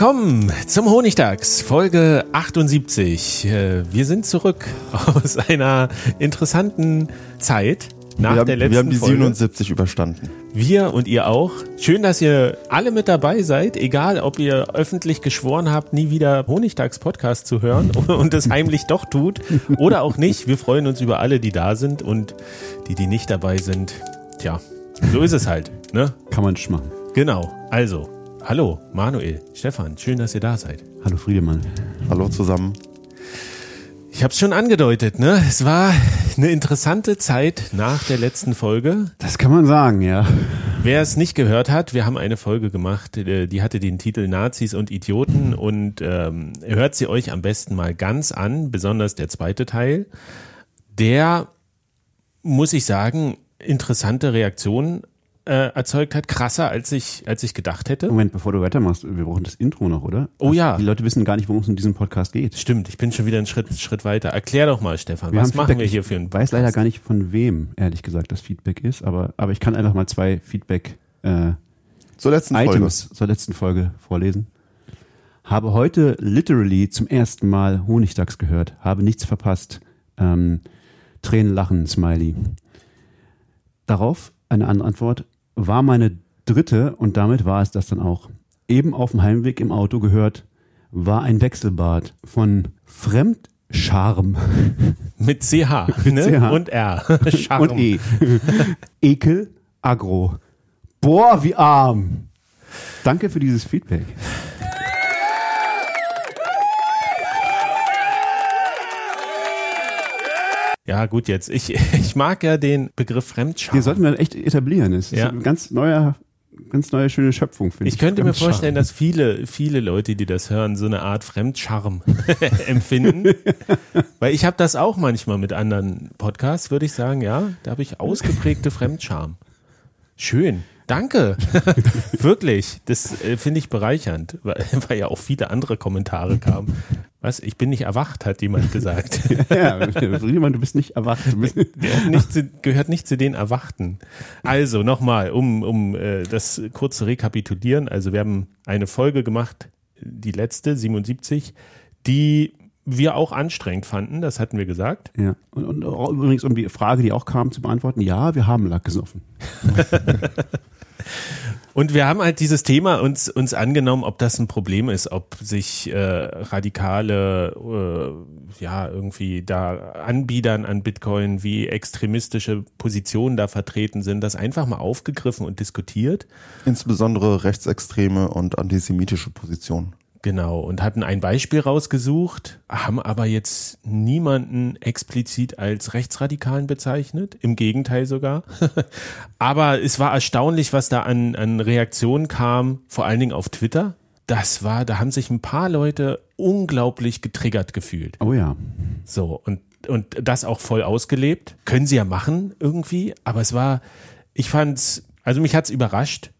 Willkommen zum Honigtags, Folge 78. Äh, wir sind zurück aus einer interessanten Zeit nach wir haben, der letzten Wir haben die Folge. 77 überstanden. Wir und ihr auch. Schön, dass ihr alle mit dabei seid, egal ob ihr öffentlich geschworen habt, nie wieder Honigtags Podcast zu hören und es heimlich doch tut oder auch nicht. Wir freuen uns über alle, die da sind und die, die nicht dabei sind. Tja, so ist es halt. Ne? Kann man nicht machen. Genau. Also, hallo Manuel, Stefan, schön, dass ihr da seid. Hallo Friedemann. Hallo zusammen. Ich habe es schon angedeutet, ne? Es war eine interessante Zeit nach der letzten Folge. Das kann man sagen, ja. Wer es nicht gehört hat, wir haben eine Folge gemacht, äh, die hatte den Titel Nazis und Idioten und ähm, hört sie euch am besten mal ganz an, besonders der zweite Teil. Der, muss ich sagen, interessante Reaktionen äh, erzeugt hat, krasser als ich, als ich gedacht hätte. Moment, bevor du weitermachst, wir brauchen das Intro noch, oder? Oh ja. Die Leute wissen gar nicht, worum es in diesem Podcast geht. Stimmt, ich bin schon wieder einen Schritt, Schritt weiter. Erklär doch mal, Stefan, Wir was machen Feedback. wir hier für einen Ich weiß leider gar nicht, von wem, ehrlich gesagt, das Feedback ist, aber, aber ich kann einfach mal zwei Feedback äh, Zur letzten Items zur letzten Folge vorlesen. Habe heute literally zum ersten Mal Honigdachs gehört, habe nichts verpasst. Ähm, Tränen lachen, Smiley. Darauf eine andere Antwort. War meine dritte und damit war es das dann auch. Eben auf dem Heimweg im Auto gehört, war ein Wechselbad von Fremdscharm Mit CH, ne? CH. und R. Charme. und E. Ekel, Agro. Boah, wie arm. Danke für dieses Feedback. Ja, gut, jetzt. Ich, ich mag ja den Begriff Fremdscham. Den sollten wir echt etablieren. Das ist Ja. eine ganz neuer, ganz neue schöne Schöpfung, finde ich. Ich könnte mir Fremdscham. vorstellen, dass viele, viele Leute, die das hören, so eine Art Fremdscharm empfinden. Weil ich habe das auch manchmal mit anderen Podcasts, würde ich sagen, ja, da habe ich ausgeprägte Fremdscham. Schön. Danke. Wirklich. Das äh, finde ich bereichernd, weil, weil ja auch viele andere Kommentare kamen. Was? Ich bin nicht erwacht, hat jemand gesagt. Ja, Friedemann, du bist nicht erwacht. Bist, gehört nicht zu, gehört nicht zu den Erwachten. Also nochmal, um, um äh, das kurz zu rekapitulieren. Also wir haben eine Folge gemacht, die letzte, 77, die wir auch anstrengend fanden, das hatten wir gesagt. ja. Und, und übrigens, um die Frage, die auch kam, zu beantworten, ja, wir haben Lack gesoffen. Und wir haben halt dieses Thema uns, uns angenommen, ob das ein Problem ist, ob sich äh, radikale, äh, ja, irgendwie da Anbietern an Bitcoin, wie extremistische Positionen da vertreten sind, das einfach mal aufgegriffen und diskutiert. Insbesondere rechtsextreme und antisemitische Positionen. Genau, und hatten ein Beispiel rausgesucht, haben aber jetzt niemanden explizit als Rechtsradikalen bezeichnet, im Gegenteil sogar. aber es war erstaunlich, was da an, an Reaktionen kam, vor allen Dingen auf Twitter. Das war, da haben sich ein paar Leute unglaublich getriggert gefühlt. Oh ja. So, und, und das auch voll ausgelebt. Können sie ja machen irgendwie, aber es war, ich fand's, also mich hat's überrascht,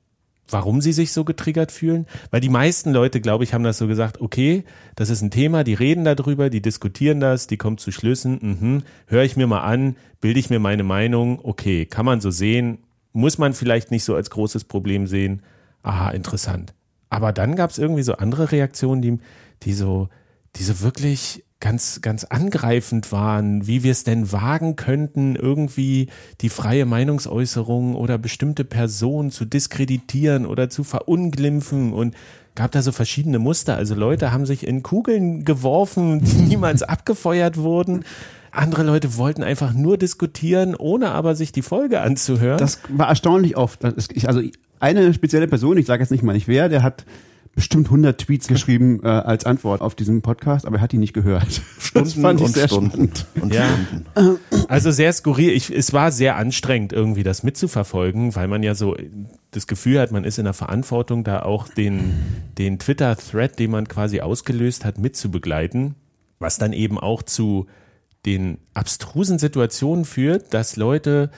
warum sie sich so getriggert fühlen. Weil die meisten Leute, glaube ich, haben das so gesagt, okay, das ist ein Thema, die reden darüber, die diskutieren das, die kommen zu Schlüssen, mhm, höre ich mir mal an, bilde ich mir meine Meinung, okay, kann man so sehen, muss man vielleicht nicht so als großes Problem sehen, aha, interessant. Aber dann gab es irgendwie so andere Reaktionen, die, die so, die so wirklich ganz, ganz angreifend waren, wie wir es denn wagen könnten, irgendwie die freie Meinungsäußerung oder bestimmte Personen zu diskreditieren oder zu verunglimpfen und gab da so verschiedene Muster. Also Leute haben sich in Kugeln geworfen, die niemals abgefeuert wurden. Andere Leute wollten einfach nur diskutieren, ohne aber sich die Folge anzuhören. Das war erstaunlich oft. Also eine spezielle Person, ich sage jetzt nicht mal nicht wer, der hat bestimmt 100 Tweets geschrieben äh, als Antwort auf diesen Podcast, aber er hat die nicht gehört. das Stunden fand ich und sehr Stunden spannend. und Ja. Stunden. Also sehr skurril. Ich, es war sehr anstrengend, irgendwie das mitzuverfolgen, weil man ja so das Gefühl hat, man ist in der Verantwortung, da auch den, den Twitter-Thread, den man quasi ausgelöst hat, mitzubegleiten. Was dann eben auch zu den abstrusen Situationen führt, dass Leute,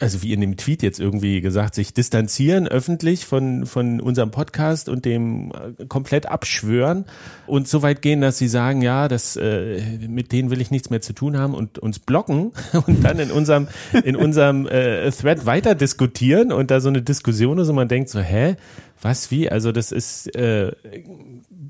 also wie in dem Tweet jetzt irgendwie gesagt, sich distanzieren öffentlich von, von unserem Podcast und dem äh, komplett abschwören und so weit gehen, dass sie sagen, ja, das, äh, mit denen will ich nichts mehr zu tun haben und uns blocken und dann in unserem, in unserem äh, Thread weiter diskutieren und da so eine Diskussion ist und man denkt so, hä? Was, wie? Also das ist, äh,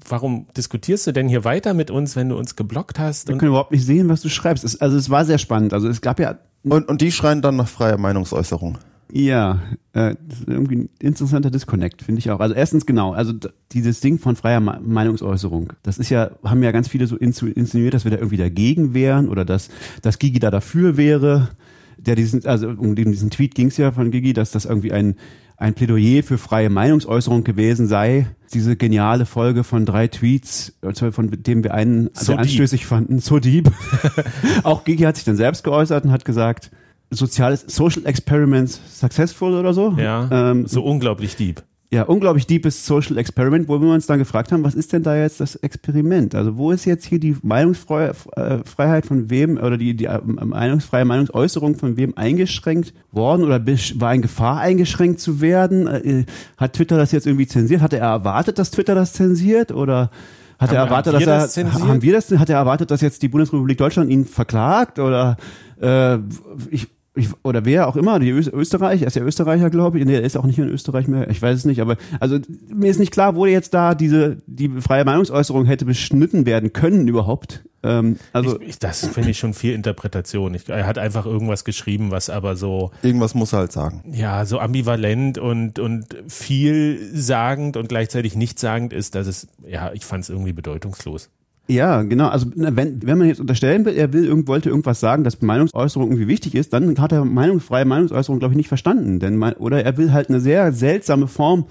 warum diskutierst du denn hier weiter mit uns, wenn du uns geblockt hast? Wir können überhaupt nicht sehen, was du schreibst. Es, also es war sehr spannend. Also es gab ja, Und, und die schreien dann nach freier Meinungsäußerung. ja, äh, das ist irgendwie ein interessanter Disconnect, finde ich auch. Also erstens genau, also dieses Ding von freier Ma- Meinungsäußerung, das ist ja, haben ja ganz viele so insinuiert, dass wir da irgendwie dagegen wären oder dass, dass Gigi da dafür wäre. Der diesen, also um diesen Tweet ging es ja von Gigi, dass das irgendwie ein ein Plädoyer für freie Meinungsäußerung gewesen sei. Diese geniale Folge von drei Tweets, äh, von dem wir einen So sehr anstößig fanden, so deep. Auch Gigi hat sich dann selbst geäußert und hat gesagt, soziales Social Experiments successful oder so. ja, ähm, so unglaublich deep. Ja, unglaublich deepes Social Experiment, wo wir uns dann gefragt haben, was ist denn da jetzt das Experiment? Also wo ist jetzt hier die Meinungsfreiheit von wem oder die, die äh, meinungsfreie Meinungsäußerung von wem eingeschränkt worden oder war in Gefahr eingeschränkt zu werden? Äh, Hat Twitter das jetzt irgendwie zensiert? Hatte er erwartet, dass Twitter das zensiert oder hat Haben- er erwartet, dass er das haben wir das? Hat er erwartet, dass jetzt die Bundesrepublik Deutschland ihn verklagt oder äh, ich, ich, oder wer auch immer, die Ös- Österreich, er ist ja Österreicher, glaube ich, nee, er ist auch nicht in Österreich mehr, ich weiß es nicht, aber also mir ist nicht klar, wo jetzt da diese die freie Meinungsäußerung hätte beschnitten werden können überhaupt. Ähm, also ich, ich, das finde ich schon viel Interpretation. Ich, er hat einfach irgendwas geschrieben, was aber so, Irgendwas muss er halt sagen. ja, so ambivalent und, und vielsagend und gleichzeitig nichtssagend ist, dass es, ja, ich fand es irgendwie bedeutungslos. Ja, genau. Also wenn, wenn man jetzt unterstellen will, er will irgend, wollte irgendwas sagen, dass Meinungsäußerung irgendwie wichtig ist, dann hat er meinungsfreie Meinungsäußerung, glaube ich, nicht verstanden. Denn oder er will halt eine sehr seltsame Form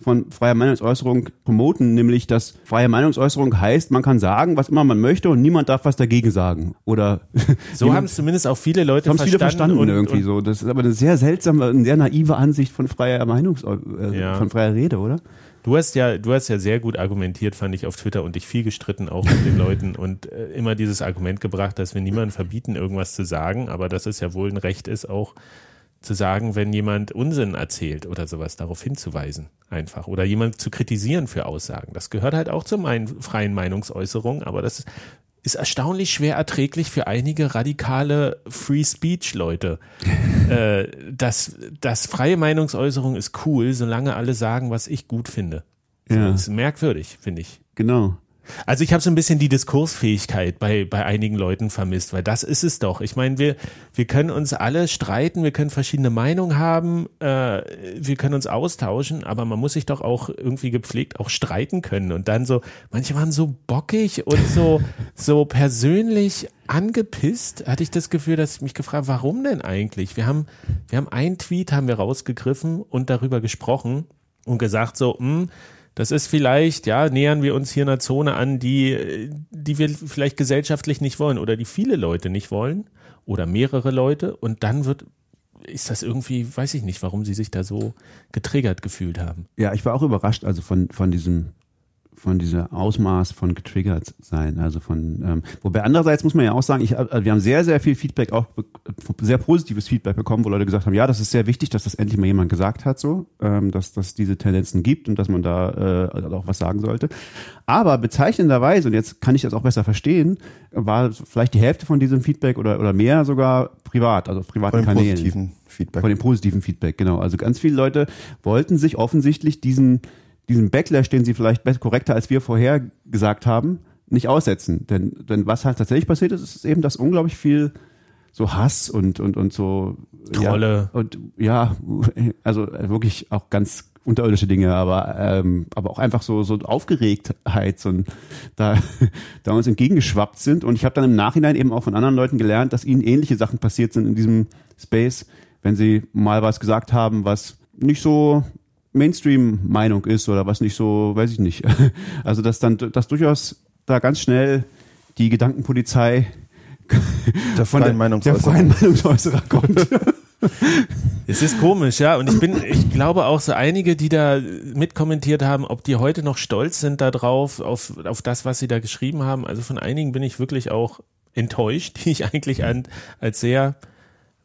von freier Meinungsäußerung promoten, nämlich dass freie Meinungsäußerung heißt, man kann sagen, was immer man möchte und niemand darf was dagegen sagen. Oder So haben es zumindest auch viele Leute es viele verstanden. verstanden und, irgendwie und, so. Das ist aber eine sehr seltsame, eine sehr naive Ansicht von freier Meinungs äh, Ja. von freier Rede, oder? Du hast ja, du hast ja sehr gut argumentiert, fand ich auf Twitter und dich viel gestritten auch mit den Leuten und äh, immer dieses Argument gebracht, dass wir niemandem verbieten, irgendwas zu sagen, aber dass es ja wohl ein Recht ist, auch zu sagen, wenn jemand Unsinn erzählt oder sowas, darauf hinzuweisen einfach oder jemand zu kritisieren für Aussagen. Das gehört halt auch zur mein, freien Meinungsäußerung, aber das ist erstaunlich schwer erträglich für einige radikale Free Speech Leute. äh, das, das freie Meinungsäußerung ist cool, solange alle sagen, was ich gut finde. Ja. Das ist merkwürdig, finde ich. Genau. Also ich habe so ein bisschen die Diskursfähigkeit bei, bei einigen Leuten vermisst, weil das ist es doch. Ich meine, wir, wir können uns alle streiten, wir können verschiedene Meinungen haben, äh, wir können uns austauschen, aber man muss sich doch auch irgendwie gepflegt auch streiten können. Und dann so, manche waren so bockig und so, so persönlich angepisst, hatte ich das Gefühl, dass ich mich gefragt, warum denn eigentlich? Wir haben, wir haben einen Tweet, haben wir rausgegriffen und darüber gesprochen und gesagt so, hm, das ist vielleicht, ja, nähern wir uns hier einer Zone an, die, die wir vielleicht gesellschaftlich nicht wollen oder die viele Leute nicht wollen oder mehrere Leute und dann wird, ist das irgendwie, weiß ich nicht, warum sie sich da so getriggert gefühlt haben. Ja, ich war auch überrascht, also von, von diesem, von dieser Ausmaß von getriggert sein. Also von, ähm, wobei andererseits muss man ja auch sagen, ich, äh, wir haben sehr, sehr viel Feedback, auch sehr positives Feedback bekommen, wo Leute gesagt haben, ja, das ist sehr wichtig, dass das endlich mal jemand gesagt hat, so, ähm, dass dass diese Tendenzen gibt und dass man da äh, auch was sagen sollte. Aber bezeichnenderweise, und jetzt kann ich das auch besser verstehen, war vielleicht die Hälfte von diesem Feedback oder, oder mehr sogar privat, also auf privaten Von dem Kanälen. positiven Feedback. Von dem positiven Feedback, genau. Also ganz viele Leute wollten sich offensichtlich diesen, diesen Backlash, den sie vielleicht besser korrekter als wir vorher gesagt haben, nicht aussetzen. Denn, denn was halt tatsächlich passiert ist, ist eben, dass unglaublich viel so Hass und, und, und so Trolle. Ja, und ja, also wirklich auch ganz unterirdische Dinge, aber, ähm, aber auch einfach so, so Aufgeregtheit so ein, da, da uns entgegengeschwappt sind. Und ich habe dann im Nachhinein eben auch von anderen Leuten gelernt, dass ihnen ähnliche Sachen passiert sind in diesem Space, wenn sie mal was gesagt haben, was nicht so Mainstream-Meinung ist oder was nicht so, weiß ich nicht. Also dass dann, dass durchaus da ganz schnell die Gedankenpolizei Der von freien der, der freien Meinungsäußerer kommt. Es ist komisch, ja. Und ich bin, ich glaube auch so einige, die da mitkommentiert haben, ob die heute noch stolz sind darauf, auf, auf das, was sie da geschrieben haben. Also von einigen bin ich wirklich auch enttäuscht, die ich eigentlich an, als sehr,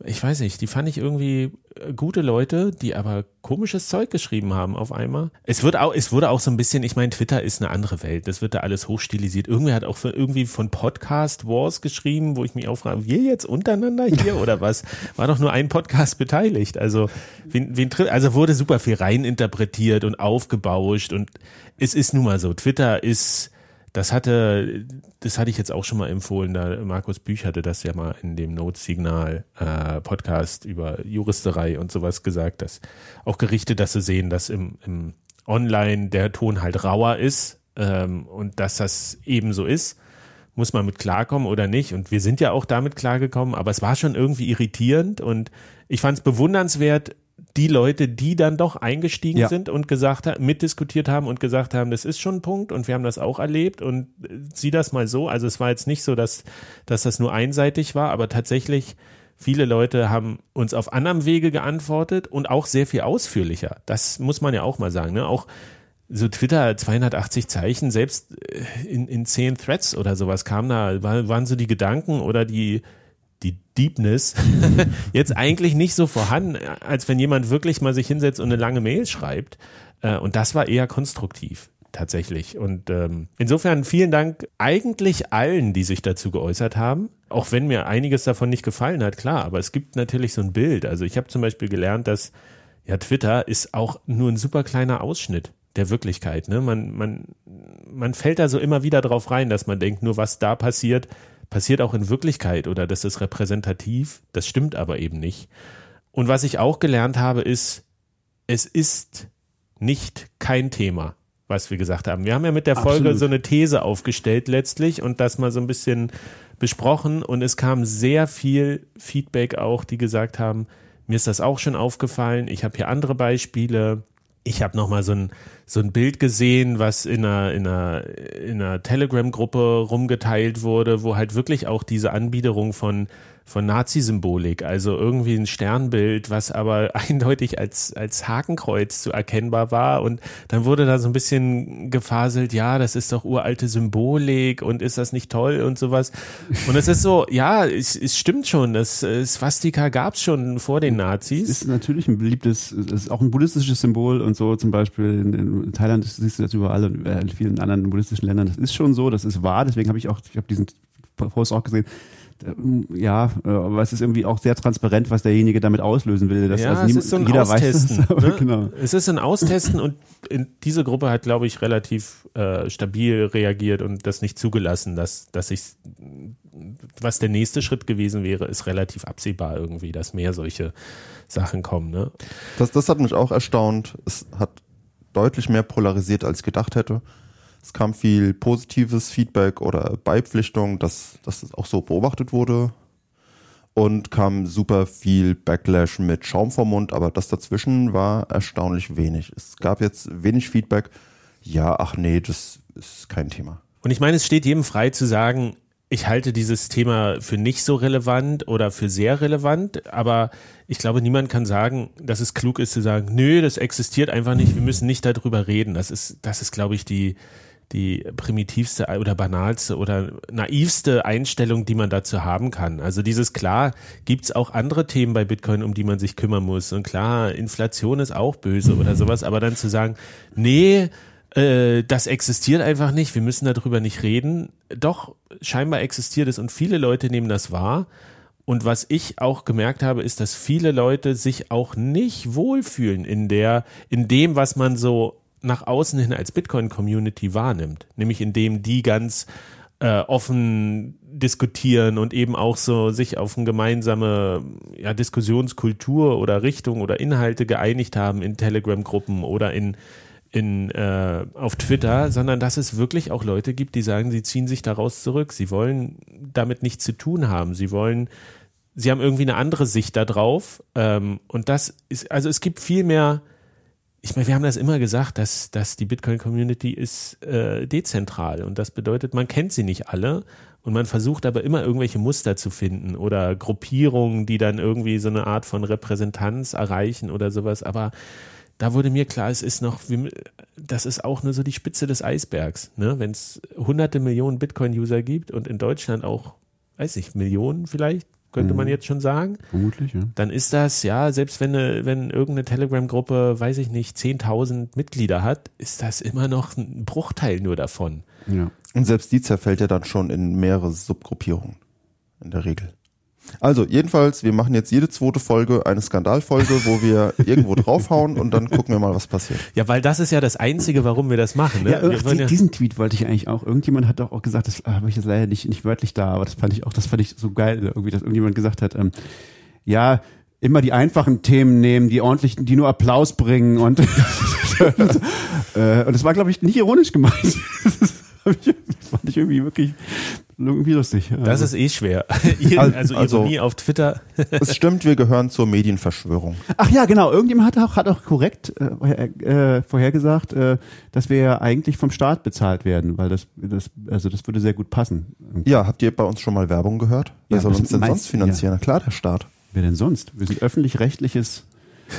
ich weiß nicht, die fand ich irgendwie äh, gute Leute, die aber komisches Zeug geschrieben haben auf einmal. Es wird auch, es wurde auch so ein bisschen, ich meine, Twitter ist eine andere Welt. Das wird da alles hochstilisiert. Irgendwer hat auch für, irgendwie von Podcast Wars geschrieben, wo ich mich auch frage, wir jetzt untereinander hier oder was? War doch nur ein Podcast beteiligt. Also, wen, wen, also wurde super viel reininterpretiert und aufgebauscht und es ist nun mal so. Twitter ist, das hatte, das hatte ich jetzt auch schon mal empfohlen, da Markus Büch hatte das ja mal in dem Notsignal äh, über Juristerei und sowas gesagt, dass auch Gerichte das so sehen, dass im, im Online der Ton halt rauer ist ähm, und dass das eben so ist. Muss man mit klarkommen oder nicht? Und wir sind ja auch damit klargekommen, aber es war schon irgendwie irritierend und ich fand es bewundernswert, die Leute, die dann doch eingestiegen Ja. sind und gesagt haben, mitdiskutiert haben und gesagt haben, das ist schon ein Punkt und wir haben das auch erlebt und äh, sieh das mal so. Also es war jetzt nicht so, dass, dass das nur einseitig war, aber tatsächlich viele Leute haben uns auf anderem Wege geantwortet und auch sehr viel ausführlicher. Das muss man ja auch mal sagen. Ne? Auch so Twitter 280 Zeichen, selbst äh, in, in zehn Threads oder sowas kam da, war, waren so die Gedanken oder die, die Deepness jetzt eigentlich nicht so vorhanden, als wenn jemand wirklich mal sich hinsetzt und eine lange Mail schreibt. Äh, Und das war eher konstruktiv tatsächlich. Und ähm, insofern vielen Dank eigentlich allen, die sich dazu geäußert haben. Auch wenn mir einiges davon nicht gefallen hat, klar, aber es gibt natürlich so ein Bild. Also ich habe zum Beispiel gelernt, dass ja Twitter ist auch nur ein super kleiner Ausschnitt der Wirklichkeit. Ne? Man, man, man fällt da so immer wieder drauf rein, dass man denkt, nur was da passiert, passiert auch in Wirklichkeit oder das ist repräsentativ. Das stimmt aber eben nicht. Und was ich auch gelernt habe, ist, es ist nicht kein Thema, was wir gesagt haben. Wir haben ja mit der Folge Absolut. so eine These aufgestellt letztlich und das mal so ein bisschen besprochen und es kam sehr viel Feedback auch, die gesagt haben, mir ist das auch schon aufgefallen, ich habe hier andere Beispiele. Ich habe noch mal so ein, so ein Bild gesehen, was in einer, in einer, in einer Telegram-Gruppe rumgeteilt wurde, wo halt wirklich auch diese Anbiederung von, von Nazi-Symbolik, also irgendwie ein Sternbild, was aber eindeutig als, als Hakenkreuz zu erkennbar war. Und dann wurde da so ein bisschen gefaselt, ja, das ist doch uralte Symbolik und ist das nicht toll und sowas. Und es ist so, ja, es, es stimmt schon, das äh, Swastika gab es schon vor den Nazis. ist natürlich ein beliebtes, es ist auch ein buddhistisches Symbol und so zum Beispiel in, in Thailand siehst du das überall und äh, in vielen anderen buddhistischen Ländern. Das ist schon so, das ist wahr. Deswegen habe ich auch, ich habe diesen Post auch gesehen. Ähm, Ja, äh, aber es ist irgendwie auch sehr transparent, was derjenige damit auslösen will. Dass ja, also es niemand- ist so ein jeder Austesten. weiß ne? genau. Es ist ein Austesten und in diese Gruppe hat, glaube ich, relativ äh, stabil reagiert und das nicht zugelassen, dass, dass ich, was der nächste Schritt gewesen wäre, ist relativ absehbar irgendwie, dass mehr solche Sachen kommen. Ne? Das, das hat mich auch erstaunt. Es hat deutlich mehr polarisiert, als ich gedacht hätte. Es kam viel positives Feedback oder Beipflichtung, dass, dass es auch so beobachtet wurde. Und kam super viel Backlash mit Schaum vom Mund, aber das dazwischen war erstaunlich wenig. Es gab jetzt wenig Feedback. Ja, ach nee, das ist kein Thema. Und ich meine, es steht jedem frei zu sagen, ich halte dieses Thema für nicht so relevant oder für sehr relevant, aber ich glaube, niemand kann sagen, dass es klug ist zu sagen, nö, das existiert einfach nicht, wir müssen nicht darüber reden. Das ist, das ist, glaube ich, die, die primitivste oder banalste oder naivste Einstellung, die man dazu haben kann. Also dieses klar, gibt's auch andere Themen bei Bitcoin, um die man sich kümmern muss. Und klar, Inflation ist auch böse oder sowas, aber dann zu sagen, nee, äh, das existiert einfach nicht, wir müssen darüber nicht reden. Doch, scheinbar existiert es und viele Leute nehmen das wahr. Und was ich auch gemerkt habe, ist, dass viele Leute sich auch nicht wohlfühlen in der, in dem, was man so nach außen hin als Bitcoin-Community wahrnimmt. Nämlich in dem die ganz äh, offen diskutieren und eben auch so sich auf eine gemeinsame ja, Diskussionskultur oder Richtung oder Inhalte geeinigt haben in Telegram-Gruppen oder in in, äh, auf Twitter, sondern dass es wirklich auch Leute gibt, die sagen, sie ziehen sich daraus zurück. Sie wollen damit nichts zu tun haben. Sie wollen, sie haben irgendwie eine andere Sicht darauf. Ähm, und das ist, also es gibt viel mehr, ich meine, wir haben das immer gesagt, dass, dass die Bitcoin-Community ist äh, dezentral. Und das bedeutet, man kennt sie nicht alle. Und man versucht aber immer irgendwelche Muster zu finden oder Gruppierungen, die dann irgendwie so eine Art von Repräsentanz erreichen oder sowas. Aber da wurde mir klar, es ist noch, das ist auch nur so die Spitze des Eisbergs. Ne? Wenn es hunderte Millionen Bitcoin-User gibt und in Deutschland auch, weiß ich, Millionen vielleicht, könnte mhm. man jetzt schon sagen. Vermutlich, ja. Dann ist das, ja, selbst wenn, eine, wenn irgendeine Telegram-Gruppe, weiß ich nicht, 10.000 Mitglieder hat, ist das immer noch ein Bruchteil nur davon. Ja. Und selbst die zerfällt ja dann schon in mehrere Subgruppierungen. In der Regel. Also, jedenfalls, wir machen jetzt jede zweite Folge eine Skandalfolge, wo wir irgendwo draufhauen und dann gucken wir mal, was passiert. Ja, weil das ist ja das Einzige, warum wir das machen. Ne? Ja, wir ja diesen Tweet wollte ich eigentlich auch. Irgendjemand hat doch auch gesagt, das habe ich jetzt leider nicht, nicht wörtlich da, aber das fand ich auch, das fand ich so geil, irgendwie, dass irgendjemand gesagt hat, ähm, ja, immer die einfachen Themen nehmen, die ordentlich, die nur Applaus bringen und, äh, und das war, glaube ich, nicht ironisch gemeint. das fand ich irgendwie wirklich irgendwie lustig. Das ist eh schwer. also, also Ironie auf Twitter. es stimmt, wir gehören zur Medienverschwörung. Ach ja, genau. Irgendjemand hat auch, hat auch korrekt äh, äh, vorhergesagt, äh, dass wir ja eigentlich vom Staat bezahlt werden, weil das, das, also das würde sehr gut passen. Ja, habt ihr bei uns schon mal Werbung gehört? Wer ja, soll uns denn sonst finanzieren? Ja. Na klar, der Staat. Wer denn sonst? Wir sind öffentlich-rechtliches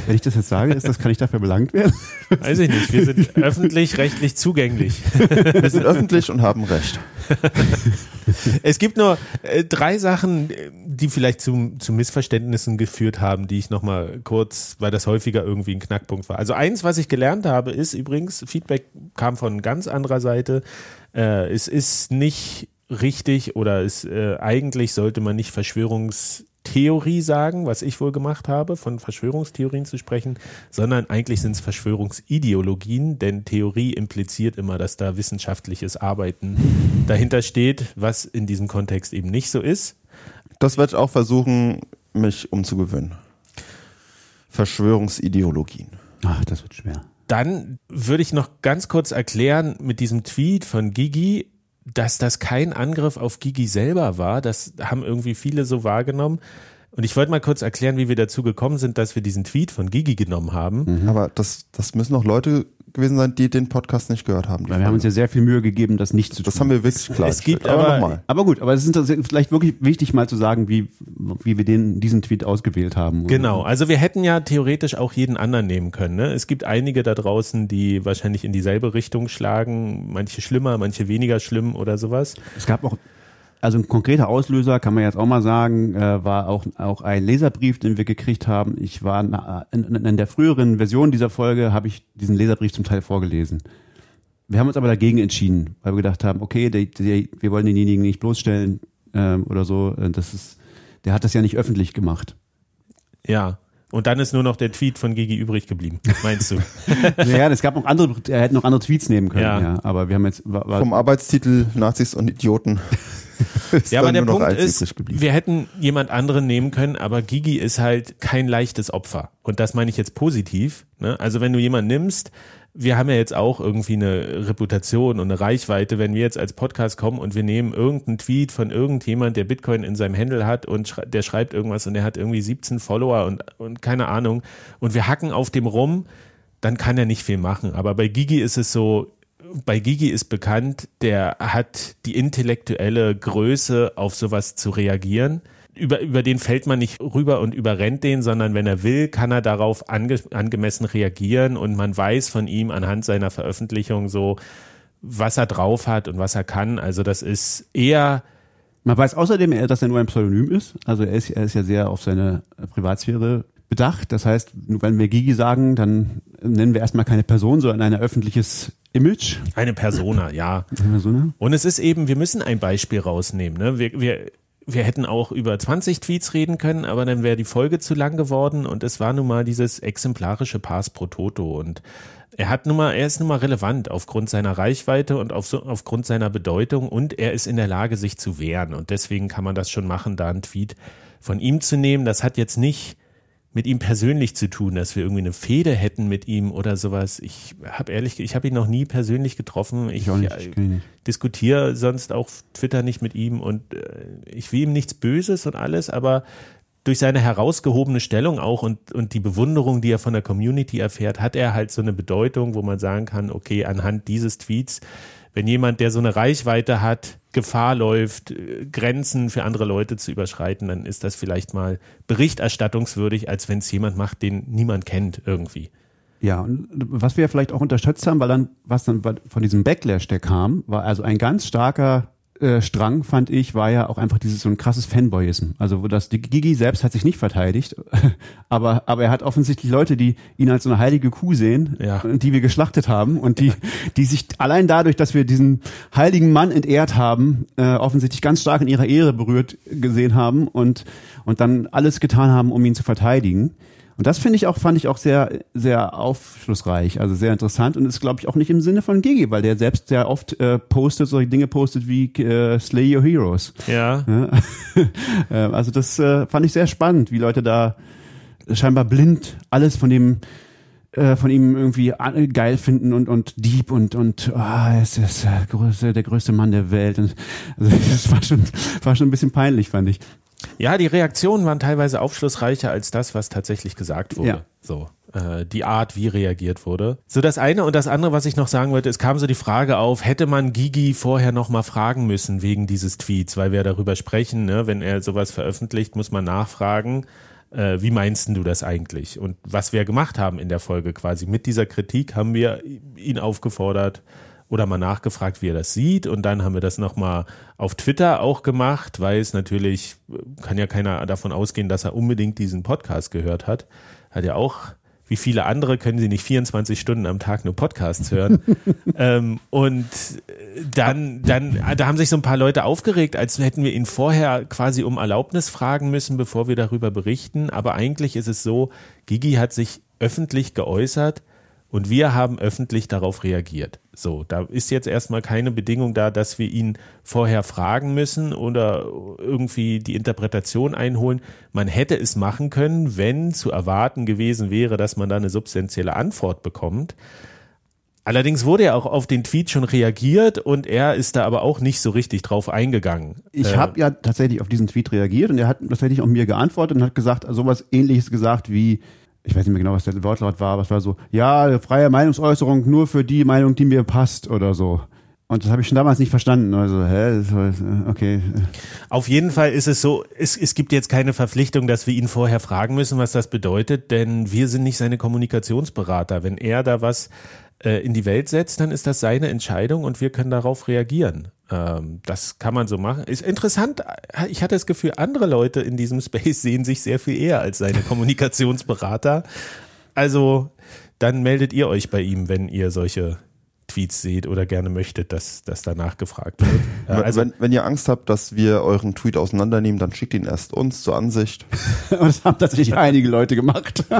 wenn ich das jetzt sage, ist das, kann ich dafür belangt werden? Weiß ich nicht. Wir sind öffentlich-rechtlich zugänglich. Wir sind öffentlich und haben Recht. Es gibt nur äh, drei Sachen, die vielleicht zu, zu Missverständnissen geführt haben, die ich nochmal kurz, weil das häufiger irgendwie ein Knackpunkt war. Also eins, was ich gelernt habe, ist übrigens, Feedback kam von ganz anderer Seite. Äh, es ist nicht richtig oder es, äh, eigentlich sollte man nicht Verschwörungs Theorie sagen, was ich wohl gemacht habe, von Verschwörungstheorien zu sprechen, sondern eigentlich sind es Verschwörungsideologien, denn Theorie impliziert immer, dass da wissenschaftliches Arbeiten dahinter steht, was in diesem Kontext eben nicht so ist. Das werde ich auch versuchen, mich umzugewöhnen. Verschwörungsideologien. Ach, das wird schwer. Dann würde ich noch ganz kurz erklären mit diesem Tweet von Gigi, dass das kein Angriff auf Gigi selber war. Das haben irgendwie viele so wahrgenommen. Und ich wollte mal kurz erklären, wie wir dazu gekommen sind, dass wir diesen Tweet von Gigi genommen haben. Mhm. Aber das, das müssen auch Leute gewesen sein, die den Podcast nicht gehört haben. Weil wir haben uns ja sehr viel Mühe gegeben, das nicht zu tun. Das haben wir wirklich klar. Es gibt aber, aber, aber gut, aber es ist vielleicht wirklich wichtig mal zu sagen, wie, wie wir den, diesen Tweet ausgewählt haben. Genau, also wir hätten ja theoretisch auch jeden anderen nehmen können. Ne? Es gibt einige da draußen, die wahrscheinlich in dieselbe Richtung schlagen, manche schlimmer, manche weniger schlimm oder sowas. Es gab auch also ein konkreter Auslöser, kann man jetzt auch mal sagen, äh, war auch, auch ein Leserbrief, den wir gekriegt haben. Ich war in, in der früheren Version dieser Folge, habe ich diesen Leserbrief zum Teil vorgelesen. Wir haben uns aber dagegen entschieden, weil wir gedacht haben, okay, die, die, wir wollen denjenigen nicht bloßstellen ähm, oder so. Das ist, der hat das ja nicht öffentlich gemacht. Ja. Und dann ist nur noch der Tweet von Gigi übrig geblieben, meinst du? ja, es gab noch andere, er hätte noch andere Tweets nehmen können, ja. ja aber wir haben jetzt. War, war Vom Arbeitstitel Nazis und Idioten. ja, aber der Punkt ist, wir hätten jemand anderen nehmen können, aber Gigi ist halt kein leichtes Opfer. Und das meine ich jetzt positiv. Ne? Also wenn du jemanden nimmst, wir haben ja jetzt auch irgendwie eine Reputation und eine Reichweite, wenn wir jetzt als Podcast kommen und wir nehmen irgendeinen Tweet von irgendjemand, der Bitcoin in seinem Handle hat und schrei der schreibt irgendwas und der hat irgendwie 17 Follower und, und keine Ahnung und wir hacken auf dem rum, dann kann er nicht viel machen. Aber bei Gigi ist es so, bei Gigi ist bekannt, der hat die intellektuelle Größe, auf sowas zu reagieren. Über, über den fällt man nicht rüber und überrennt den, sondern wenn er will, kann er darauf ange, angemessen reagieren und man weiß von ihm anhand seiner Veröffentlichung so, was er drauf hat und was er kann. Also das ist eher man weiß außerdem, dass er nur ein Pseudonym ist. Also er ist, er ist ja sehr auf seine Privatsphäre bedacht. Das heißt, wenn wir Gigi sagen, dann nennen wir erstmal keine Person, sondern ein öffentliches Image. Eine Persona, ja. Eine Persona. Und es ist eben, wir müssen ein Beispiel rausnehmen. Ne? Wir, wir, wir hätten auch über 20 Tweets reden können, aber dann wäre die Folge zu lang geworden und es war nun mal dieses exemplarische Pass pro Toto und er hat nun mal, er ist nun mal relevant aufgrund seiner Reichweite und auf aufgrund seiner Bedeutung und er ist in der Lage, sich zu wehren und deswegen kann man das schon machen, da einen Tweet von ihm zu nehmen. Das hat jetzt nicht mit ihm persönlich zu tun, dass wir irgendwie eine Fehde hätten mit ihm oder sowas. Ich habe ehrlich, ich habe ihn noch nie persönlich getroffen. Ich, Ich auch äh, ich diskutiere sonst auf Twitter nicht mit ihm und äh, ich will ihm nichts Böses und alles, aber durch seine herausgehobene Stellung auch und, und die Bewunderung, die er von der Community erfährt, hat er halt so eine Bedeutung, wo man sagen kann, okay, anhand dieses Tweets, wenn jemand, der so eine Reichweite hat, Gefahr läuft, äh, Grenzen für andere Leute zu überschreiten, dann ist das vielleicht mal berichterstattungswürdig, als wenn es jemand macht, den niemand kennt irgendwie. Ja, und was wir vielleicht auch unterstützt haben, weil dann, was dann von diesem Backlash, der kam, war also ein ganz starker Strang, fand ich, war ja auch einfach dieses so ein krasses Fanboyism. Also wo das die Gigi selbst hat sich nicht verteidigt, aber aber er hat offensichtlich Leute, die ihn als so eine heilige Kuh sehen, Ja. äh, die wir geschlachtet haben und die die sich allein dadurch, dass wir diesen heiligen Mann entehrt haben, äh, offensichtlich ganz stark in ihrer Ehre berührt gesehen haben und und dann alles getan haben, um ihn zu verteidigen. Und das finde ich auch, fand ich auch sehr, sehr aufschlussreich, also sehr interessant und ist, glaube ich, auch nicht im Sinne von Gigi, weil der selbst sehr oft äh, postet, solche Dinge postet wie äh, Slay Your Heroes. Ja. Ja? Äh, also das äh, fand ich sehr spannend, wie Leute da scheinbar blind alles von dem äh, von ihm irgendwie an- geil finden und und Dieb und und ah, es ist der größte, der größte Mann der Welt. Und, also das war schon war schon ein bisschen peinlich, fand ich. Ja, die Reaktionen waren teilweise aufschlussreicher als das, was tatsächlich gesagt wurde. Ja. So, äh, die Art, wie reagiert wurde. So das eine und das andere, was ich noch sagen wollte, es kam so die Frage auf, hätte man Gigi vorher noch mal fragen müssen wegen dieses Tweets, weil wir darüber sprechen, ne? wenn er sowas veröffentlicht, muss man nachfragen. Äh, wie meinst du das eigentlich? Und was wir gemacht haben in der Folge quasi mit dieser Kritik, haben wir ihn aufgefordert, oder mal nachgefragt, wie er das sieht. Und dann haben wir das nochmal auf Twitter auch gemacht, weil es natürlich, kann ja keiner davon ausgehen, dass er unbedingt diesen Podcast gehört hat. Hat ja auch, wie viele andere, können sie nicht 24 Stunden am Tag nur Podcasts hören. ähm, und dann, dann, da haben sich so ein paar Leute aufgeregt, als hätten wir ihn vorher quasi um Erlaubnis fragen müssen, bevor wir darüber berichten. Aber eigentlich ist es so, Gigi hat sich öffentlich geäußert, und wir haben öffentlich darauf reagiert. So, da ist jetzt erstmal keine Bedingung da, dass wir ihn vorher fragen müssen oder irgendwie die Interpretation einholen. Man hätte es machen können, wenn zu erwarten gewesen wäre, dass man da eine substanzielle Antwort bekommt. Allerdings wurde ja auch auf den Tweet schon reagiert und er ist da aber auch nicht so richtig drauf eingegangen. Ich Äh, habe ja tatsächlich auf diesen Tweet reagiert und er hat tatsächlich auch mir geantwortet und hat gesagt, sowas ähnliches gesagt wie, ich weiß nicht mehr genau, was der Wortlaut war, aber es war so, ja, freie Meinungsäußerung nur für die Meinung, die mir passt oder so. Und das habe ich schon damals nicht verstanden. Also, hä, okay. Auf jeden Fall ist es so, es, es gibt jetzt keine Verpflichtung, dass wir ihn vorher fragen müssen, was das bedeutet, denn wir sind nicht seine Kommunikationsberater. Wenn er da was äh, in die Welt setzt, dann ist das seine Entscheidung und wir können darauf reagieren. Ähm, das kann man so machen. Ist interessant. Ich hatte das Gefühl, andere Leute in diesem Space sehen sich sehr viel eher als seine Kommunikationsberater. Also dann meldet ihr euch bei ihm, wenn ihr solche Tweets seht oder gerne möchtet, dass, dass danach gefragt wird. Äh, Also, wenn, wenn ihr Angst habt, dass wir euren Tweet auseinandernehmen, dann schickt ihn erst uns zur Ansicht. Und das haben tatsächlich einige Leute gemacht.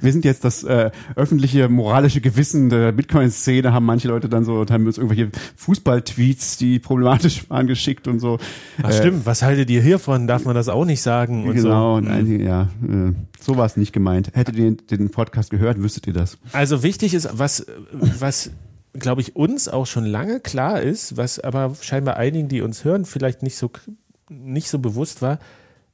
Wir sind jetzt das äh, öffentliche moralische Gewissen der Bitcoin-Szene, haben manche Leute dann so, haben uns irgendwelche Fußball-Tweets, die problematisch waren, geschickt und so. Ach stimmt, was haltet ihr hiervon? Darf man das auch nicht sagen? Und genau, so. und einige, ja, äh, so war es nicht gemeint. Hättet ihr den, den Podcast gehört, wüsstet ihr das. Also wichtig ist, was, was glaube ich, uns auch schon lange klar ist, was aber scheinbar einigen, die uns hören, vielleicht nicht so, nicht so bewusst war,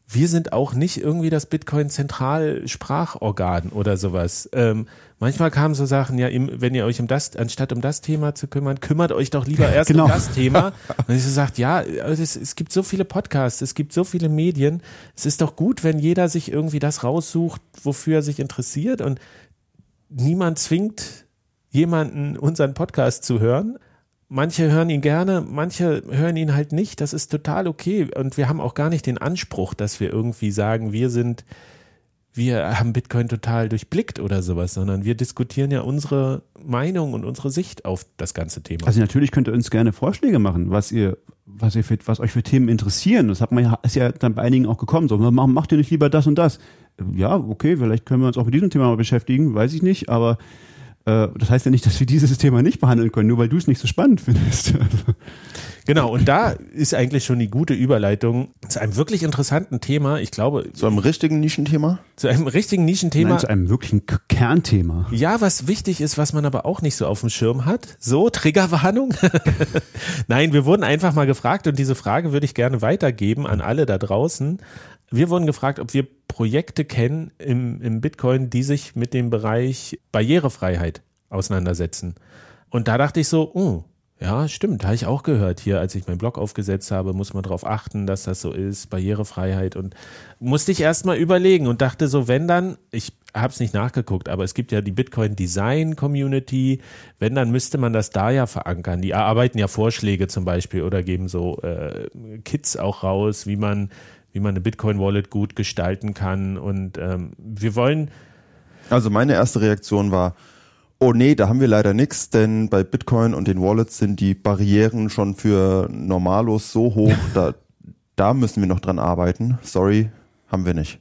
wir sind auch nicht irgendwie das Bitcoin-Zentralsprachorgan oder sowas. Ähm, manchmal kamen so Sachen, ja, wenn ihr euch um das, anstatt um das Thema zu kümmern, kümmert euch doch lieber erst Genau. um das Thema. Und ich so sagt, ja, es, es gibt so viele Podcasts, es gibt so viele Medien. Es ist doch gut, wenn jeder sich irgendwie das raussucht, wofür er sich interessiert und niemand zwingt jemanden, unseren Podcast zu hören. Manche hören ihn gerne, manche hören ihn halt nicht. Das ist total okay. Und wir haben auch gar nicht den Anspruch, dass wir irgendwie sagen, wir sind, wir haben Bitcoin total durchblickt oder sowas, sondern wir diskutieren ja unsere Meinung und unsere Sicht auf das ganze Thema. Also natürlich könnt ihr uns gerne Vorschläge machen, was ihr, was, ihr für, was euch für Themen interessieren. Das hat man ja, ist ja dann bei einigen auch gekommen. So, macht, ihr nicht lieber das und das? Ja, okay, vielleicht können wir uns auch mit diesem Thema mal beschäftigen, weiß ich nicht, aber äh, das heißt ja nicht, dass wir dieses Thema nicht behandeln können, nur weil du es nicht so spannend findest. Genau, und da ist eigentlich schon die gute Überleitung zu einem wirklich interessanten Thema. Ich glaube, Zu einem richtigen Nischenthema? zu einem richtigen Nischenthema. Nein, zu einem wirklichen K Kernthema. Ja, was wichtig ist, was man aber auch nicht so auf dem Schirm hat. So, Triggerwarnung. Nein, wir wurden einfach mal gefragt und diese Frage würde ich gerne weitergeben an alle da draußen. Wir wurden gefragt, ob wir Projekte kennen im, im Bitcoin, die sich mit dem Bereich Barrierefreiheit auseinandersetzen. Und da dachte ich so, oh, ja, stimmt, habe ich auch gehört. Hier, als ich meinen Blog aufgesetzt habe, muss man darauf achten, dass das so ist, Barrierefreiheit und musste ich erst mal überlegen und dachte so, wenn dann, ich habe es nicht nachgeguckt, aber es gibt ja die Bitcoin Design Community, wenn dann müsste man das da ja verankern. Die erarbeiten ja Vorschläge zum Beispiel oder geben so äh, Kits auch raus, wie man wie man eine Bitcoin Wallet gut gestalten kann. Und ähm, wir wollen Also meine erste Reaktion war, oh nee, da haben wir leider nichts, denn bei Bitcoin und den Wallets sind die Barrieren schon für Normalos so hoch, da, da müssen wir noch dran arbeiten. Sorry, haben wir nicht.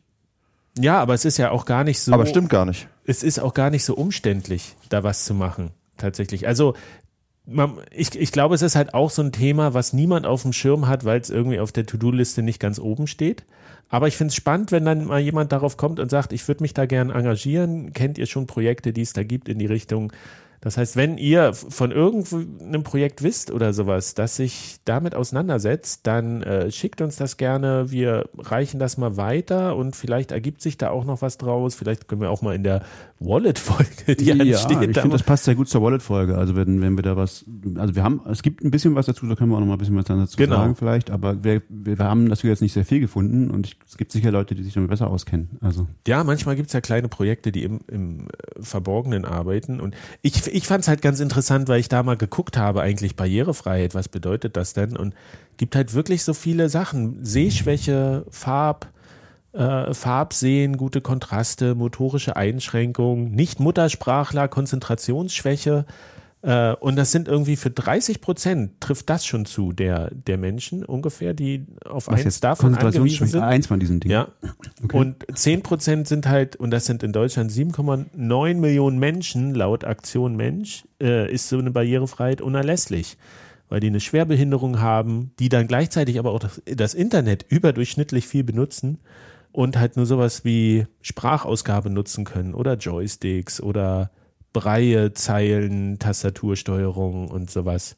ja, aber es ist ja auch gar nicht so Aber stimmt gar nicht. es ist auch gar nicht so umständlich, da was zu machen, tatsächlich. Also, man, ich, ich glaube, es ist halt auch so ein Thema, was niemand auf dem Schirm hat, weil es irgendwie auf der To-Do-Liste nicht ganz oben steht. Aber ich finde es spannend, wenn dann mal jemand darauf kommt und sagt, ich würde mich da gern engagieren. Kennt ihr schon Projekte, die es da gibt in die Richtung? Das heißt, wenn ihr von irgendeinem Projekt wisst oder sowas, das sich damit auseinandersetzt, dann äh, schickt uns das gerne. Wir reichen das mal weiter und vielleicht ergibt sich da auch noch was draus. Vielleicht können wir auch mal in der Wallet-Folge, die ja, ansteht, ich da finde, das passt sehr gut zur Wallet-Folge. Also wenn, wenn wir da was, also wir haben, es gibt ein bisschen was dazu, da können wir auch noch mal ein bisschen was dazu Genau. sagen vielleicht, aber wir, wir, haben dazu jetzt nicht sehr viel gefunden und ich, es gibt sicher Leute, die sich damit besser auskennen. Also Ja, manchmal gibt's ja kleine Projekte, die im, im äh, Verborgenen arbeiten. Und ich, ich fand es halt ganz interessant, weil ich da mal geguckt habe, eigentlich Barrierefreiheit, was bedeutet das denn? Und gibt halt wirklich so viele Sachen. Sehschwäche, Farb, äh, Farbsehen, gute Kontraste, motorische Einschränkungen, Nicht-Muttersprachler, Konzentrationsschwäche. Äh, und das sind irgendwie für 30 Prozent trifft das schon zu, der, der Menschen ungefähr, die auf was eins jetzt davon angewiesen sind. eins von diesen Dingen. Ja. Okay. Und 10% sind halt, und das sind in Deutschland 7,9 Millionen Menschen, laut Aktion Mensch, äh, ist so eine Barrierefreiheit unerlässlich. Weil die eine Schwerbehinderung haben, die dann gleichzeitig aber auch das, das Internet überdurchschnittlich viel benutzen und halt nur sowas wie Sprachausgabe nutzen können oder Joysticks oder Breie, Zeilen, Tastatursteuerung und sowas.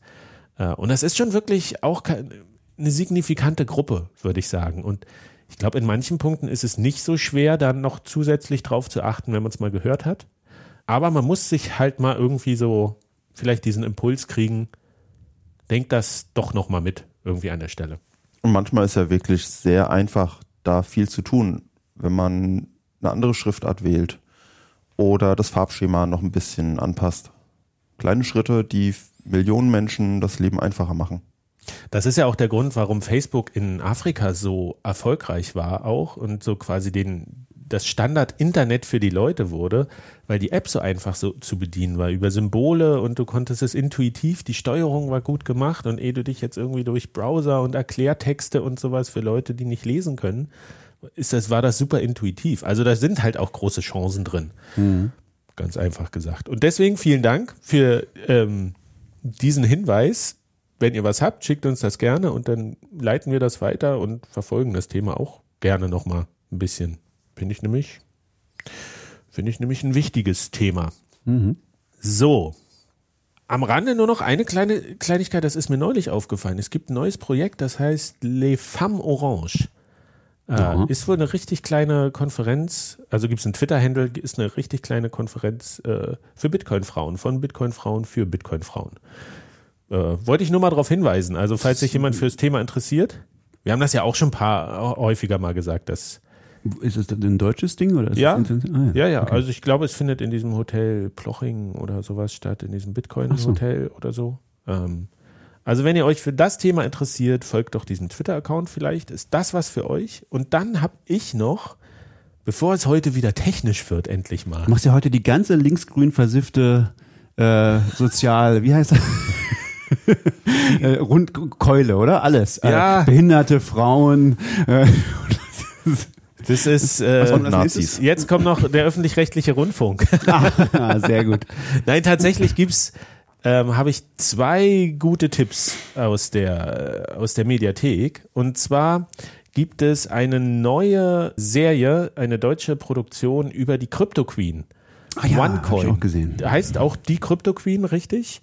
Äh, Und das ist schon wirklich auch eine signifikante Gruppe, würde ich sagen. Und ich glaube, in manchen Punkten ist es nicht so schwer, dann noch zusätzlich drauf zu achten, wenn man es mal gehört hat. Aber man muss sich halt mal irgendwie so vielleicht diesen Impuls kriegen, denkt das doch noch mal mit irgendwie an der Stelle. Und manchmal ist ja wirklich sehr einfach, da viel zu tun, wenn man eine andere Schriftart wählt oder das Farbschema noch ein bisschen anpasst. Kleine Schritte, die Millionen Menschen das Leben einfacher machen. Das ist ja auch der Grund, warum Facebook in Afrika so erfolgreich war auch und so quasi den, das Standard-Internet für die Leute wurde, weil die App so einfach so zu bedienen war über Symbole und du konntest es intuitiv, die Steuerung war gut gemacht und ehe du dich jetzt irgendwie durch Browser und Erklärtexte und sowas für Leute, die nicht lesen können, ist das, war das super intuitiv. Also da sind halt auch große Chancen drin. Ganz einfach gesagt. Und deswegen vielen Dank für ähm, diesen Hinweis. Wenn ihr was habt, schickt uns das gerne und dann leiten wir das weiter und verfolgen das Thema auch gerne nochmal ein bisschen. Finde ich nämlich, finde ich nämlich ein wichtiges Thema. So. Am Rande nur noch eine kleine Kleinigkeit, das ist mir neulich aufgefallen. Es gibt ein neues Projekt, das heißt Les Femmes Orange. Äh, Ja. Ist wohl eine richtig kleine Konferenz, also gibt es einen Twitter-Handle, ist eine richtig kleine Konferenz äh, für Bitcoin-Frauen, von Bitcoin-Frauen für Bitcoin-Frauen. Äh, wollte ich nur mal darauf hinweisen. Also, falls sich jemand fürs Thema interessiert, wir haben das ja auch schon ein paar häufiger mal gesagt, dass Ist es denn ein deutsches Ding oder ist Ja. das? Ah, ja, ja, Okay. also ich glaube, es findet in diesem Hotel Ploching oder sowas statt, in diesem Bitcoin-Hotel oder so. Ähm, also wenn ihr euch für das Thema interessiert, folgt doch diesem Twitter-Account vielleicht. Ist das was für euch? Und dann habe ich noch, bevor es heute wieder technisch wird, endlich mal. Du machst ja heute die ganze linksgrün versiffte äh, sozial, wie heißt das? äh, Rundkeule, oder? Alles. Ja. Äh, Behinderte, Frauen. Äh, Das ist, äh, kommt nächstes? jetzt kommt noch der öffentlich-rechtliche Rundfunk. ah, sehr gut. Nein, tatsächlich gibt's, ähm, habe ich zwei gute Tipps aus der, äh, aus der Mediathek. Und zwar gibt es eine neue Serie, eine deutsche Produktion über die Crypto Queen. Ah ja, OneCoin. ich auch gesehen. Heißt auch die Crypto Queen, richtig?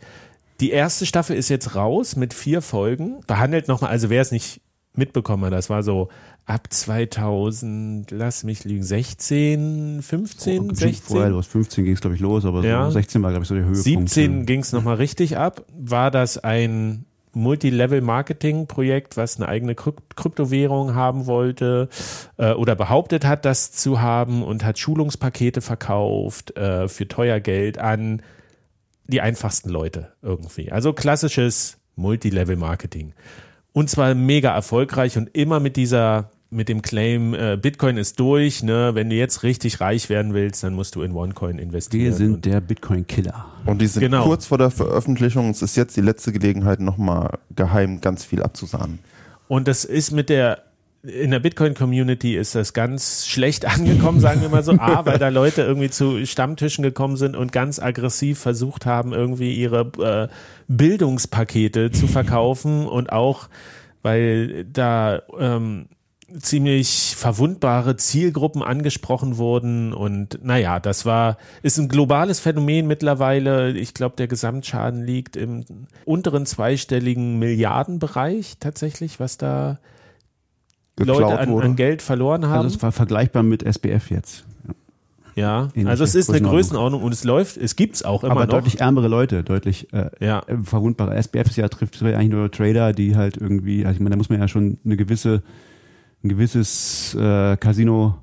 Die erste Staffel ist jetzt raus mit vier Folgen. Behandelt nochmal, also wer es nicht mitbekommen hat, das war so ab 2000, lass mich liegen, 16, 15, Bestimmt 16. Vorher, los 15 ging es, glaube ich, los, aber Ja. so 16 war, glaube ich, so der Höhepunkt. 17 ging es nochmal richtig ab. War das ein Multilevel-Marketing-Projekt, was eine eigene Kryp Kryptowährung haben wollte äh, oder behauptet hat, das zu haben und hat Schulungspakete verkauft äh, für teuer Geld an die einfachsten Leute irgendwie. Also klassisches Multilevel-Marketing. Und zwar mega erfolgreich und immer mit dieser, mit dem Claim, äh, Bitcoin ist durch, ne? Wenn du jetzt richtig reich werden willst, dann musst du in OneCoin investieren. Wir sind der Bitcoin-Killer. Und die sind Genau. kurz vor der Veröffentlichung. Es ist jetzt die letzte Gelegenheit, nochmal geheim ganz viel abzusahnen. Und das ist mit der, in der Bitcoin-Community ist das ganz schlecht angekommen, sagen wir mal so. A, weil da Leute irgendwie zu Stammtischen gekommen sind und ganz aggressiv versucht haben, irgendwie ihre äh, Bildungspakete zu verkaufen und auch, weil da ähm, ziemlich verwundbare Zielgruppen angesprochen wurden und naja, das war, ist ein globales Phänomen mittlerweile. Ich glaube, der Gesamtschaden liegt im unteren zweistelligen Milliardenbereich tatsächlich, was da Leute an, an Geld verloren haben. Also es war vergleichbar mit SBF jetzt. ja, ähnliche also es ist eine Größenordnung. Und es läuft, es gibt's auch immer aber noch. deutlich ärmere Leute, deutlich äh, Ja. äh, verwundbare. SBF ist ja trifft eigentlich nur Trader, die halt irgendwie, also ich meine, da muss man ja schon eine gewisse, ein gewisses äh, Casino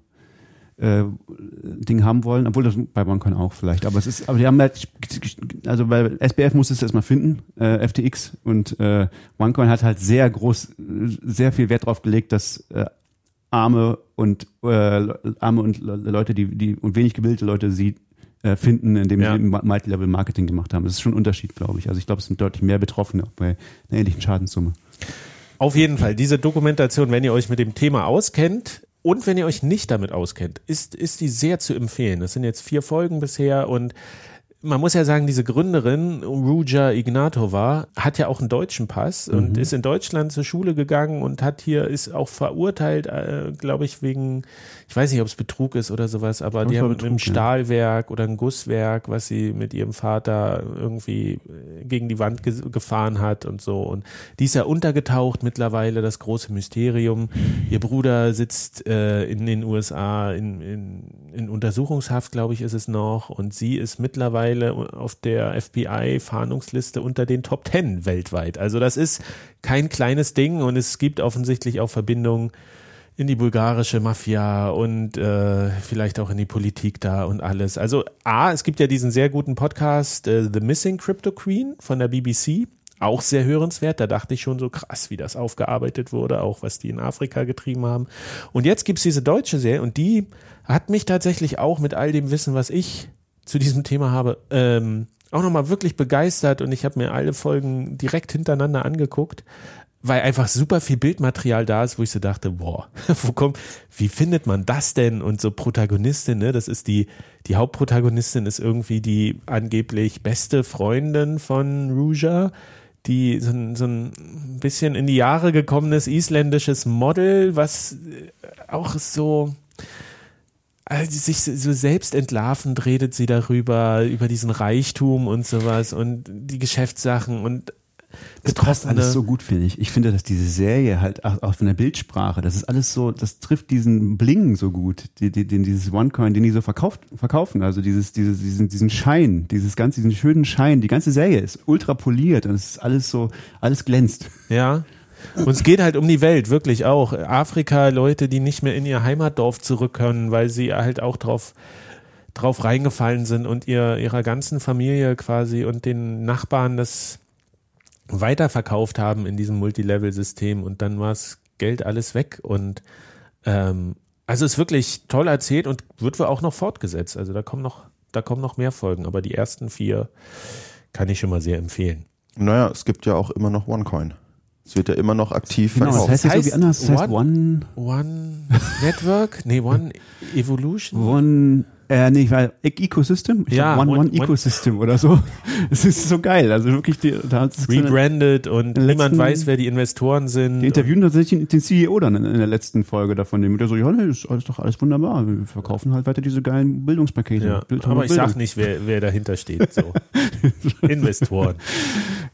äh, Ding haben wollen, obwohl das bei OneCoin auch vielleicht. Aber es ist, aber die haben halt, also bei SBF musstest du erstmal finden, äh, FTX und äh, OneCoin hat halt sehr groß, sehr viel Wert drauf gelegt, dass äh, arme und äh, arme und Le- Leute, die, die und wenig gebildete Leute sie äh, finden, indem Ja. sie Ma- Multilevel-Marketing gemacht haben. Das ist schon ein Unterschied, glaube ich. Also ich glaube, es sind deutlich mehr Betroffene bei einer ähnlichen Schadenssumme. Auf jeden Fall, diese Dokumentation, wenn ihr euch mit dem Thema auskennt und wenn ihr euch nicht damit auskennt, ist, ist die sehr zu empfehlen. Das sind jetzt vier Folgen bisher und man muss ja sagen, diese Gründerin, Ruja Ignatova, hat ja auch einen deutschen Pass und ist in Deutschland zur Schule gegangen und hat hier, ist auch verurteilt, äh, glaube ich, wegen, ich weiß nicht, ob es Betrug ist oder sowas, aber die haben Betrug, ja. Stahlwerk oder ein Gusswerk, was sie mit ihrem Vater irgendwie äh, gegen die Wand ge gefahren hat und so. Und die ist ja untergetaucht mittlerweile, das große Mysterium. Ihr Bruder sitzt äh, in den USA in, in, in Untersuchungshaft, glaube ich, ist es noch. Und sie ist mittlerweile auf der FBI-Fahndungsliste unter den Top Ten weltweit. Also das ist kein kleines Ding und es gibt offensichtlich auch Verbindungen in die bulgarische Mafia und äh, vielleicht auch in die Politik da und alles. Also A, es gibt ja diesen sehr guten Podcast äh, The Missing Crypto Queen von der BBC, auch sehr hörenswert. Da dachte ich schon so krass, wie das aufgearbeitet wurde, auch was die in Afrika getrieben haben. Und jetzt gibt's diese deutsche Serie und die hat mich tatsächlich auch mit all dem Wissen, was ich zu diesem Thema habe, ähm, auch nochmal wirklich begeistert und ich habe mir alle Folgen direkt hintereinander angeguckt weil einfach super viel Bildmaterial da ist, wo ich so dachte, boah, wo kommt, wie findet man das denn? Und so Protagonistin, ne, das ist die, die Hauptprotagonistin ist irgendwie die angeblich beste Freundin von Ruja, die so ein, so ein bisschen in die Jahre gekommenes isländisches Model, was äh, auch so, also sich so selbst entlarvend redet sie darüber, über diesen Reichtum und sowas und die Geschäftssachen und Das passt alles so gut, finde ich. Ich finde, dass diese Serie halt auch, auch von der Bildsprache, das ist alles so, das trifft diesen Bling so gut, die, den dieses OneCoin, den die so verkauft, verkaufen. Also dieses, dieses, diesen, diesen Schein, dieses ganze, diesen schönen Schein. Die ganze Serie ist ultra poliert und es ist alles so, alles glänzt. Ja. Und es geht halt um die Welt, wirklich auch. Afrika, Leute, die nicht mehr in ihr Heimatdorf zurück können, weil sie halt auch drauf, drauf reingefallen sind und ihr, ihrer ganzen Familie quasi und den Nachbarn das weiterverkauft haben in diesem Multilevel-System und dann war das Geld alles weg und ähm, also ist wirklich toll erzählt und wird wohl auch noch fortgesetzt. Also da kommen noch, da kommen noch mehr Folgen, aber die ersten vier kann ich schon mal sehr empfehlen. Naja, es gibt ja auch immer noch OneCoin. Es wird ja immer noch aktiv Genau, das verkauft. heißt jetzt heißt irgendwie anders. Das heißt One- One, One Network? Nee, One Evolution? One, äh, nee, weil Ecosystem? Ich Ja, One, One- Ecosystem oder so. Es ist so geil. Also wirklich, die, da hat es Rebranded und Den niemand weiß, wer die Investoren sind. Die interviewen tatsächlich den CEO dann in, in der letzten Folge davon, der so, ja, nee, ist alles doch alles wunderbar. Wir verkaufen halt weiter diese geilen Bildungspakete. ja, Bild- aber ich Bildung. sag nicht, wer, wer dahinter steht. So. Investoren.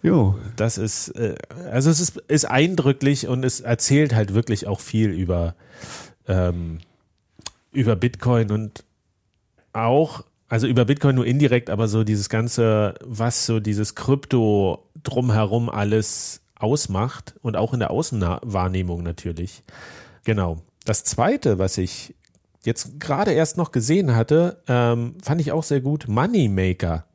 Jo, Das ist, äh, also es ist, ist eindrücklich und es erzählt halt wirklich auch viel über, ähm, über Bitcoin und auch, also über Bitcoin nur indirekt, aber so dieses ganze, was so dieses Krypto drumherum alles ausmacht und auch in der Außenwahrnehmung natürlich. Genau. Das zweite, was ich jetzt gerade erst noch gesehen hatte, ähm, fand ich auch sehr gut, Moneymaker.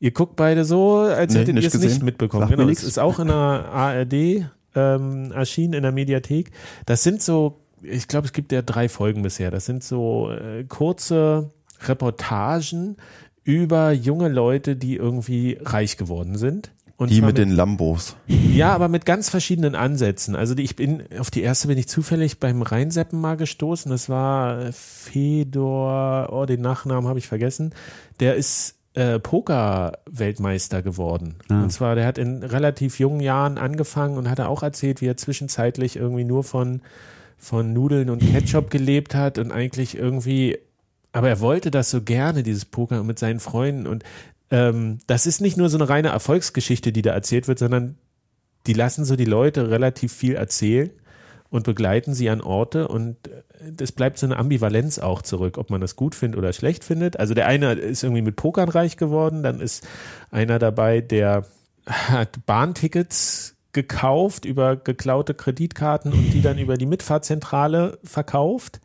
Ihr guckt beide so, als Nee, hättet ihr es nicht mitbekommen. Mir Genau, es nix. ist auch in der ARD ähm, erschienen, in der Mediathek. Das sind so, ich glaube, es gibt ja drei Folgen bisher. Das sind so äh, kurze Reportagen über junge Leute, die irgendwie reich geworden sind. Und Die zwar mit den Lambos. ja, aber mit ganz verschiedenen Ansätzen. Also die, ich bin auf die erste bin ich zufällig beim Rheinseppen mal gestoßen. Das war Fedor, oh, den Nachnamen habe ich vergessen. Der ist äh, Poker-Weltmeister geworden. Ah. Und zwar, der hat in relativ jungen Jahren angefangen und hat er auch erzählt, wie er zwischenzeitlich irgendwie nur von, von Nudeln und Ketchup gelebt hat und eigentlich irgendwie, aber er wollte das so gerne, dieses Poker mit seinen Freunden. Und ähm, das ist nicht nur so eine reine Erfolgsgeschichte, die da erzählt wird, sondern die lassen so die Leute relativ viel erzählen und begleiten sie an Orte. Und es bleibt so eine Ambivalenz auch zurück, ob man das gut findet oder schlecht findet. Also der eine ist irgendwie mit Pokern reich geworden, dann ist einer dabei, der hat Bahntickets gekauft über geklaute Kreditkarten und die dann über die Mitfahrzentrale verkauft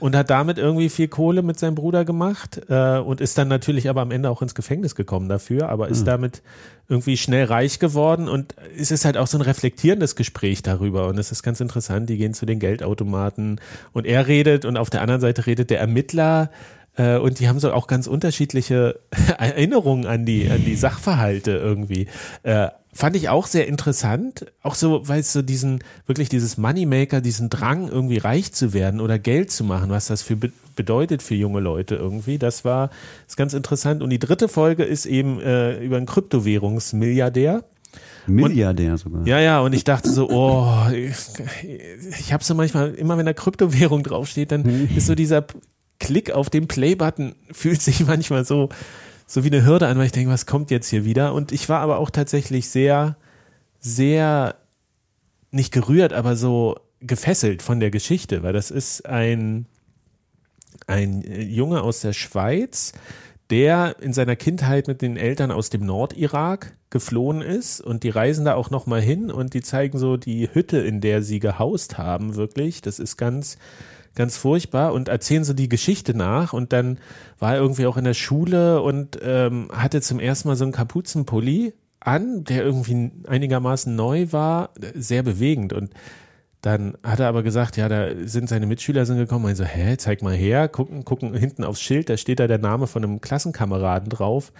und hat damit irgendwie viel Kohle mit seinem Bruder gemacht äh, und ist dann natürlich aber am Ende auch ins Gefängnis gekommen dafür, aber ist damit irgendwie schnell reich geworden und es ist halt auch so ein reflektierendes Gespräch darüber und es ist ganz interessant, die gehen zu den Geldautomaten und er redet und auf der anderen Seite redet der Ermittler äh, und die haben so auch ganz unterschiedliche Erinnerungen an die, an die Sachverhalte irgendwie. Fand ich auch sehr interessant, auch so, weil es so diesen, wirklich dieses Moneymaker, diesen Drang, irgendwie reich zu werden oder Geld zu machen, was das für be bedeutet für junge Leute irgendwie. Das war ist ganz interessant. Und die dritte Folge ist eben äh, über einen Kryptowährungsmilliardär. Milliardär sogar. Ja, ja, und ich dachte so, oh, ich, ich habe so manchmal, immer wenn da Kryptowährung draufsteht, dann ist so dieser Klick auf den Play-Button, fühlt sich manchmal so, so wie eine Hürde an, weil ich denke, was kommt jetzt hier wieder? Und ich war aber auch tatsächlich sehr, sehr, nicht gerührt, aber so gefesselt von der Geschichte, weil das ist ein, ein äh, Junge aus der Schweiz, der in seiner Kindheit mit den Eltern aus dem Nordirak geflohen ist und die reisen da auch noch mal hin und die zeigen so die Hütte, in der sie gehaust haben, wirklich. Das ist ganz, ganz furchtbar und erzählen so die Geschichte nach. Und dann war er irgendwie auch in der Schule und ähm, hatte zum ersten Mal so einen Kapuzenpulli an, der irgendwie einigermaßen neu war, sehr bewegend. Und dann hat er aber gesagt, ja, da sind seine Mitschüler sind gekommen. Und so, hä, zeig mal her, gucken, gucken hinten aufs Schild, da steht da der Name von einem Klassenkameraden drauf.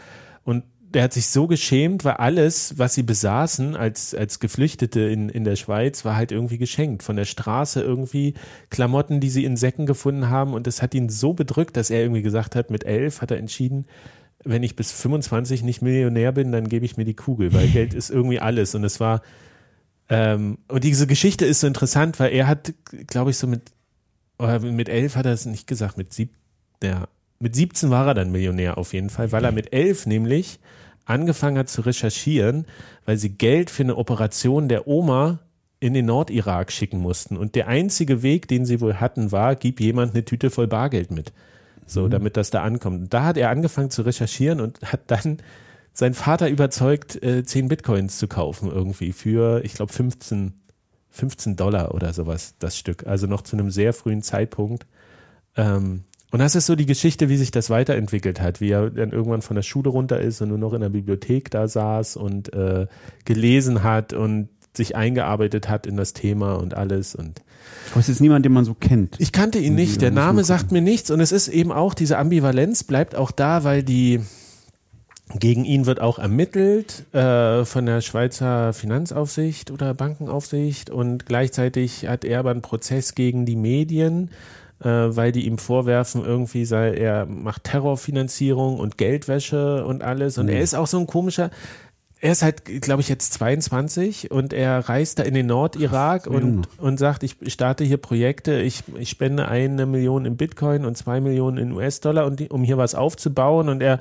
Und der hat sich so geschämt, weil alles, was sie besaßen als, als Geflüchtete in, in der Schweiz, war halt irgendwie geschenkt. Von der Straße irgendwie Klamotten, die sie in Säcken gefunden haben. Und das hat ihn so bedrückt, dass er irgendwie gesagt hat, mit elf hat er entschieden, wenn ich bis 25 nicht Millionär bin, dann gebe ich mir die Kugel, weil Geld ist irgendwie alles. Und es war, ähm, und diese Geschichte ist so interessant, weil er hat, glaube ich, so mit, oder mit elf hat er es nicht gesagt, mit sieb, ja, mit 17 war er dann Millionär auf jeden Fall, weil er mit elf nämlich angefangen hat zu recherchieren, weil sie Geld für eine Operation der Oma in den Nordirak schicken mussten. Und der einzige Weg, den sie wohl hatten, war, gib jemand eine Tüte voll Bargeld mit. So, damit das da ankommt. Und da hat er angefangen zu recherchieren und hat dann seinen Vater überzeugt, äh, 10 Bitcoins zu kaufen irgendwie für, ich glaube, 15, 15 Dollar oder sowas, das Stück. Also noch zu einem sehr frühen Zeitpunkt. Ähm, und das ist so die Geschichte, wie sich das weiterentwickelt hat, wie er dann irgendwann von der Schule runter ist und nur noch in der Bibliothek da saß und äh, gelesen hat und sich eingearbeitet hat in das Thema und alles und Aber es ist niemand, den man so kennt. ich kannte ihn nicht, der Name sagt mir nichts. Und es ist eben auch, diese Ambivalenz bleibt auch da, weil die, Gegen ihn wird auch ermittelt äh, von der Schweizer Finanzaufsicht oder Bankenaufsicht. Und gleichzeitig hat er aber einen Prozess gegen die Medien, äh, weil die ihm vorwerfen, irgendwie sei er macht Terrorfinanzierung und Geldwäsche und alles. Und er ist auch so ein komischer. Er ist halt, glaube ich, jetzt 22 und er reist da in den Nordirak und, und sagt, ich starte hier Projekte, ich, ich spende eine Million in Bitcoin und zwei Millionen in US-Dollar, um hier was aufzubauen. Und er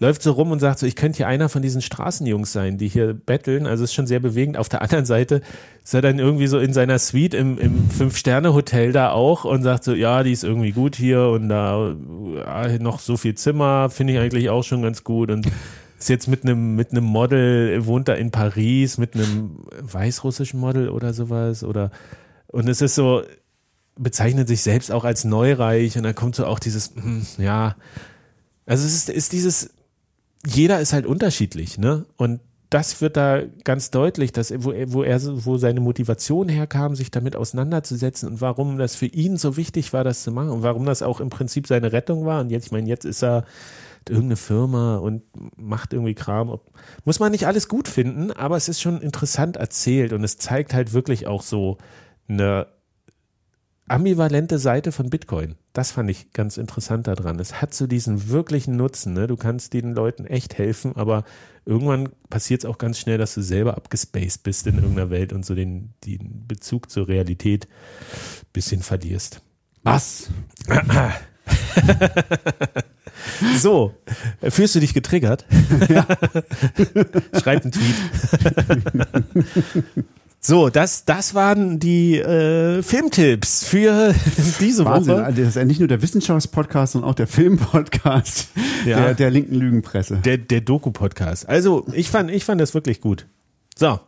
läuft so rum und sagt so, ich könnte hier einer von diesen Straßenjungs sein, die hier betteln. Also ist schon sehr bewegend. Auf der anderen Seite ist er dann irgendwie so in seiner Suite im, im Fünf-Sterne-Hotel da auch und sagt so, ja, die ist irgendwie gut hier und da ja, noch so viel Zimmer, finde ich eigentlich auch schon ganz gut und ist jetzt mit einem mit einem Model, wohnt da in Paris mit einem weißrussischen Model oder sowas oder und es ist so, bezeichnet sich selbst auch als neureich und dann kommt so auch dieses, hm, ja, also es ist, ist dieses, jeder ist halt unterschiedlich, ne? Und das wird da ganz deutlich, dass wo er, wo er, wo seine Motivation herkam, sich damit auseinanderzusetzen und warum das für ihn so wichtig war, das zu machen und warum das auch im Prinzip seine Rettung war. Und jetzt, ich meine, jetzt ist er irgendeine Firma und macht irgendwie Kram. Muss man nicht alles gut finden, aber es ist schon interessant erzählt und es zeigt halt wirklich auch so eine ambivalente Seite von Bitcoin. Das fand ich ganz interessant daran. Es hat so diesen wirklichen Nutzen. Ne? Du kannst den Leuten echt helfen, aber irgendwann passiert es auch ganz schnell, dass du selber abgespaced bist in irgendeiner Welt und so den, den Bezug zur Realität ein bisschen verlierst. Was? So, fühlst du dich getriggert? Schreib einen Tweet. So, das, das waren die äh, Filmtipps für diese Wahnsinn. Woche. Also Das ist ja nicht nur der Wissenschaftspodcast, sondern auch der Filmpodcast Ja. der, der linken Lügenpresse. Der, der Doku-Podcast. Also, ich fand, ich fand das wirklich gut. So,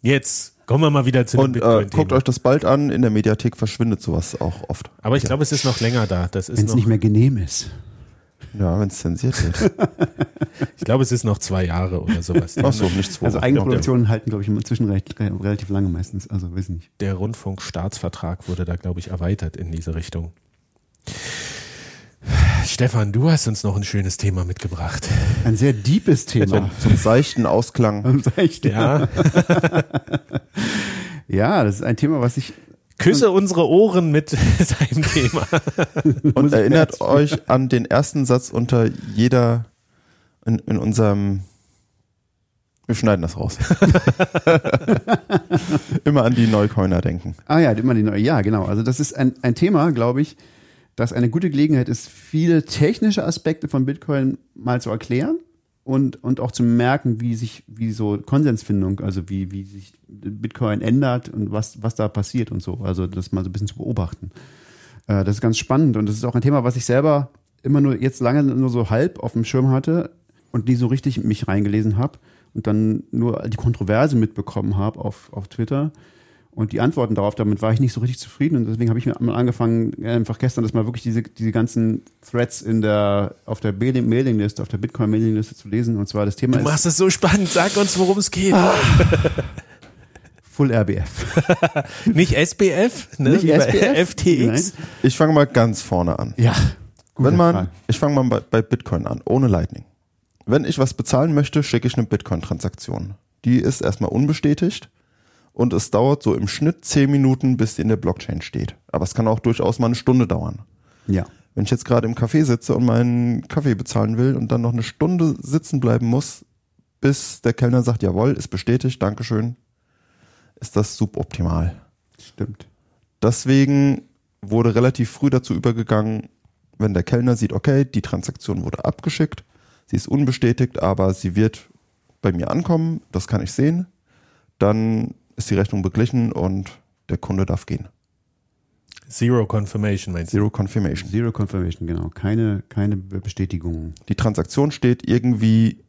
jetzt kommen wir mal wieder zu dem Und äh, guckt euch das bald an. In der Mediathek verschwindet sowas auch oft. Aber ich glaube, es ist noch länger da. Das ist Wenn es nicht mehr genehm ist. Ja, wenn es zensiert wird. ich glaube, es ist noch zwei Jahre oder sowas. Ach so, nichts vor. Also Eigenproduktionen halten, glaube ich, inzwischen recht, relativ lange meistens. Also weiß nicht. der Rundfunkstaatsvertrag wurde da, glaube ich, erweitert in diese Richtung. Stefan, du hast uns noch ein schönes Thema mitgebracht. Ein sehr deepes Thema. zum, zum seichten Ausklang. Echt? Ja, ja, das ist ein Thema, was ich küsse unsere Ohren mit deinem Thema. Und erinnert euch an den ersten Satz unter jeder in, in unserem wir schneiden das raus. Immer an die Neucoiner denken. Ah ja, immer die neue. Ja, genau. Also das ist ein, ein Thema, glaube ich, das eine gute Gelegenheit ist, viele technische Aspekte von Bitcoin mal zu erklären und, und auch zu merken, wie sich, wie so Konsensfindung, also wie, wie sich Bitcoin ändert und was, was da passiert und so. Also das mal so ein bisschen zu beobachten. Äh, das ist ganz spannend und das ist auch ein Thema, was ich selber immer nur jetzt lange nur so halb auf dem Schirm hatte und nie so richtig mich reingelesen habe und dann nur die Kontroverse mitbekommen habe auf, auf Twitter und die Antworten darauf, damit war ich nicht so richtig zufrieden und deswegen habe ich mir mal angefangen, einfach gestern das mal wirklich diese, diese ganzen Threads in der, auf der Mailingliste, auf der Bitcoin-Mailingliste zu lesen und zwar das Thema Du machst es so spannend. Sag uns, worum es geht. Full RBF. Nicht SBF, ne? Nicht SBF? FTX. Ich fange mal ganz vorne an. Ja. Wenn man, Frage. ich fange mal bei, bei Bitcoin an, ohne Lightning. Wenn ich was bezahlen möchte, schicke ich eine Bitcoin-Transaktion. Die ist erstmal unbestätigt und es dauert so im Schnitt zehn Minuten, bis die in der Blockchain steht. Aber es kann auch durchaus mal eine Stunde dauern. Ja. Wenn ich jetzt gerade im Café sitze und meinen Kaffee bezahlen will und dann noch eine Stunde sitzen bleiben muss, bis der Kellner sagt, jawohl, ist bestätigt, Dankeschön, ist das suboptimal. Stimmt. Deswegen wurde relativ früh dazu übergegangen, wenn der Kellner sieht, okay, die Transaktion wurde abgeschickt, sie ist unbestätigt, aber sie wird bei mir ankommen, das kann ich sehen, dann ist die Rechnung beglichen und der Kunde darf gehen. Zero Confirmation, meinst du? Zero Confirmation. Zero Confirmation, genau. Keine, keine Bestätigung. Die Transaktion steht irgendwie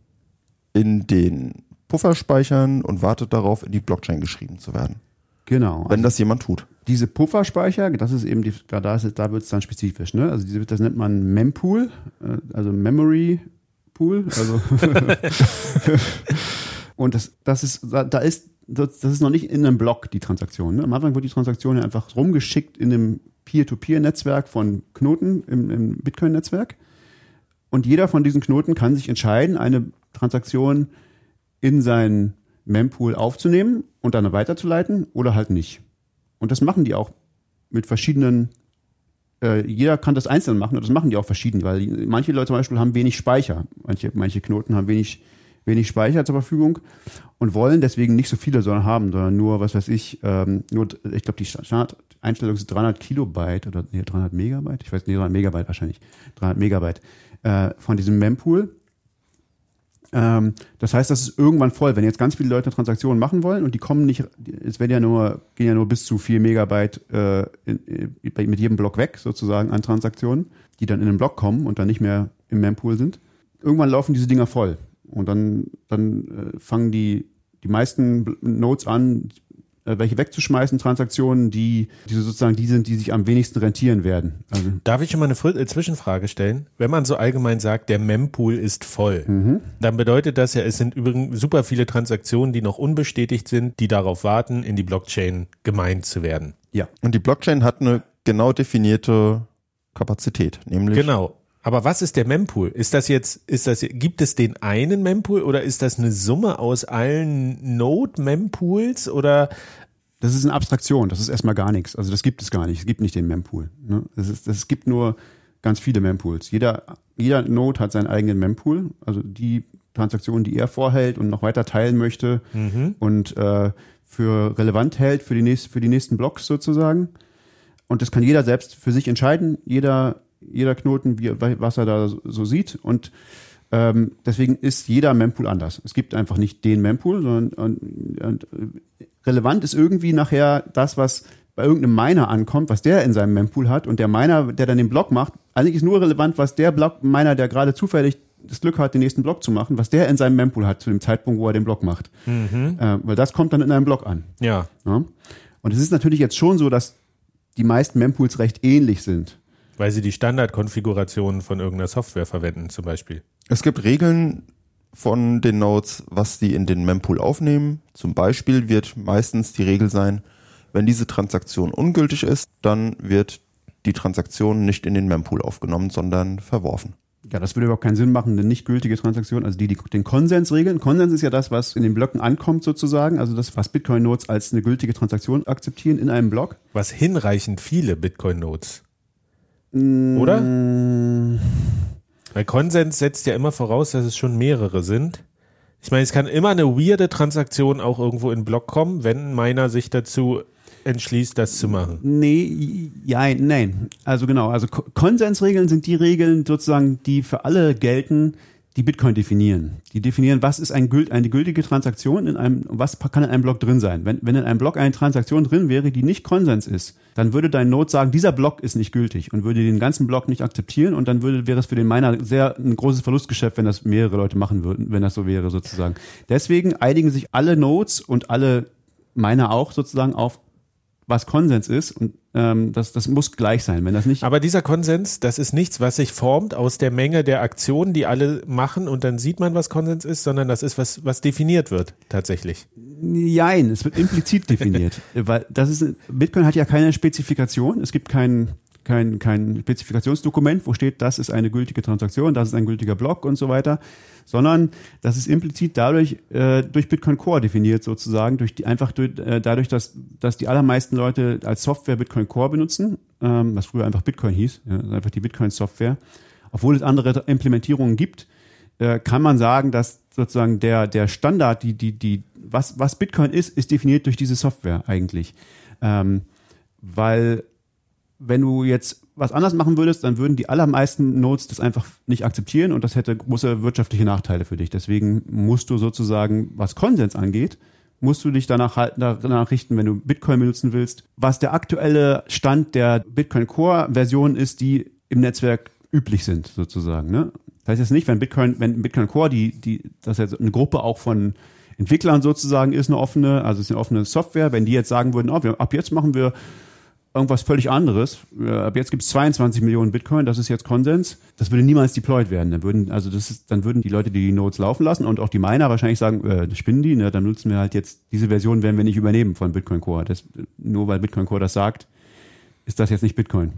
in den Pufferspeichern und wartet darauf, in die Blockchain geschrieben zu werden. Genau. Wenn das jemand tut. diese Pufferspeicher, das ist eben die, da, da, da wird es dann spezifisch, ne? Also diese, das nennt man Mempool, äh, also Memory Pool, also und das, das ist, da, da ist, das, das ist noch nicht in einem Block die Transaktion. Ne? Am Anfang wird die Transaktion ja einfach rumgeschickt in einem Peer-to-Peer-Netzwerk von Knoten im, im Bitcoin-Netzwerk. Und jeder von diesen Knoten kann sich entscheiden, eine Transaktion in seinen Mempool aufzunehmen und dann weiterzuleiten oder halt nicht. Und das machen die auch mit verschiedenen, äh, jeder kann das einzeln machen und das machen die auch verschieden, weil manche Leute zum Beispiel haben wenig Speicher, manche, manche Knoten haben wenig, wenig Speicher zur Verfügung und wollen deswegen nicht so viele sondern haben, sondern nur, was weiß ich, ähm, nur, ich glaube, die Standard-Einstellung ist 300 Kilobyte oder nee, 300 Megabyte, ich weiß nicht, 300 Megabyte wahrscheinlich, 300 Megabyte äh, von diesem Mempool ähm, das heißt, das ist irgendwann voll. Wenn jetzt ganz viele Leute Transaktionen machen wollen und die kommen nicht, es werden ja nur, gehen ja nur bis zu 4 Megabyte äh, in, in, mit jedem Block weg, sozusagen, an Transaktionen, die dann in den Block kommen und dann nicht mehr im Mempool sind. Irgendwann laufen diese Dinger voll. Und dann, dann äh, fangen die, die meisten Nodes an, äh, welche wegzuschmeißen, Transaktionen, die, die sozusagen die sind, die sich am wenigsten rentieren werden. Also Darf ich schon mal eine äh, Zwischenfrage stellen? Wenn man so allgemein sagt, der Mempool ist voll, mhm. dann bedeutet das ja, es sind übrigens super viele Transaktionen, die noch unbestätigt sind, die darauf warten, in die Blockchain gemeint zu werden. Ja. Und die Blockchain hat eine genau definierte Kapazität, nämlich Genau. Aber was ist der Mempool? Ist das jetzt, ist das, gibt es den einen Mempool oder ist das eine Summe aus allen Node-Mempools oder? Das ist eine Abstraktion, das ist erstmal gar nichts. Also das gibt es gar nicht. Es gibt nicht den Mempool. Ne? Es, ist, es gibt nur ganz viele Mempools. Jeder, jeder Node hat seinen eigenen Mempool, also die Transaktionen, die er vorhält und noch weiter teilen möchte mhm. und äh, für relevant hält für die, nächst, für die nächsten Blocks sozusagen. Und das kann jeder selbst für sich entscheiden. Jeder jeder Knoten, wie, was er da so sieht. Und ähm, deswegen ist jeder Mempool anders. Es gibt einfach nicht den Mempool, sondern und, und relevant ist irgendwie nachher das, was bei irgendeinem Miner ankommt, was der in seinem Mempool hat und der Miner, der dann den Block macht, eigentlich ist nur relevant, was der Block Miner, der gerade zufällig das Glück hat, den nächsten Block zu machen, was der in seinem Mempool hat zu dem Zeitpunkt, wo er den Block macht. Mhm. Äh, weil das kommt dann in einem Block an. Ja. ja. Und es ist natürlich jetzt schon so, dass die meisten Mempools recht ähnlich sind. Weil sie die Standardkonfigurationen von irgendeiner Software verwenden, zum Beispiel. Es gibt Regeln von den Nodes, was die in den Mempool aufnehmen. Zum Beispiel wird meistens die Regel sein, wenn diese Transaktion ungültig ist, dann wird die Transaktion nicht in den Mempool aufgenommen, sondern verworfen. Ja, das würde überhaupt keinen Sinn machen, eine nicht gültige Transaktion, also die, die den Konsens regeln. Konsens ist ja das, was in den Blöcken ankommt sozusagen, also das, was Bitcoin-Nodes als eine gültige Transaktion akzeptieren in einem Block. Was hinreichend viele Bitcoin-Nodes oder? Mm. Weil Konsens setzt ja immer voraus, dass es schon mehrere sind. Ich meine, es kann immer eine weirde Transaktion auch irgendwo in Block kommen, wenn meiner sich dazu entschließt, das zu machen. Nee, ja, nein. Also genau, also Konsensregeln sind die Regeln sozusagen, die für alle gelten, die Bitcoin definieren. Die definieren, was ist ein, eine gültige Transaktion in einem, was kann in einem Block drin sein. Wenn, wenn in einem Block eine Transaktion drin wäre, die nicht Konsens ist, dann würde dein Node sagen, dieser Block ist nicht gültig und würde den ganzen Block nicht akzeptieren und dann würde, wäre es für den Miner sehr ein großes Verlustgeschäft, wenn das mehrere Leute machen würden, wenn das so wäre sozusagen. Deswegen einigen sich alle Nodes und alle Miner auch sozusagen auf was Konsens ist und ähm, das, das muss gleich sein. Wenn das nicht. Aber dieser Konsens, das ist nichts, was sich formt aus der Menge der Aktionen, die alle machen und dann sieht man, was Konsens ist, sondern das ist was, was definiert wird tatsächlich. Nein, es wird implizit definiert, weil das ist Bitcoin hat ja keine Spezifikation. Es gibt keinen kein, kein Spezifikationsdokument, wo steht, das ist eine gültige Transaktion, das ist ein gültiger Block und so weiter, sondern das ist implizit dadurch äh, durch Bitcoin Core definiert sozusagen, durch die, einfach durch, äh, dadurch, dass, dass die allermeisten Leute als Software Bitcoin Core benutzen, ähm, was früher einfach Bitcoin hieß, ja, einfach die Bitcoin-Software. Obwohl es andere Implementierungen gibt, äh, kann man sagen, dass sozusagen der, der Standard, die, die, die, was, was Bitcoin ist, ist definiert durch diese Software eigentlich. Ähm, weil wenn du jetzt was anders machen würdest, dann würden die allermeisten Nodes das einfach nicht akzeptieren und das hätte große wirtschaftliche Nachteile für dich. Deswegen musst du sozusagen, was Konsens angeht, musst du dich danach, halt, danach richten, wenn du Bitcoin benutzen willst, was der aktuelle Stand der Bitcoin Core Version ist, die im Netzwerk üblich sind, sozusagen. Ne? Das heißt jetzt nicht, wenn Bitcoin, wenn Bitcoin Core, die, die, das ist jetzt eine Gruppe auch von Entwicklern sozusagen ist, eine offene, also ist eine offene Software, wenn die jetzt sagen würden, oh, wir, ab jetzt machen wir irgendwas völlig anderes. Ab jetzt gibt es 22 Millionen Bitcoin, das ist jetzt Konsens. Das würde niemals deployed werden. Dann würden, also das ist, dann würden die Leute die Nodes laufen lassen und auch die Miner wahrscheinlich sagen, äh, spinnen die, ne, dann nutzen wir halt jetzt, diese Version werden wir nicht übernehmen von Bitcoin Core. Das, nur weil Bitcoin Core das sagt, ist das jetzt nicht Bitcoin.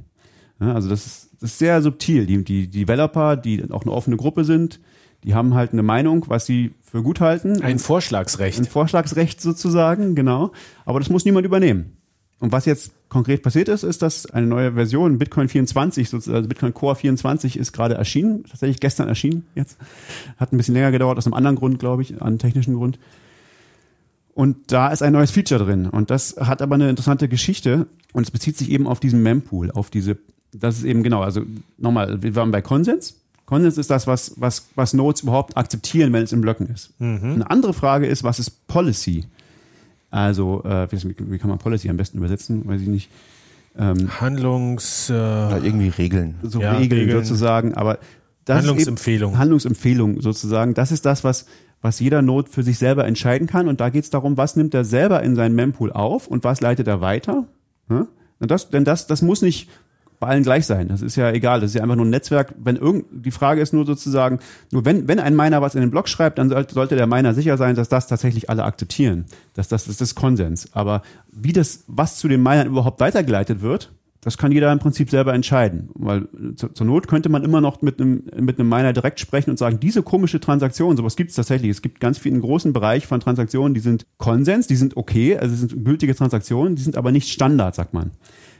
Ja, also das ist, das ist sehr subtil. Die, die Developer, die auch eine offene Gruppe sind, Die haben halt eine Meinung, was sie für gut halten. Ein Vorschlagsrecht. Ein Vorschlagsrecht sozusagen, genau. Aber das muss niemand übernehmen. Und was jetzt konkret passiert ist, ist, dass eine neue Version, Bitcoin 24, also Bitcoin Core 24 ist gerade erschienen, tatsächlich gestern erschienen jetzt. Hat ein bisschen länger gedauert, aus einem anderen Grund, glaube ich, einen technischen Grund. Und da ist ein neues Feature drin. Und das hat aber eine interessante Geschichte. Und es bezieht sich eben auf diesen Mempool, auf diese, das ist eben genau, also nochmal, wir waren bei Konsens. Konsens ist das, was, was, was Nodes überhaupt akzeptieren, wenn es in Blöcken ist. Eine andere Frage ist, was ist Policy? Also, äh, wie, wie kann man Policy am besten übersetzen? Weiß ich nicht. Ähm, Handlungs, äh, Ja, irgendwie Regeln. so Ja, Regeln, Regeln. sozusagen, aber das Handlungsempfehlung. Ist eben, Handlungsempfehlung sozusagen. Das ist das, was, was jeder Node für sich selber entscheiden kann. Und da geht es darum, was nimmt er selber in seinen Mempool auf und was leitet er weiter. Und das, denn das, das muss nicht bei allen gleich sein. Das ist ja egal. Das ist ja einfach nur ein Netzwerk. Wenn irgend, die Frage ist nur sozusagen, nur wenn, wenn ein Miner was in den Blog schreibt, dann sollte, der Miner sicher sein, dass das tatsächlich alle akzeptieren. Dass das, das ist Konsens. Aber wie das, was zu den Minern überhaupt weitergeleitet wird, das kann jeder im Prinzip selber entscheiden. Weil äh, zu, zur Not könnte man immer noch mit einem, mit einem Miner direkt sprechen und sagen, diese komische Transaktion, sowas gibt es tatsächlich. Es gibt ganz viel, einen großen Bereich von Transaktionen, die sind Konsens, die sind okay, also sind gültige Transaktionen, die sind aber nicht Standard, sagt man.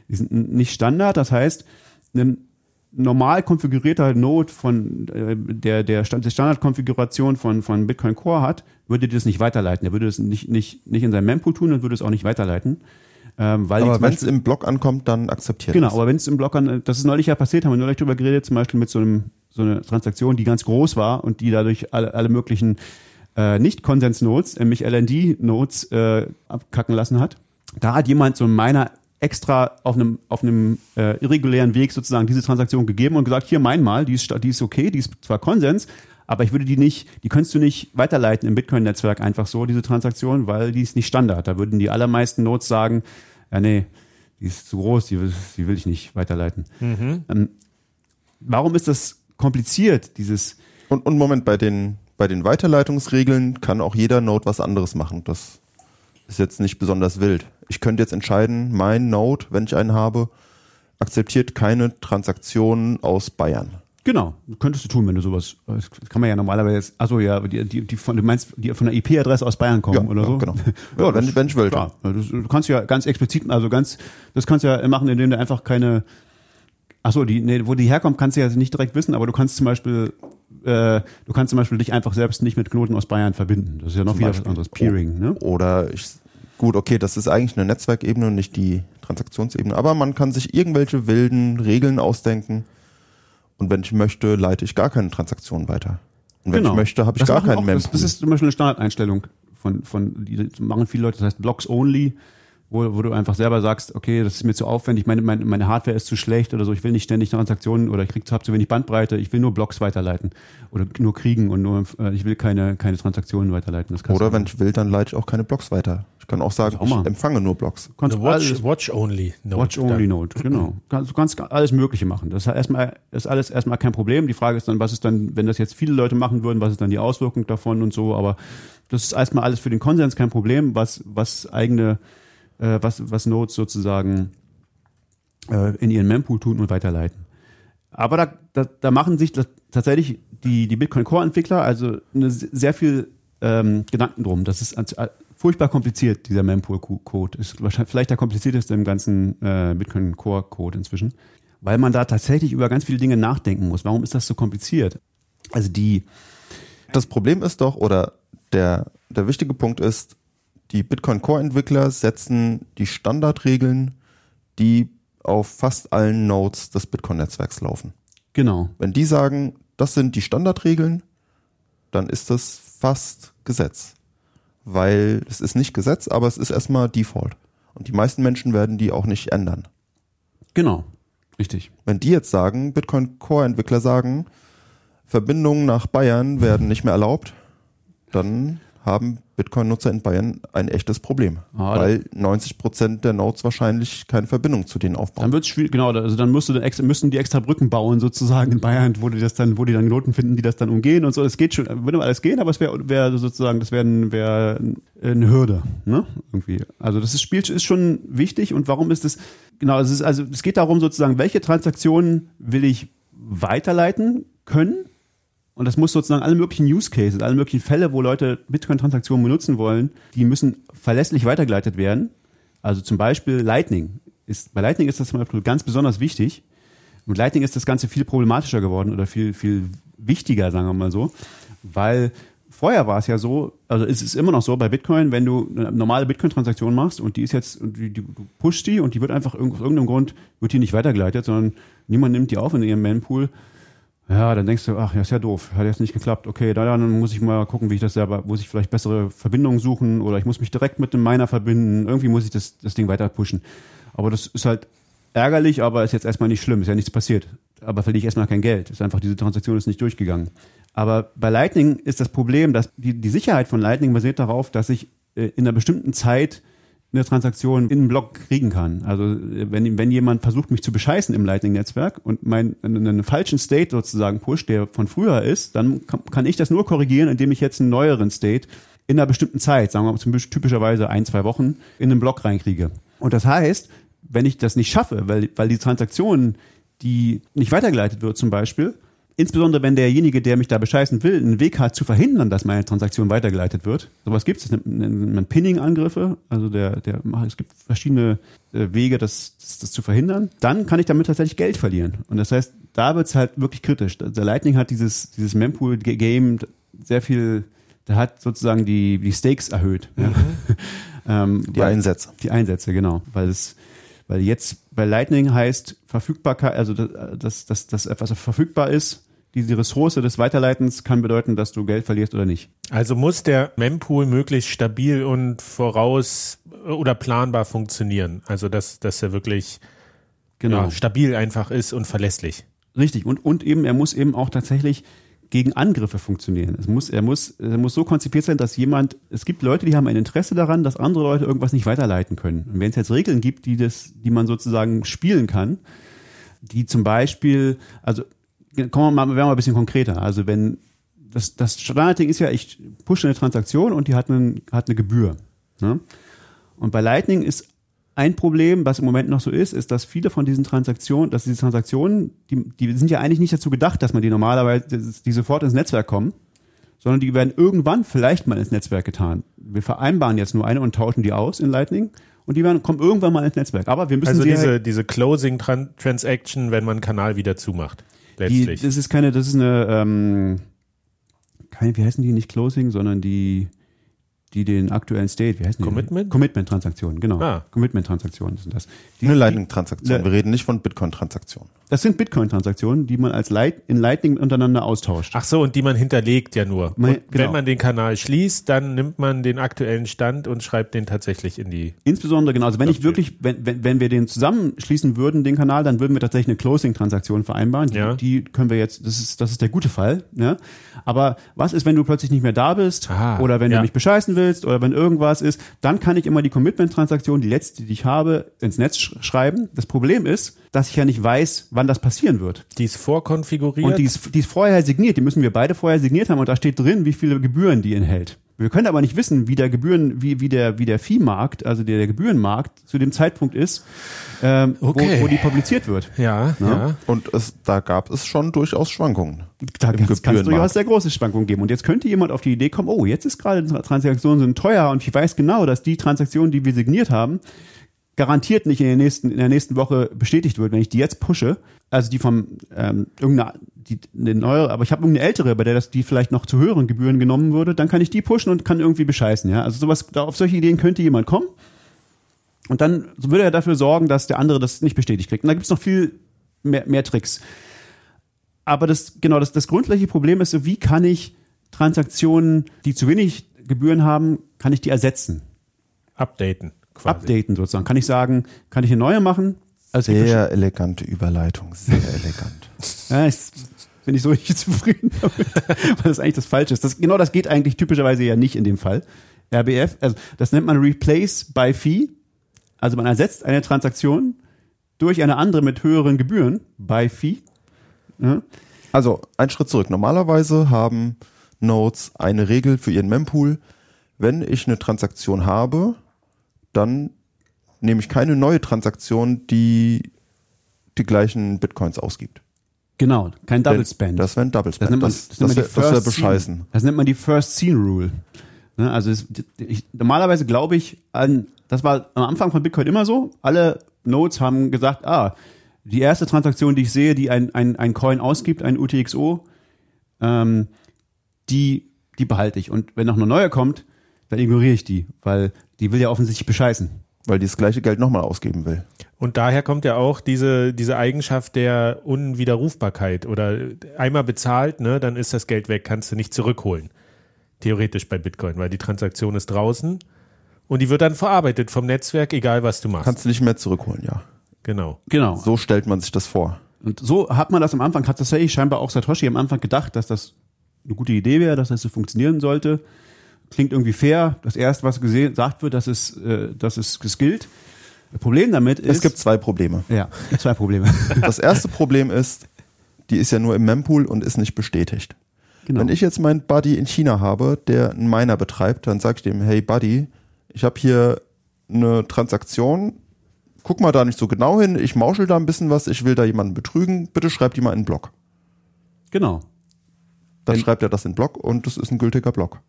Die sind nicht Standard, das heißt, ein normal konfigurierter Node von äh, der der Stand, der Standardkonfiguration von von Bitcoin Core hat, würde das nicht weiterleiten. Er würde es nicht nicht nicht in seinem Mempool tun und würde es auch nicht weiterleiten, ähm, weil Aber wenn es im Block ankommt, dann akzeptiert Genau, es. aber wenn es im Block an, das ist neulich ja passiert, haben wir neulich drüber geredet, zum Beispiel mit so einem so einer Transaktion, die ganz groß war und die dadurch alle, alle möglichen äh, Nicht-Konsens-Nodes, nämlich LND-Nodes, äh, abkacken lassen hat. Da hat jemand so einen Miner extra auf einem auf einem äh, irregulären Weg sozusagen diese Transaktion gegeben und gesagt, hier mein mal, die ist die ist okay, die ist zwar Konsens, aber ich würde die nicht, die könntest du nicht weiterleiten im Bitcoin-Netzwerk einfach so diese Transaktion, weil die ist nicht Standard. Da würden die allermeisten Nodes sagen, ja nee, die ist zu groß, die will, die will ich nicht weiterleiten. Ähm, warum ist das kompliziert, dieses Und, und Moment, bei den, bei den Weiterleitungsregeln kann auch jeder Node was anderes machen. Das ist jetzt nicht besonders wild. Ich könnte jetzt entscheiden, mein Node, wenn ich einen habe, akzeptiert keine Transaktionen aus Bayern. Genau, könntest du tun, wenn du sowas. Das kann man ja normalerweise. Also ja, die, die, die von, du meinst, die von der IP-Adresse aus Bayern kommen oder so? genau. Ja, wenn, wenn ich will. Klar, du, du kannst ja ganz explizit, also ganz, das kannst du ja machen, indem du einfach keine. Ach so, die, nee, wo die herkommt, kannst du ja nicht direkt wissen, aber du kannst zum Beispiel, äh, du kannst zum Beispiel dich einfach selbst nicht mit Knoten aus Bayern verbinden. Das ist ja noch wieder was anderes. Peering, ne? Oder ich, gut, okay, das ist eigentlich eine Netzwerkebene und nicht die Transaktionsebene. Aber man kann sich irgendwelche wilden Regeln ausdenken. Und wenn ich möchte, leite ich gar keine Transaktionen weiter. Und wenn ich möchte, habe ich Genau. Das gar keinen auch, das, Mempool. das ist zum Beispiel eine Standardeinstellung von, von, die machen viele Leute, das heißt Blocks only, wo, wo du einfach selber sagst, okay, das ist mir zu aufwendig, meine, meine, meine Hardware ist zu schlecht oder so, ich will nicht ständig Transaktionen oder ich krieg, habe zu wenig Bandbreite, ich will nur Blocks weiterleiten oder nur kriegen und nur, äh, ich will keine, keine Transaktionen weiterleiten. Oder wenn ich will, dann leite ich auch keine Blocks weiter. Ich kann auch sagen, auch ich empfange nur Blocks. du kannst Watch, alles, Watch Only Note. Watch Only dann. Note, genau. Kannst- Du kannst alles Mögliche machen. Das ist erstmal, ist alles erstmal kein Problem. Die Frage ist dann, was ist dann, wenn das jetzt viele Leute machen würden, was ist dann die Auswirkung davon und so, aber das ist erstmal alles für den Konsens kein Problem, was, was eigene, äh, was, was Nodes sozusagen äh, in ihren Mempool tun und weiterleiten. Aber da, da, da machen sich tatsächlich die, die Bitcoin Core Entwickler also eine, sehr viel ähm, Gedanken drum. Das ist furchtbar kompliziert, dieser Mempool-Code. Ist wahrscheinlich vielleicht der komplizierteste im ganzen äh, Bitcoin Core Code inzwischen. Weil man da tatsächlich über ganz viele Dinge nachdenken muss. Warum ist das so kompliziert? Also die, Das Problem ist doch, oder der, der wichtige Punkt ist, die Bitcoin Core Entwickler setzen die Standardregeln, die auf fast allen Nodes des Bitcoin Netzwerks laufen. genau, Wenn die sagen, das sind die Standardregeln, dann ist das fast Gesetz. Weil es ist nicht Gesetz, aber es ist erstmal Default. Und die meisten Menschen werden die auch nicht ändern. genau, richtig. Wenn die jetzt sagen, Bitcoin Core Entwickler sagen, Verbindungen nach Bayern werden nicht mehr erlaubt, dann haben Bitcoin-Nutzer in Bayern ein echtes Problem. Ah, weil 90 Prozent der Nodes wahrscheinlich keine Verbindung zu denen aufbauen. Dann wird es schwierig, genau, also dann extra, müssen die extra Brücken bauen sozusagen in Bayern, wo die das dann, wo die dann Knoten finden, die das dann umgehen und so. Es geht schon, würde alles gehen, aber es wäre wär sozusagen, das wäre wär eine Hürde, ne? Irgendwie. Also das ist, Spiel ist schon wichtig und warum ist es, genau, es ist, also es geht darum sozusagen, welche Transaktionen will ich weiterleiten können Und das muss sozusagen alle möglichen Use Cases, alle möglichen Fälle, wo Leute Bitcoin-Transaktionen benutzen wollen, die müssen verlässlich weitergeleitet werden. Also zum Beispiel Lightning. Ist, bei Lightning ist das zum Beispiel ganz besonders wichtig. Mit Lightning ist das Ganze viel problematischer geworden oder viel, viel wichtiger, sagen wir mal so, weil vorher war es ja so, also es ist immer noch so bei Bitcoin, wenn du eine normale Bitcoin-Transaktion machst und die ist jetzt, die, die, du pushst die und die wird einfach aus irgendeinem Grund, wird die nicht weitergeleitet, sondern niemand nimmt die auf in ihrem Mempool. Ja, dann denkst du, ach, ja, ist ja doof, hat jetzt nicht geklappt. Okay, dann muss ich mal gucken, wie ich das selber, muss ich vielleicht bessere Verbindungen suchen oder ich muss mich direkt mit dem Miner verbinden. Irgendwie muss ich das, das Ding weiter pushen. Aber das ist halt ärgerlich, aber ist jetzt erstmal nicht schlimm, ist ja nichts passiert. Aber verliere ich erstmal kein Geld. Ist einfach, diese Transaktion ist nicht durchgegangen. Aber bei Lightning ist das Problem, dass die, die Sicherheit von Lightning basiert darauf, dass ich äh, in einer bestimmten Zeit eine Transaktion in einen Block kriegen kann. Also wenn, wenn jemand versucht, mich zu bescheißen im Lightning-Netzwerk und mein, einen falschen State sozusagen pusht, der von früher ist, dann kann, kann ich das nur korrigieren, indem ich jetzt einen neueren State in einer bestimmten Zeit, sagen wir mal zum Beispiel typischerweise ein, zwei Wochen, in einen Block reinkriege. Und das heißt, wenn ich das nicht schaffe, weil, weil die Transaktion, die nicht weitergeleitet wird zum Beispiel, insbesondere wenn derjenige, der mich da bescheißen will, einen Weg hat zu verhindern, dass meine Transaktion weitergeleitet wird. Sowas gibt es, das nennt man Pinning-Angriffe, also der, der, es gibt verschiedene äh, Wege, das, das, das zu verhindern. Dann kann ich damit tatsächlich Geld verlieren. Und das heißt, da wird es halt wirklich kritisch. Der Lightning hat dieses, dieses Mempool-Game sehr viel, der hat sozusagen die, die Stakes erhöht. Mhm. Ja. ähm, die, die Einsätze. Die Einsätze, genau. Weil es weil jetzt bei Lightning heißt Verfügbarkeit, also dass, dass, dass etwas verfügbar ist, diese Ressource des Weiterleitens kann bedeuten, dass du Geld verlierst oder nicht. Also muss der Mempool möglichst stabil und voraus oder planbar funktionieren. Also dass, dass er wirklich genau. Ja, stabil einfach ist und verlässlich. Richtig. Und, und eben, er muss eben auch tatsächlich gegen Angriffe funktionieren. Es muss, er muss, er muss so konzipiert sein, dass jemand, es gibt Leute, die haben ein Interesse daran, dass andere Leute irgendwas nicht weiterleiten können. Und wenn es jetzt Regeln gibt, die das, die man sozusagen spielen kann, die zum Beispiel, also kommen wir mal, werden wir mal ein bisschen konkreter. Also wenn das, das Standardding ist ja, ich pushe eine Transaktion und die hat, einen, hat eine Gebühr. Ne? Und bei Lightning ist ein Problem, was im Moment noch so ist, ist, dass viele von diesen Transaktionen, dass diese Transaktionen, die, die sind ja eigentlich nicht dazu gedacht, dass man die normalerweise, die sofort ins Netzwerk kommen, sondern die werden irgendwann vielleicht mal ins Netzwerk getan. Wir vereinbaren jetzt nur eine und tauschen die aus in Lightning und die werden, kommen irgendwann mal ins Netzwerk. Aber wir müssen also diese, diese Closing Transaction, wenn man einen Kanal wieder zumacht. Letztlich. Die, das ist keine, das ist eine, ähm, keine, wie heißen die nicht Closing, sondern die, die den aktuellen State, wie heißen die? Commitment? Commitment-Transaktionen, genau. Ah. Commitment-Transaktionen sind das. Die, Eine Lightning-Transaktion. Wir reden nicht von Bitcoin-Transaktionen. Das sind Bitcoin-Transaktionen, die man als Light, in Lightning untereinander austauscht. Ach so, und die man hinterlegt ja nur. Man, genau. Wenn man den Kanal schließt, dann nimmt man den aktuellen Stand und schreibt den tatsächlich in die. Insbesondere, genau. Also wenn ich wirklich, wenn, wenn, wenn wir den zusammenschließen würden, den Kanal, dann würden wir tatsächlich eine Closing-Transaktion vereinbaren. Die, ja. die können wir jetzt, das ist, das ist der gute Fall. Ja? Aber was ist, wenn du plötzlich nicht mehr da bist Aha, oder wenn ja. du mich bescheißen willst oder wenn irgendwas ist, dann kann ich immer die Commitment-Transaktion, die letzte, die ich habe, ins Netz sch schreiben. Das Problem ist, dass ich ja nicht weiß, wann das passieren wird. Die ist vorkonfiguriert. Und die ist, die ist vorher signiert. Die müssen wir beide vorher signiert haben und da steht drin, wie viele Gebühren die enthält. Wir können aber nicht wissen, wie der Gebühren, wie, wie der, wie der Viehmarkt, also der, der Gebührenmarkt zu dem Zeitpunkt ist, ähm, okay. wo, wo die publiziert wird. Ja, ja. ja. Und es, da gab es schon durchaus Schwankungen. Da kann es durchaus sehr große Schwankungen geben. Und jetzt könnte jemand auf die Idee kommen, oh, jetzt ist gerade Transaktionen sind teuer und ich weiß genau, dass die Transaktionen, die wir signiert haben, garantiert nicht in der nächsten, in der nächsten Woche bestätigt wird, wenn ich die jetzt pushe. Also die vom ähm, irgendeine die eine neue, aber ich habe irgendeine ältere, bei der das die vielleicht noch zu höheren Gebühren genommen würde, dann kann ich die pushen und kann irgendwie bescheißen, ja. Also sowas, da auf solche Ideen könnte jemand kommen. Und dann würde er dafür sorgen, dass der andere das nicht bestätigt kriegt. Und da gibt's noch viel mehr, mehr Tricks. Aber das, genau, das, das grundsätzliche Problem ist so, wie kann ich Transaktionen, die zu wenig Gebühren haben, kann ich die ersetzen? Updaten quasi. Updaten sozusagen. Kann ich sagen, kann ich eine neue machen? Also sehr elegante Überleitung, sehr elegant. ja, ich bin ich so nicht zufrieden damit, weil das eigentlich das Falsche ist. Das, genau das geht eigentlich typischerweise ja nicht in dem Fall. RBF, also das nennt man Replace by Fee. Also man ersetzt eine Transaktion durch eine andere mit höheren Gebühren by Fee. Ja. Also ein Schritt zurück. Normalerweise haben Nodes eine Regel für ihren Mempool. Wenn ich eine Transaktion habe, dann nehme ich keine neue Transaktion, die die gleichen Bitcoins ausgibt. Genau, kein Double Spend. Das wäre ein Double Das Spend. nennt man, Das, das das, nennt man das First bescheißen. Das nennt man die First Scene Rule. Ne, also es, ich, normalerweise glaube ich an, das war am Anfang von Bitcoin immer so. Alle Nodes haben gesagt, ah, die erste Transaktion, die ich sehe, die ein, ein, ein Coin ausgibt, ein UTXO, ähm, die, die behalte ich. Und wenn noch eine neue kommt, dann ignoriere ich die, weil die will ja offensichtlich bescheißen. Weil die das gleiche Geld nochmal ausgeben will. Und daher kommt ja auch diese, diese Eigenschaft der Unwiderrufbarkeit oder einmal bezahlt, ne, dann ist das Geld weg, kannst du nicht zurückholen. Theoretisch bei Bitcoin, weil die Transaktion ist draußen und die wird dann verarbeitet vom Netzwerk, egal was du machst. Kannst du nicht mehr zurückholen, ja. genau. Genau. So stellt man sich das vor. Und so hat man das am Anfang, hat tatsächlich scheinbar auch Satoshi am Anfang gedacht, dass das eine gute Idee wäre, dass das so funktionieren sollte. Klingt irgendwie fair. Das erste, was gesagt wird, dass es, äh, dass es, es gilt. Das Problem damit ist. Es gibt zwei Probleme. ja, zwei Probleme. Das erste Problem ist, die ist ja nur im Mempool und ist nicht bestätigt. genau. Wenn ich jetzt meinen Buddy in China habe, der einen Miner betreibt, dann sage ich dem, hey Buddy, ich habe hier eine Transaktion, guck mal da nicht so genau hin, ich mauschel da ein bisschen was, ich will da jemanden betrügen, bitte schreib die mal in den Blog. genau. Dann Wenn- schreibt er das in den Blog und das ist ein gültiger Blog.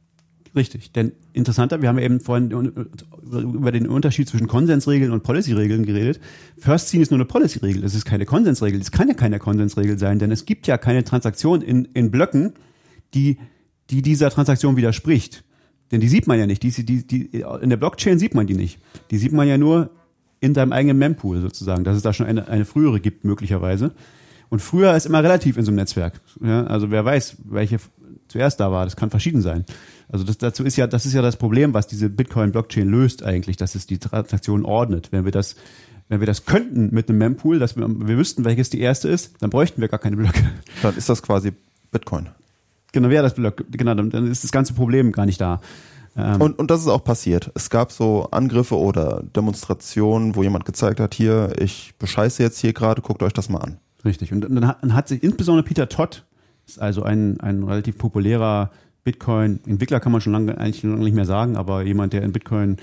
Richtig. Denn interessanter, wir haben eben vorhin über den Unterschied zwischen Konsensregeln und Policy-Regeln geredet. First Scene ist nur eine Policy-Regel. Es ist keine Konsensregel. Es kann ja keine Konsensregel sein, denn es gibt ja keine Transaktion in, in Blöcken, die, die dieser Transaktion widerspricht. Denn die sieht man ja nicht. Die, die, die, in der Blockchain sieht man die nicht. Die sieht man ja nur in deinem eigenen Mempool sozusagen, dass es da schon eine, eine frühere gibt möglicherweise. Und früher ist immer relativ in so einem Netzwerk. Ja, also wer weiß, welche zuerst da war. Das kann verschieden sein. Also das dazu ist ja, das ist ja das Problem, was diese Bitcoin-Blockchain löst eigentlich, dass es die Transaktionen ordnet. Wenn wir das, wenn wir das könnten mit einem Mempool, dass wir, wir wüssten, welches die erste ist, dann bräuchten wir gar keine Blöcke. Dann ist das quasi Bitcoin. Genau, wäre das Block, genau, dann dann ist das ganze Problem gar nicht da. Ähm, Und, und das ist auch passiert. Es gab so Angriffe oder Demonstrationen, wo jemand gezeigt hat, hier, ich bescheiße jetzt hier gerade, guckt euch das mal an. Richtig. Und dann hat, dann hat sich insbesondere Peter Todd, ist also ein, ein relativ populärer Bitcoin-Entwickler, kann man schon lange eigentlich lange nicht mehr sagen, aber jemand, der in Bitcoin,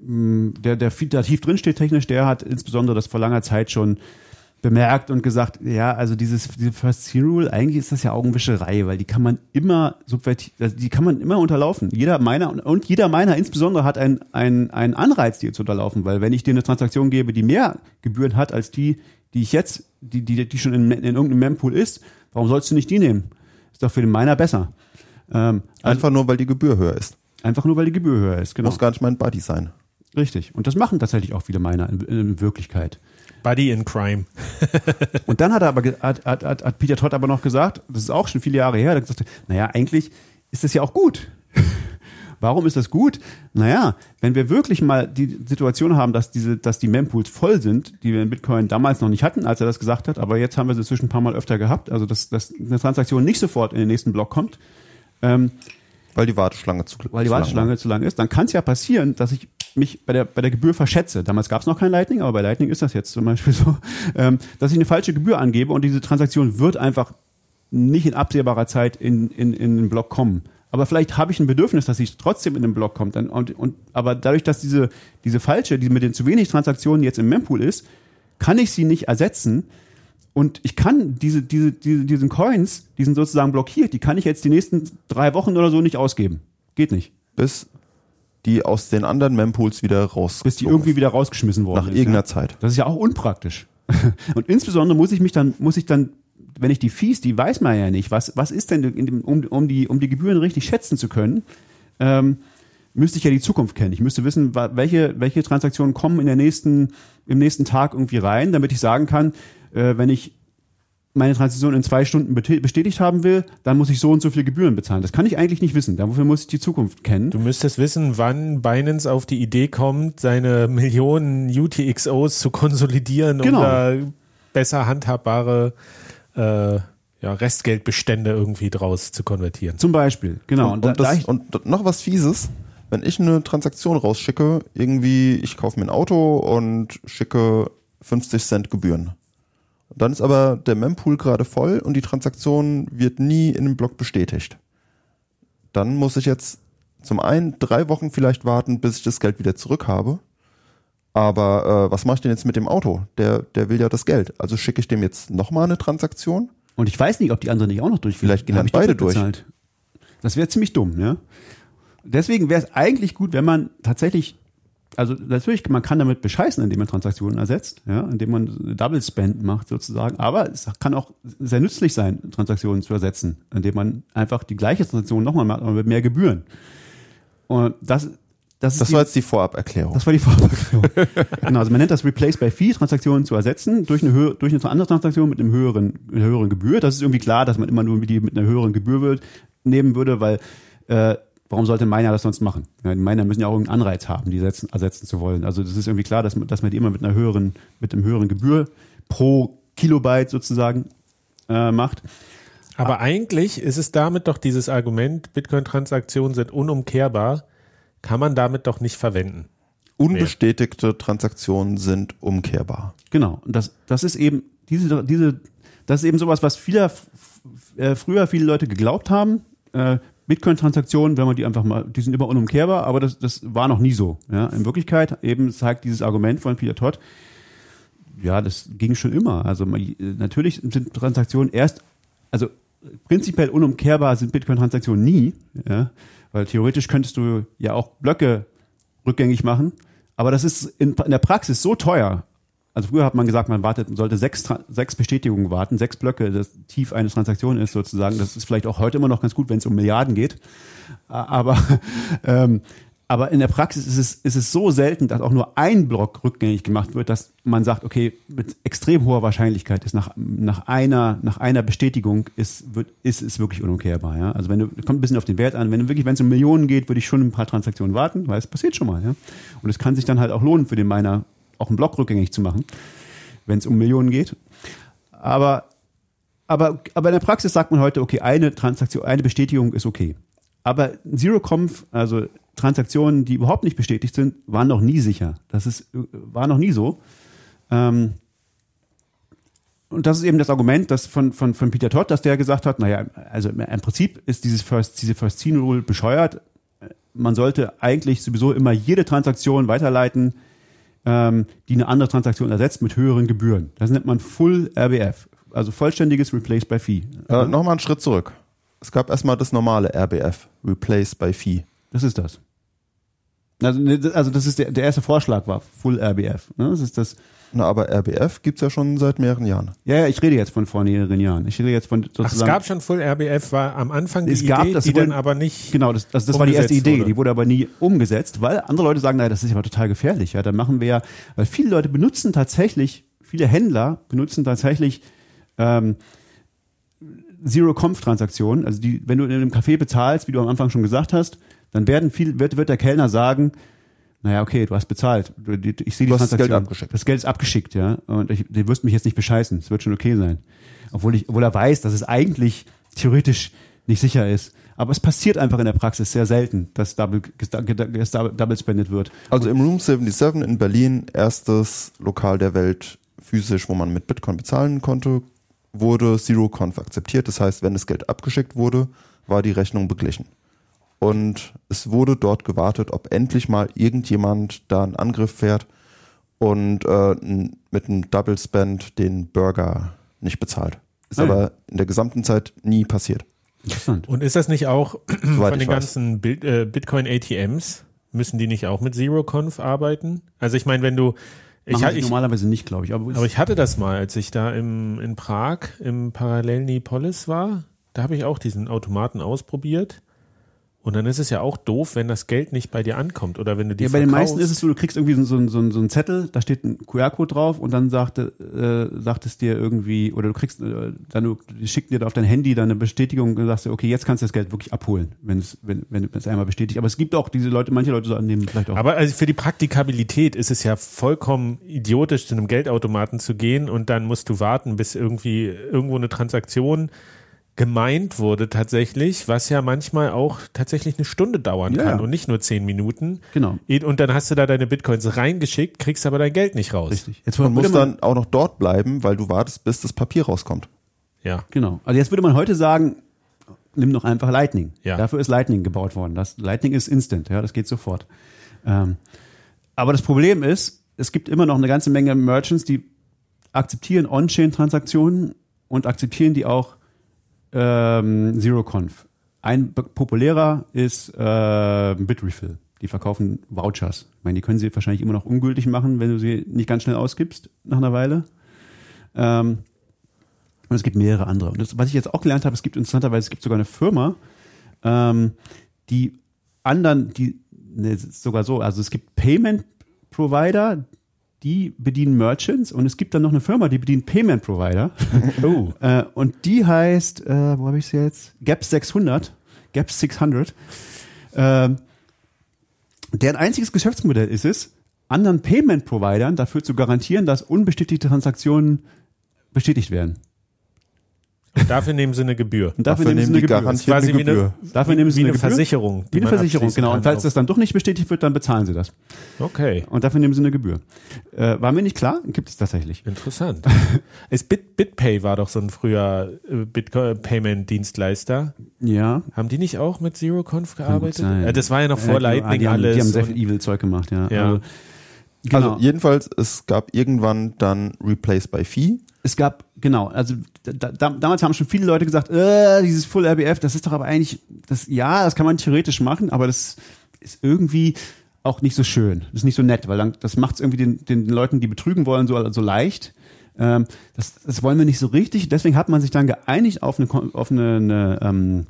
mh, der, der viel- da tief drinsteht technisch, der hat insbesondere das vor langer Zeit schon bemerkt und gesagt, ja, also dieses diese First Scene Rule, eigentlich ist das ja Augenwischerei, weil die kann man immer subverti also die kann man immer unterlaufen. Jeder meiner und, jeder meiner insbesondere hat einen einen einen Anreiz, die zu unterlaufen, weil wenn ich dir eine Transaktion gebe, die mehr Gebühren hat als die, die ich jetzt, die die die schon in, in irgendeinem Mempool ist, warum sollst du nicht die nehmen? Ist doch für den Miner besser. Ähm, also Einfach nur, weil die Gebühr höher ist. einfach nur, weil die Gebühr höher ist, genau. Muss gar nicht mein Buddy sein. Richtig. Und das machen tatsächlich auch viele Miner in, in Wirklichkeit. Buddy in Crime. Und dann hat er aber hat, hat, hat Peter Todd aber noch gesagt, das ist auch schon viele Jahre her, er hat gesagt, naja, eigentlich ist das ja auch gut. Warum ist das gut? Naja, wenn wir wirklich mal die Situation haben, dass diese, dass die Mempools voll sind, die wir in Bitcoin damals noch nicht hatten, als er das gesagt hat, aber jetzt haben wir sie inzwischen ein paar Mal öfter gehabt, also dass, dass eine Transaktion nicht sofort in den nächsten Block kommt, ähm, Weil die Warteschlange zu weil die zu lang Warteschlange zu lang ist, dann kann es ja passieren, dass ich mich bei der, bei der Gebühr verschätze. Damals gab es noch kein Lightning, aber bei Lightning ist das jetzt zum Beispiel so, ähm, dass ich eine falsche Gebühr angebe und diese Transaktion wird einfach nicht in absehbarer Zeit in, in, in den Block kommen. Aber vielleicht habe ich ein Bedürfnis, dass sie trotzdem in den Block kommt. Dann, und, und, aber dadurch, dass diese, diese falsche, die mit den zu wenig Transaktionen jetzt im Mempool ist, kann ich sie nicht ersetzen. Und ich kann diese, diese, diese, diesen Coins, die sind sozusagen blockiert, die kann ich jetzt die nächsten drei Wochen oder so nicht ausgeben. Geht nicht. bis die aus den anderen Mempools wieder raus. bis die irgendwie wieder rausgeschmissen worden nach ist. irgendeiner ja. Zeit. Das ist ja auch unpraktisch. Und insbesondere muss ich mich dann, muss ich dann, wenn ich die Fees, die weiß man ja nicht, was, was ist denn, in dem, um, um, die, um die Gebühren richtig schätzen zu können, ähm, müsste ich ja die Zukunft kennen. Ich müsste wissen, welche, welche Transaktionen kommen in der nächsten, im nächsten Tag irgendwie rein, damit ich sagen kann, äh, wenn ich meine Transaktion in zwei Stunden bestätigt haben will, dann muss ich so und so viel Gebühren bezahlen. Das kann ich eigentlich nicht wissen. Dafür muss ich die Zukunft kennen. Du müsstest wissen, wann Binance auf die Idee kommt, seine Millionen UTXOs zu konsolidieren, Genau. um da besser handhabbare äh, ja, Restgeldbestände irgendwie draus zu konvertieren. Zum Beispiel, genau. Und, und, da das, und noch was Fieses, wenn ich eine Transaktion rausschicke, irgendwie, ich kaufe mir ein Auto und schicke 50 Cent Gebühren. Dann ist aber der Mempool gerade voll und die Transaktion wird nie in dem Block bestätigt. Dann muss ich jetzt zum einen drei Wochen vielleicht warten, bis ich das Geld wieder zurück habe. Aber äh, was mache ich denn jetzt mit dem Auto? Der, der will ja das Geld. Also schicke ich dem jetzt nochmal eine Transaktion Und ich weiß nicht, ob die anderen nicht auch noch durchführen. Vielleicht gehen dann ich beide bezahlt. Das wäre ziemlich dumm, ja. Deswegen wäre es eigentlich gut, wenn man tatsächlich, also natürlich, man kann damit bescheißen, indem man Transaktionen ersetzt, ja, indem man Double Spend macht sozusagen. Aber es kann auch sehr nützlich sein, Transaktionen zu ersetzen, indem man einfach die gleiche Transaktion nochmal macht, aber mit mehr Gebühren. Und das, das ist Das die- war jetzt die Vorab-Erklärung. das war die Vorbereitung. genau, also man nennt das Replace by Fee, Transaktionen zu ersetzen durch eine, Höhe, durch eine andere Transaktion mit einem höheren, einer höheren Gebühr. Das ist irgendwie klar, dass man immer nur die mit einer höheren Gebühr wird, nehmen würde, weil äh, warum sollte ein Miner das sonst machen? Ja, die Miner müssen ja auch irgendeinen Anreiz haben, die setzen, ersetzen zu wollen. Also das ist irgendwie klar, dass man, dass man die immer mit einer höheren, mit einem höheren Gebühr pro Kilobyte sozusagen äh, macht. Aber eigentlich ist es damit doch dieses Argument, Bitcoin-Transaktionen sind unumkehrbar, kann man damit doch nicht verwenden. Unbestätigte Transaktionen sind umkehrbar. Genau. Und das, das ist eben diese, diese, das ist eben sowas, was viele, äh, früher viele Leute geglaubt haben. Äh, Bitcoin-Transaktionen, wenn man die einfach mal, die sind immer unumkehrbar, aber das, das war noch nie so. Ja, in Wirklichkeit eben zeigt dieses Argument von Peter Todd, ja, das ging schon immer. Also man, natürlich sind Transaktionen erst, also prinzipiell unumkehrbar sind Bitcoin-Transaktionen nie, ja, weil theoretisch könntest du ja auch Blöcke rückgängig machen, aber das ist in, in der Praxis so teuer. Also früher hat man gesagt, man wartet, sollte sechs, sechs Bestätigungen warten, sechs Blöcke, das tief eine Transaktion ist sozusagen. Das ist vielleicht auch heute immer noch ganz gut, wenn es um Milliarden geht. Aber, ähm, aber in der Praxis ist es, ist es so selten, dass auch nur ein Block rückgängig gemacht wird, dass man sagt, okay, mit extrem hoher Wahrscheinlichkeit ist nach, nach einer, nach einer Bestätigung ist, wird, ist es wirklich unumkehrbar, ja. Also wenn du, kommt ein bisschen auf den Wert an, wenn du wirklich, wenn es um Millionen geht, würde ich schon ein paar Transaktionen warten, weil es passiert schon mal, ja. Und es kann sich dann halt auch lohnen für den Miner, auch einen Block rückgängig zu machen, wenn es um Millionen geht. Aber, aber, aber in der Praxis sagt man heute, okay, eine Transaktion, eine Bestätigung ist okay. Aber Zero-Conf, also Transaktionen, die überhaupt nicht bestätigt sind, waren noch nie sicher. Das ist, war noch nie so. Ähm, und das ist eben das Argument das von, von, von Peter Todd, dass der gesagt hat, naja, also im Prinzip ist dieses First, diese First Seen Rule bescheuert. Man sollte eigentlich sowieso immer jede Transaktion weiterleiten, ähm, die eine andere Transaktion ersetzt mit höheren Gebühren. Das nennt man Full RBF, also vollständiges Replace by Fee. Äh, Nochmal einen Schritt zurück. Es gab erstmal das normale RBF, Replace by Fee. Das ist das. Also, ne, das- also das ist der, der erste Vorschlag war Full RBF. Ne? Das ist das. Na, aber RBF gibt's ja schon seit mehreren Jahren. Ja, ja, ich rede jetzt von vor mehreren Jahren. Ich rede jetzt von sozusagen. Ach, es gab schon Full RBF, war am Anfang die Es gab Idee, das, die wurde- dann aber nicht. Genau, das, das, das war die erste Idee, wurde. die wurde aber nie umgesetzt, weil andere Leute sagen, naja, das ist aber total gefährlich. Ja, dann machen wir ja, weil viele Leute benutzen tatsächlich, viele Händler benutzen tatsächlich ähm, Zero-Conf-Transaktionen. Also die, wenn du in einem Café bezahlst, wie du am Anfang schon gesagt hast, dann werden viel, wird, wird der Kellner sagen, naja, okay, du hast bezahlt. Ich sehe die Du hast das Transaktion. Geld abgeschickt. Das Geld ist abgeschickt, ja. Und ich, du wirst mich jetzt nicht bescheißen. Es wird schon okay sein. Obwohl ich, obwohl er weiß, dass es eigentlich theoretisch nicht sicher ist. Aber es passiert einfach in der Praxis sehr selten, dass Double, dass Double spendet wird. Also im Room 77 in Berlin, erstes Lokal der Welt physisch, wo man mit Bitcoin bezahlen konnte, wurde ZeroConf akzeptiert. Das heißt, wenn das Geld abgeschickt wurde, war die Rechnung beglichen. Und es wurde dort gewartet, ob endlich mal irgendjemand da einen Angriff fährt und äh, mit einem Double Spend den Burger nicht bezahlt. Ist Ah ja. aber in der gesamten Zeit nie passiert. Interessant. Und ist das nicht auch Soweit von den ganzen Bild, äh, Bitcoin-ATMs? Müssen die nicht auch mit ZeroConf arbeiten? Also ich meine, wenn du, ich, ich, normalerweise nicht, glaube ich. Aber, aber ich hatte das mal, als ich da im, in Prag im Parallelni Polis war. Da habe ich auch diesen Automaten ausprobiert. Und dann ist es ja auch doof, wenn das Geld nicht bei dir ankommt oder wenn du die ja, bei den meisten ist es so, du kriegst irgendwie so, so, so, so einen Zettel, da steht ein QR-Code drauf und dann sagte, äh, sagt es dir irgendwie, oder du kriegst, äh, dann du, die schicken dir auf dein Handy dann eine Bestätigung und sagst dir, okay, jetzt kannst du das Geld wirklich abholen, wenn es, wenn, wenn es einmal bestätigt. Aber es gibt auch diese Leute, manche Leute sagen, nehmen vielleicht auch. Aber also für die Praktikabilität ist es ja vollkommen idiotisch, zu einem Geldautomaten zu gehen und dann musst du warten, bis irgendwie irgendwo eine Transaktion gemeint wurde tatsächlich, was ja manchmal auch tatsächlich eine Stunde dauern Ja, kann ja. und nicht nur zehn Minuten. Genau. Und dann hast du da deine Bitcoins reingeschickt, kriegst aber dein Geld nicht raus. Richtig. Jetzt Man muss dann auch noch dort bleiben, weil du wartest, bis das Papier rauskommt. Ja. Genau. Also jetzt würde man heute sagen, nimm doch einfach Lightning. Ja. Dafür ist Lightning gebaut worden. Das Lightning ist instant, ja, das geht sofort. Ähm, aber das Problem ist, es gibt immer noch eine ganze Menge Merchants, die akzeptieren On-Chain-Transaktionen und akzeptieren die auch ähm, ZeroConf. Ein populärer ist äh, Bitrefill. Die verkaufen Vouchers. Ich meine, die können sie wahrscheinlich immer noch ungültig machen, wenn du sie nicht ganz schnell ausgibst nach einer Weile. Ähm, und es gibt mehrere andere. Und das, was ich jetzt auch gelernt habe, es gibt interessanterweise, es gibt sogar eine Firma, ähm, die anderen, die ne, sogar so, also es gibt Payment Provider, die bedienen Merchants und es gibt dann noch eine Firma, die bedient Payment Provider. Oh. Äh, und die heißt, äh, wo habe ich sie jetzt? Gap 600. Gap 600. Ähm, deren einziges Geschäftsmodell ist es, anderen Payment-Providern dafür zu garantieren, dass unbestätigte Transaktionen bestätigt werden. Und dafür nehmen sie eine Gebühr. Und dafür, Dafür nehmen sie eine Gebühr. garantiert Quasi eine wie eine, Gebühr. Dafür nehmen sie wie eine eine Gebühr? Versicherung. Wie eine Versicherung, genau. Und falls das dann doch nicht bestätigt wird, dann bezahlen sie das. Okay. Und dafür nehmen sie eine Gebühr. Äh, war mir nicht klar? Gibt es tatsächlich. Interessant. es Bit, BitPay war doch so ein früher äh, Bitcoin-Payment-Dienstleister. Ja. Haben die nicht auch mit ZeroConf gearbeitet? sein. Äh, Das war ja noch vor Äh, die- Lightning die haben, alles. Die haben sehr viel Evil-Zeug gemacht, ja. Ja. Also, genau. Also jedenfalls, es gab irgendwann dann Replace by Fee. es gab, genau, also da, da, damals haben schon viele Leute gesagt, äh, dieses Full RBF, das ist doch aber eigentlich, das, ja, das kann man theoretisch machen, aber das ist irgendwie auch nicht so schön. Das ist nicht so nett, weil dann, das macht es irgendwie den, den Leuten, die betrügen wollen, so, so leicht. Ähm, das, das wollen wir nicht so richtig. Deswegen hat man sich dann geeinigt auf, eine, auf eine, eine, ähm,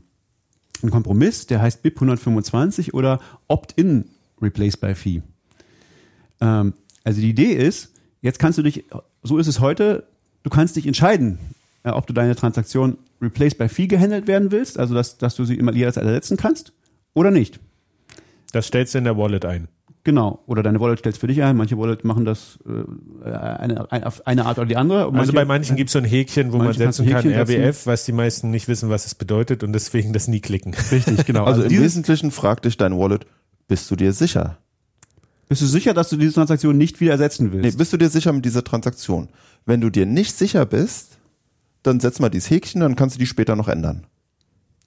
einen Kompromiss, der heißt BIP 125 oder Opt-in Replace by Fee. Ähm, also die Idee ist, jetzt kannst du dich, so ist es heute, du kannst dich entscheiden, äh, ob du deine Transaktion Replace by Fee gehandelt werden willst, also dass, dass du sie immer jederzeit ersetzen kannst oder nicht. Das stellst du in der Wallet ein. Genau. Oder deine Wallet stellst für dich ein. Manche Wallet machen das äh, eine, eine, auf eine Art oder die andere. Und Also bei manchen gibt es so ein Häkchen, wo man manche setzen kann, setzen. RBF, was die meisten nicht wissen, was es bedeutet und deswegen das nie klicken. Richtig, genau. Also, Also, im Wesentlichen fragt dich dein Wallet, bist du dir sicher? Bist du sicher, dass du diese Transaktion nicht wieder ersetzen Nee, willst? bist du dir sicher mit dieser Transaktion? Wenn du dir nicht sicher bist, dann setz mal dieses Häkchen, dann kannst du die später noch ändern,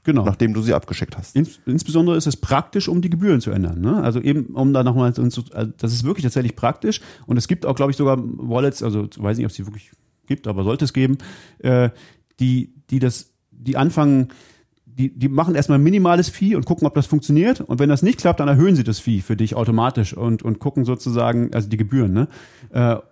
genau. nachdem du sie abgeschickt hast. Ins, insbesondere ist es praktisch, um die Gebühren zu ändern. Ne? Also eben, um da nochmal, also das ist wirklich tatsächlich praktisch. Und es gibt auch, glaube ich, sogar Wallets, also ich weiß nicht, ob es die wirklich gibt, aber sollte es geben, äh, die, die das, die anfangen, die, die machen erstmal minimales Fee und gucken, ob das funktioniert. Und wenn das nicht klappt, dann erhöhen sie das Fee für dich automatisch und, und gucken sozusagen, also die Gebühren, ne?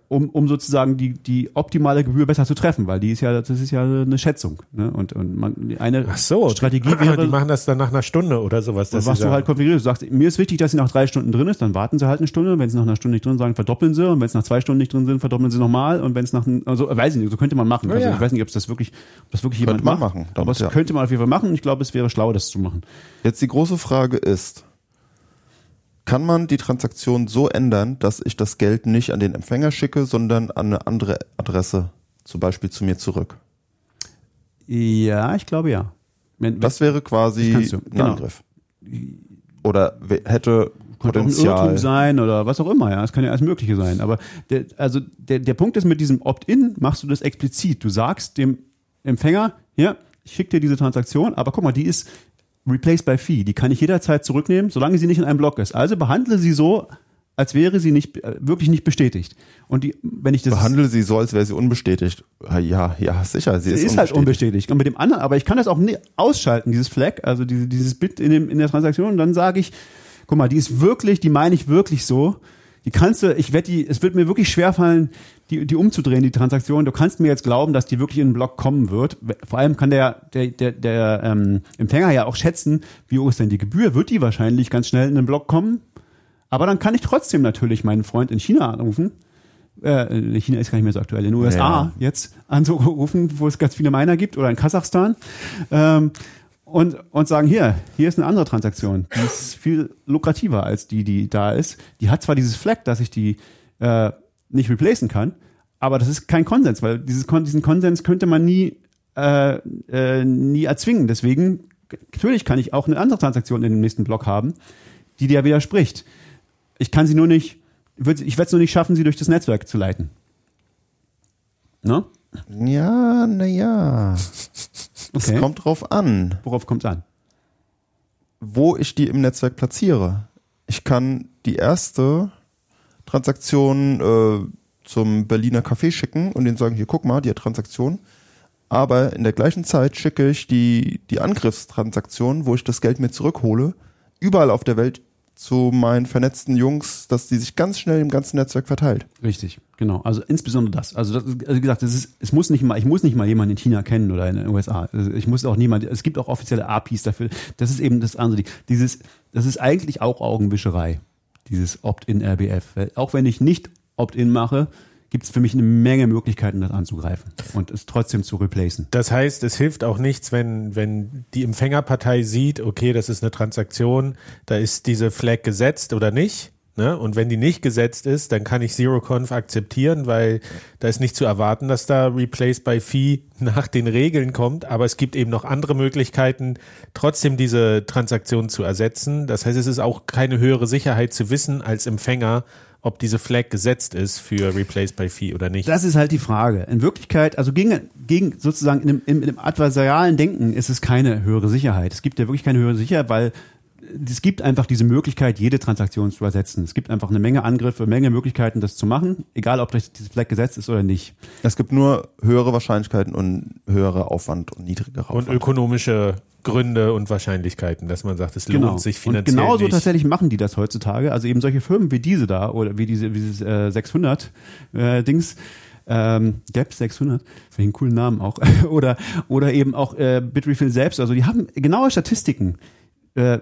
Um, um sozusagen die, die optimale Gebühr besser zu treffen, weil die ist ja, das ist ja eine Schätzung. Ne? Und, und man, eine Ach so, Strategie wäre, die machen das dann nach einer Stunde oder sowas. dass was sie du halt sagen, konfigurierst. Du sagst, mir ist wichtig, dass sie nach drei Stunden drin ist, dann warten sie halt eine Stunde. Wenn sie nach einer Stunde nicht drin sind, verdoppeln sie. Und wenn es nach zwei Stunden nicht drin sind, verdoppeln sie nochmal. Und wenn es nach, also weiß ich nicht, so könnte man machen. Ja, Also, ja. ich weiß nicht, ob es das wirklich, ob das wirklich Könnte jemand man macht. machen, Aber damit, es ja. könnte man auf jeden Fall machen. Ich glaube, es wäre schlau, das zu machen. Jetzt die große Frage ist, kann man die Transaktion so ändern, dass ich das Geld nicht an den Empfänger schicke, sondern an eine andere Adresse, zum Beispiel zu mir zurück? Ja, ich glaube ja. Wenn, Das wäre quasi Das du, ein genau. Angriff. Oder hätte könnte auch ein Potenzial. Irrtum sein oder was auch immer, ja. Es kann ja alles Mögliche sein. Aber der, also der, der Punkt ist, mit diesem Opt-in machst du das explizit. Du sagst dem Empfänger, ja, ich schicke dir diese Transaktion, aber guck mal, die ist replaced by fee. Die kann ich jederzeit zurücknehmen, solange sie nicht in einem Block ist. Also behandle sie so, als wäre sie nicht äh, wirklich nicht bestätigt. Und die, wenn ich das Behandle sie so, als wäre sie unbestätigt. Ja, ja, sicher, sie Sie ist, ist, halt unbestätigt. Und mit dem anderen, aber ich kann das auch ausschalten, dieses Flag, also diese, dieses Bit in, dem, in der Transaktion. Und dann sage ich, guck mal, die ist wirklich, die meine ich wirklich so. Die kannst du, ich werde die, es wird mir wirklich schwerfallen, die, die umzudrehen, die Transaktion. Du kannst mir jetzt glauben, dass die wirklich in den Block kommen wird. Vor allem kann der, der, der, der ähm, Empfänger ja auch schätzen, wie hoch ist denn die Gebühr? Wird die wahrscheinlich ganz schnell in den Block kommen? Aber dann kann ich trotzdem natürlich meinen Freund in China anrufen. Äh, China ist gar nicht mehr so aktuell, in den USA Ja. jetzt anzurufen, wo es ganz viele Miner gibt oder in Kasachstan. Ähm, und, und sagen, hier, hier ist eine andere Transaktion, die ist viel lukrativer als die, die da ist. Die hat zwar dieses Flag, dass ich die äh, nicht replacen kann, aber das ist kein Konsens, weil dieses, diesen Konsens könnte man nie, äh, äh, nie erzwingen. Deswegen, natürlich kann ich auch eine andere Transaktion in dem nächsten Block haben, die dir widerspricht. Ich kann sie nur nicht, ich werde es nur nicht schaffen, sie durch das Netzwerk zu leiten. Ne? Ja, naja. Es Okay. kommt drauf an, Worauf kommt es an? wo ich die im Netzwerk platziere. Ich kann die erste Transaktion äh, zum Berliner Café schicken und denen sagen, hier guck mal, die Transaktion. aber in der gleichen Zeit schicke ich die, die Angriffstransaktion, wo ich das Geld mir zurückhole, überall auf der Welt zu meinen vernetzten Jungs, dass die sich ganz schnell im ganzen Netzwerk verteilt. Richtig, genau. Also insbesondere das. Also, das, also wie gesagt, das ist, es muss nicht mal, ich muss nicht mal jemanden in China kennen oder in den USA. Ich muss auch niemand, es gibt auch offizielle APIs dafür. Das ist eben das andere. Dieses, das ist eigentlich auch Augenwischerei, dieses Opt-in RBF. Weil Auch wenn ich nicht Opt-in mache, gibt es für mich eine Menge Möglichkeiten, das anzugreifen und es trotzdem zu replacen. Das heißt, es hilft auch nichts, wenn, wenn die Empfängerpartei sieht, okay, das ist eine Transaktion, da ist diese Flag gesetzt oder nicht. Ne? Und wenn die nicht gesetzt ist, dann kann ich ZeroConf akzeptieren, weil da ist nicht zu erwarten, dass da Replace by Fee nach den Regeln kommt. Aber es gibt eben noch andere Möglichkeiten, trotzdem diese Transaktion zu ersetzen. Das heißt, es ist auch keine höhere Sicherheit zu wissen als Empfänger, ob diese Flag gesetzt ist für Replace by Fee oder nicht. Das ist halt die Frage. In Wirklichkeit, also gegen, gegen sozusagen in dem, in dem adversarialen Denken ist es keine höhere Sicherheit. Es gibt ja wirklich keine höhere Sicherheit, weil es gibt einfach diese Möglichkeit, jede Transaktion zu ersetzen. Es gibt einfach eine Menge Angriffe, eine Menge Möglichkeiten, das zu machen, egal ob das Flag gesetzt ist oder nicht. Es gibt nur höhere Wahrscheinlichkeiten und höhere Aufwand und niedrigere Und Aufwand. ökonomische Gründe und Wahrscheinlichkeiten, dass man sagt, es lohnt sich Und finanziell genauso nicht. tatsächlich machen die das heutzutage. Also eben solche Firmen wie diese da oder wie diese wie dieses äh, 600 äh, Dings. Ähm, Gap 600, finde ich einen coolen Namen auch. oder, oder eben auch äh, Bitrefill selbst. Also die haben genaue Statistiken. Äh,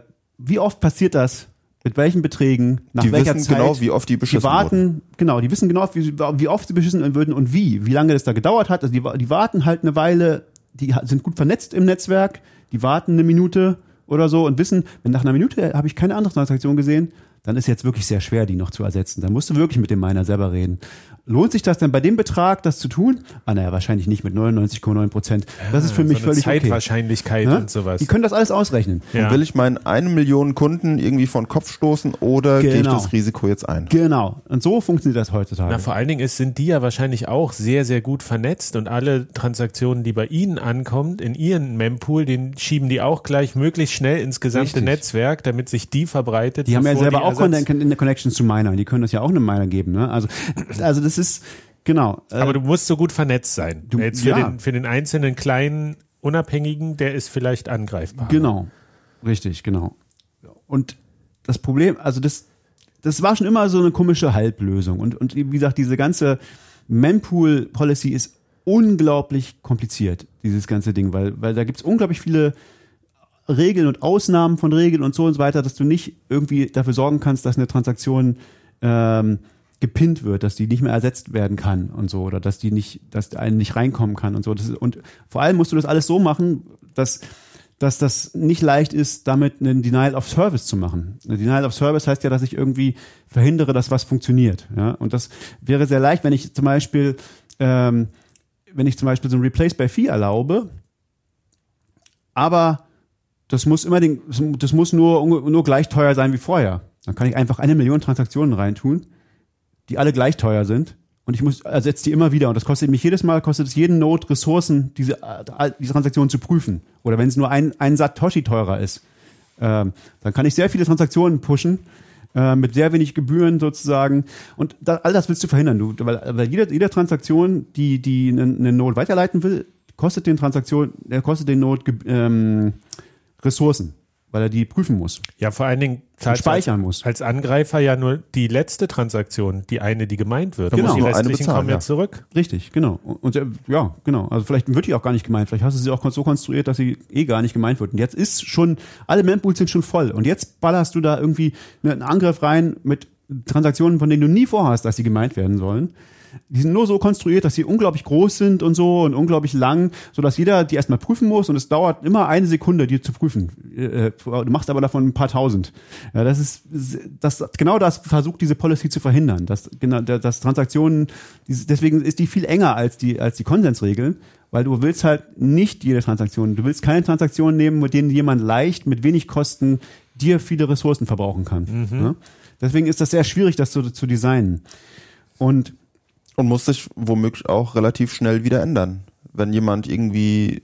wie oft passiert das? Mit welchen Beträgen? Nach die welcher wissen Zeit? genau, wie oft die beschissen die warten, genau, die wissen genau, wie, wie oft sie beschissen würden und wie, wie lange das da gedauert hat. Also die, die warten halt eine Weile, die sind gut vernetzt im Netzwerk, die warten eine Minute oder so und wissen, wenn nach einer Minute habe ich keine andere Transaktion gesehen, dann ist jetzt wirklich sehr schwer, die noch zu ersetzen. Dann musst du wirklich mit dem Miner selber reden. Lohnt sich das denn bei dem Betrag, das zu tun? Ah, naja, wahrscheinlich nicht mit 99,9 Prozent. Das ist für Ja, mich so eine völlig okay. Zeitwahrscheinlichkeit Ne? und sowas. Die können das alles ausrechnen. Ja. Will ich meinen eine Million Kunden irgendwie vor den Kopf stoßen oder gehe ich Genau. das Risiko jetzt ein? Genau. Und so funktioniert das heutzutage. Na, vor allen Dingen ist, sind die ja wahrscheinlich auch sehr, sehr gut vernetzt und alle Transaktionen, die bei ihnen ankommen, in ihren Mempool, den schieben die auch gleich möglichst schnell ins gesamte Richtig. Netzwerk, damit sich die verbreitet. Die haben ja selber auch Ersatz- Conne- in der Connection zu Minern. Die können das ja auch einem Miner geben. Ne? Also, also das ist genau. äh, Aber du musst so gut vernetzt sein. Du- Jetzt für, ja. den, für den einzelnen kleinen Unabhängigen, der ist vielleicht angreifbar. Genau, richtig, genau. Und das Problem, also das, das war schon immer so eine komische Halblösung. Und, und wie gesagt, diese ganze Mempool-Policy ist unglaublich kompliziert, dieses ganze Ding, weil, weil da gibt es unglaublich viele Regeln und Ausnahmen von Regeln und so und so weiter, dass du nicht irgendwie dafür sorgen kannst, dass eine Transaktion ähm, gepinnt wird, dass die nicht mehr ersetzt werden kann und so oder dass die nicht, dass der eine nicht reinkommen kann und so. Ist, und vor allem musst du das alles so machen, dass dass das nicht leicht ist, damit einen Denial of Service zu machen. Eine Denial of Service heißt ja, dass ich irgendwie verhindere, dass was funktioniert. Ja? Und das wäre sehr leicht, wenn ich zum Beispiel, ähm, wenn ich zum Beispiel so ein Replace by Fee erlaube, aber das muss immer den, das muss nur, nur gleich teuer sein wie vorher. Dann kann ich einfach eine Million Transaktionen reintun, die alle gleich teuer sind. Und ich muss, ersetze die immer wieder. Und das kostet mich jedes Mal, kostet es jeden Node Ressourcen, diese, äh, diese Transaktion zu prüfen. Oder wenn es nur ein, ein Satoshi teurer ist. Ähm, dann kann ich sehr viele Transaktionen pushen, äh, mit sehr wenig Gebühren sozusagen. Und da, all das willst du verhindern. Du, weil, weil jede, jede Transaktion, die, die eine, eine Node weiterleiten will, kostet den Transaktion, der kostet den Node ähm, Ressourcen, weil er die prüfen muss. Ja, vor allen Dingen zahlst du speichern als, muss. als Angreifer ja nur die letzte Transaktion, die eine, die gemeint wird. Da muss die eine restlichen bezahlen, kommen ja zurück. Richtig, genau. Und und, äh, ja, genau. Also vielleicht wird die auch gar nicht gemeint. Vielleicht hast du sie auch so konstruiert, dass sie eh gar nicht gemeint wird. Und jetzt ist schon, alle Mempools sind schon voll. Und jetzt ballerst du da irgendwie einen Angriff rein mit Transaktionen, von denen du nie vorhast, dass sie gemeint werden sollen. Die sind nur so konstruiert, dass sie unglaublich groß sind und so und unglaublich lang, sodass jeder die erstmal prüfen muss und es dauert immer eine Sekunde, die zu prüfen. Äh, Du machst aber davon ein paar tausend. Ja, das ist das genau das versucht diese Policy zu verhindern, dass genau dass Transaktionen deswegen ist die viel enger als die als die Konsensregeln, weil du willst halt nicht jede Transaktion, du willst keine Transaktionen nehmen, mit denen jemand leicht mit wenig Kosten dir viele Ressourcen verbrauchen kann. Ja? Deswegen ist das sehr schwierig, das zu, zu designen. Und Und muss sich womöglich auch relativ schnell wieder ändern. Wenn jemand irgendwie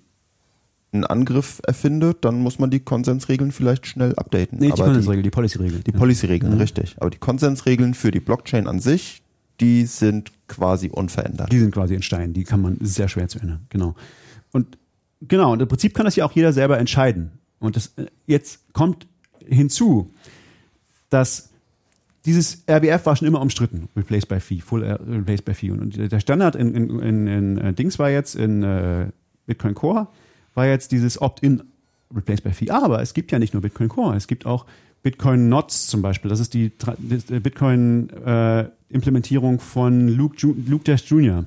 einen Angriff erfindet, dann muss man die Konsensregeln vielleicht schnell updaten. nee, die Aber Konsensregel, die Policy-Regel. Die Policy-Regeln, richtig. Aber die Konsensregeln für die Blockchain an sich, die sind quasi unverändert. Die sind quasi in Stein, die kann man sehr schwer zu ändern, genau. und genau, und im Prinzip kann das ja auch jeder selber entscheiden. Und das, äh, jetzt kommt hinzu, dass dieses RBF war schon immer umstritten, Replace by Fee, Full äh, Replace by Fee. Und, der Standard in, in, in, in äh, Dings war jetzt in äh, Bitcoin Core, war jetzt dieses Opt-in Replace by Fee. Aber es gibt ja nicht nur Bitcoin Core, es gibt auch Bitcoin Nots zum Beispiel. Das ist die, die Bitcoin äh, Implementierung von Luke, Ju Luke Dash Jr.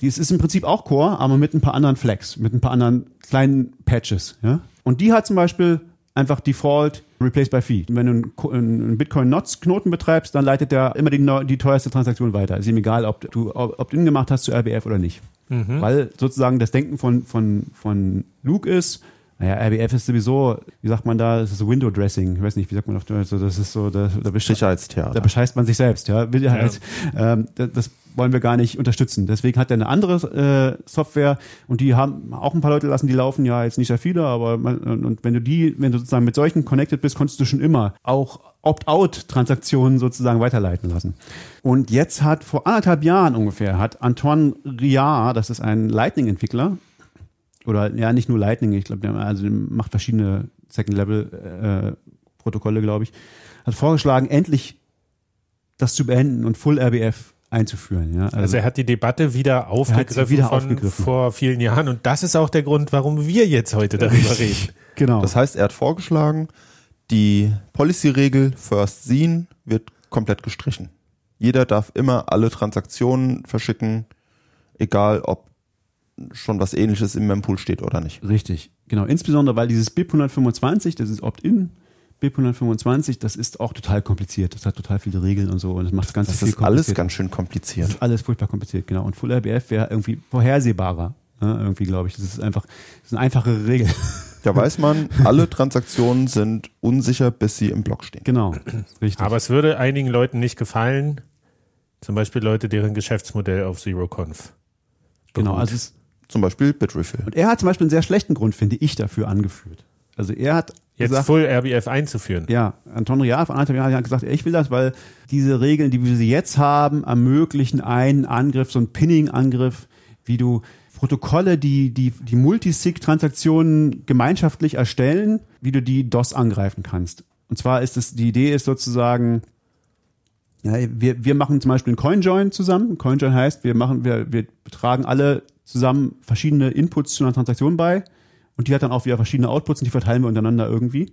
Die ist, ist im Prinzip auch Core, aber mit ein paar anderen Flags, mit ein paar anderen kleinen Patches. Ja? Und die hat zum Beispiel einfach Default Replace by Fee. Wenn du einen Bitcoin-Nots-Knoten betreibst, dann leitet der immer die, die teuerste Transaktion weiter. Ist ihm egal, ob du Opt-in gemacht hast zu RBF oder nicht. Weil sozusagen das Denken von, von, von Luke ist, naja, RBF ist sowieso, wie sagt man da, das ist so Window Dressing. Ich weiß nicht, wie sagt man auf Deutsch, das ist so, da, da, besch- da Sicherheitstheater. bescheißt man sich selbst, ja. Halt, ähm, das, das wollen wir gar nicht unterstützen. Deswegen hat er eine andere äh, Software und die haben auch ein paar Leute lassen, die laufen ja jetzt nicht sehr viele, aber man, und, wenn du die, wenn du sozusagen mit solchen connected bist, konntest du schon immer auch Opt-out-Transaktionen sozusagen weiterleiten lassen. Und jetzt hat vor anderthalb Jahren ungefähr hat Antoine Riard, das ist ein Lightning-Entwickler, oder ja, nicht nur Lightning, ich glaube, der also der macht verschiedene Second-Level-Protokolle, glaube ich, hat vorgeschlagen, endlich das zu beenden und Full RBF einzuführen. Ja? Also er hat die Debatte wieder aufgegriffen wieder von aufgegriffen. vor vielen Jahren und das ist auch der Grund, warum wir jetzt heute darüber reden. genau. Das heißt, er hat vorgeschlagen, die Policy-Regel First Seen wird komplett gestrichen. Jeder darf immer alle Transaktionen verschicken, egal ob schon was ähnliches im Mempool steht oder nicht. Richtig, genau. Insbesondere, weil dieses BIP 125, das ist Opt-in, BIP 125, das ist auch total kompliziert. Das hat total viele Regeln und so und das macht das Ganze Das viel ist alles ganz schön Das kompliziert. ist alles furchtbar kompliziert, genau. Und Full RBF wäre irgendwie vorhersehbarer. Ja, irgendwie, glaube ich. Das ist einfach, das ist eine einfache Regel. Da weiß man, alle Transaktionen sind unsicher, bis sie im Block stehen. genau. Richtig. Aber es würde einigen Leuten nicht gefallen, zum Beispiel Leute, deren Geschäftsmodell auf ZeroConf. genau. Also es, Zum Beispiel Bitrefill. und er hat zum Beispiel einen sehr schlechten Grund, finde ich, dafür angeführt. Also er hat Jetzt gesagt, Full RBF einzuführen. Ja, Anton Rial von anderthalb Jahren hat gesagt, ich will das, weil diese Regeln, die wir sie jetzt haben, ermöglichen einen Angriff, so einen Pinning-Angriff, wie du Protokolle, die die, die Multisig-Transaktionen gemeinschaftlich erstellen, wie du die DOS angreifen kannst. Und zwar ist es, die Idee ist sozusagen, ja, wir, wir machen zum Beispiel einen CoinJoin zusammen. CoinJoin heißt, wir machen, wir, wir tragen alle zusammen verschiedene Inputs zu einer Transaktion bei und die hat dann auch wieder verschiedene Outputs und die verteilen wir untereinander irgendwie.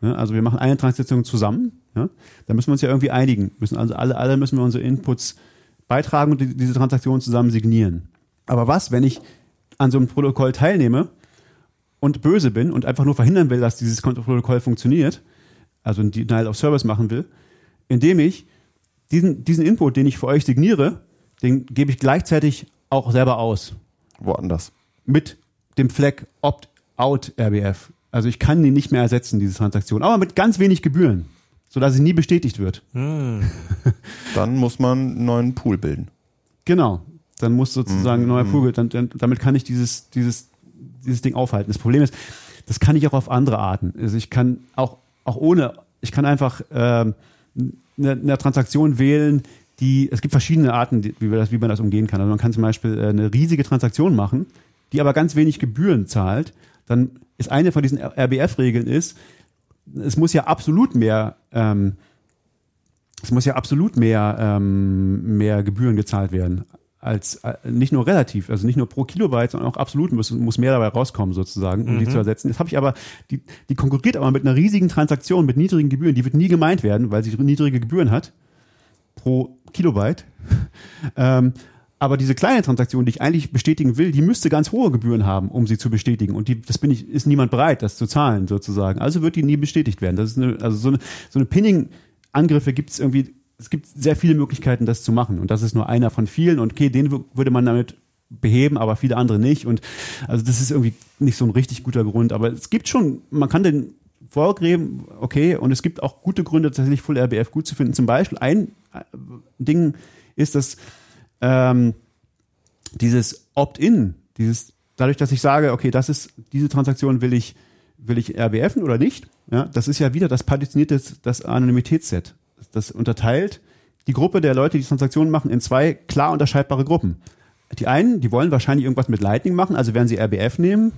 Ja, also wir machen eine Transaktion zusammen. Ja, da müssen wir uns ja irgendwie einigen. Müssen also alle, alle müssen wir unsere Inputs beitragen und die, diese Transaktion zusammen signieren. Aber was, wenn ich an so einem Protokoll teilnehme und böse bin und einfach nur verhindern will, dass dieses Protokoll funktioniert, also ein Denial of Service machen will, indem ich diesen, diesen Input, den ich für euch signiere, den gebe ich gleichzeitig auch selber aus Woanders. mit dem Flag Opt-out RBF. Also ich kann die nicht mehr ersetzen, diese Transaktion, aber mit ganz wenig Gebühren, sodass sie nie bestätigt wird. Dann muss man einen neuen Pool bilden. Genau. Dann muss sozusagen ein neuer Pool, dann, dann, damit kann ich dieses, dieses, dieses Ding aufhalten. Das Problem ist, das kann ich auch auf andere Arten. Also ich kann auch, auch ohne, ich kann einfach ähm, eine, eine Transaktion wählen, die, es gibt verschiedene Arten, wie, wir das, wie man das umgehen kann. Also man kann zum Beispiel äh, eine riesige Transaktion machen, die aber ganz wenig Gebühren zahlt. Dann ist eine von diesen RBF-Regeln ist, es muss ja absolut mehr ähm, es muss ja absolut mehr, ähm, mehr Gebühren gezahlt werden. Als äh, nicht nur relativ, also nicht nur pro Kilobyte, sondern auch absolut muss, muss mehr dabei rauskommen, sozusagen, um die zu ersetzen. Jetzt habe ich aber, die, die konkurriert aber mit einer riesigen Transaktion, mit niedrigen Gebühren, die wird nie gemeint werden, weil sie niedrige Gebühren hat pro Kilobyte. ähm, aber diese kleine Transaktion, die ich eigentlich bestätigen will, die müsste ganz hohe Gebühren haben, um sie zu bestätigen. Und die, das bin ich, ist niemand bereit, das zu zahlen, sozusagen. Also wird die nie bestätigt werden. Das ist eine, also so eine, so eine Pinning-Angriffe gibt es irgendwie, es gibt sehr viele Möglichkeiten, das zu machen. Und das ist nur einer von vielen. Und okay, den würde man damit beheben, aber viele andere nicht. Und also das ist irgendwie nicht so ein richtig guter Grund. Aber es gibt schon, man kann den vorgräben, okay, und es gibt auch gute Gründe, tatsächlich Full RBF gut zu finden. Zum Beispiel ein äh, Ding ist, dass ähm, dieses Opt-in, dieses dadurch, dass ich sage, okay, das ist diese Transaktion will ich will ich RBFen oder nicht, ja, das ist ja wieder das partitionierte das Anonymitätsset. Das unterteilt die Gruppe der Leute, die Transaktionen machen, in zwei klar unterscheidbare Gruppen. die einen, die wollen wahrscheinlich irgendwas mit Lightning machen, also werden sie RBF nehmen.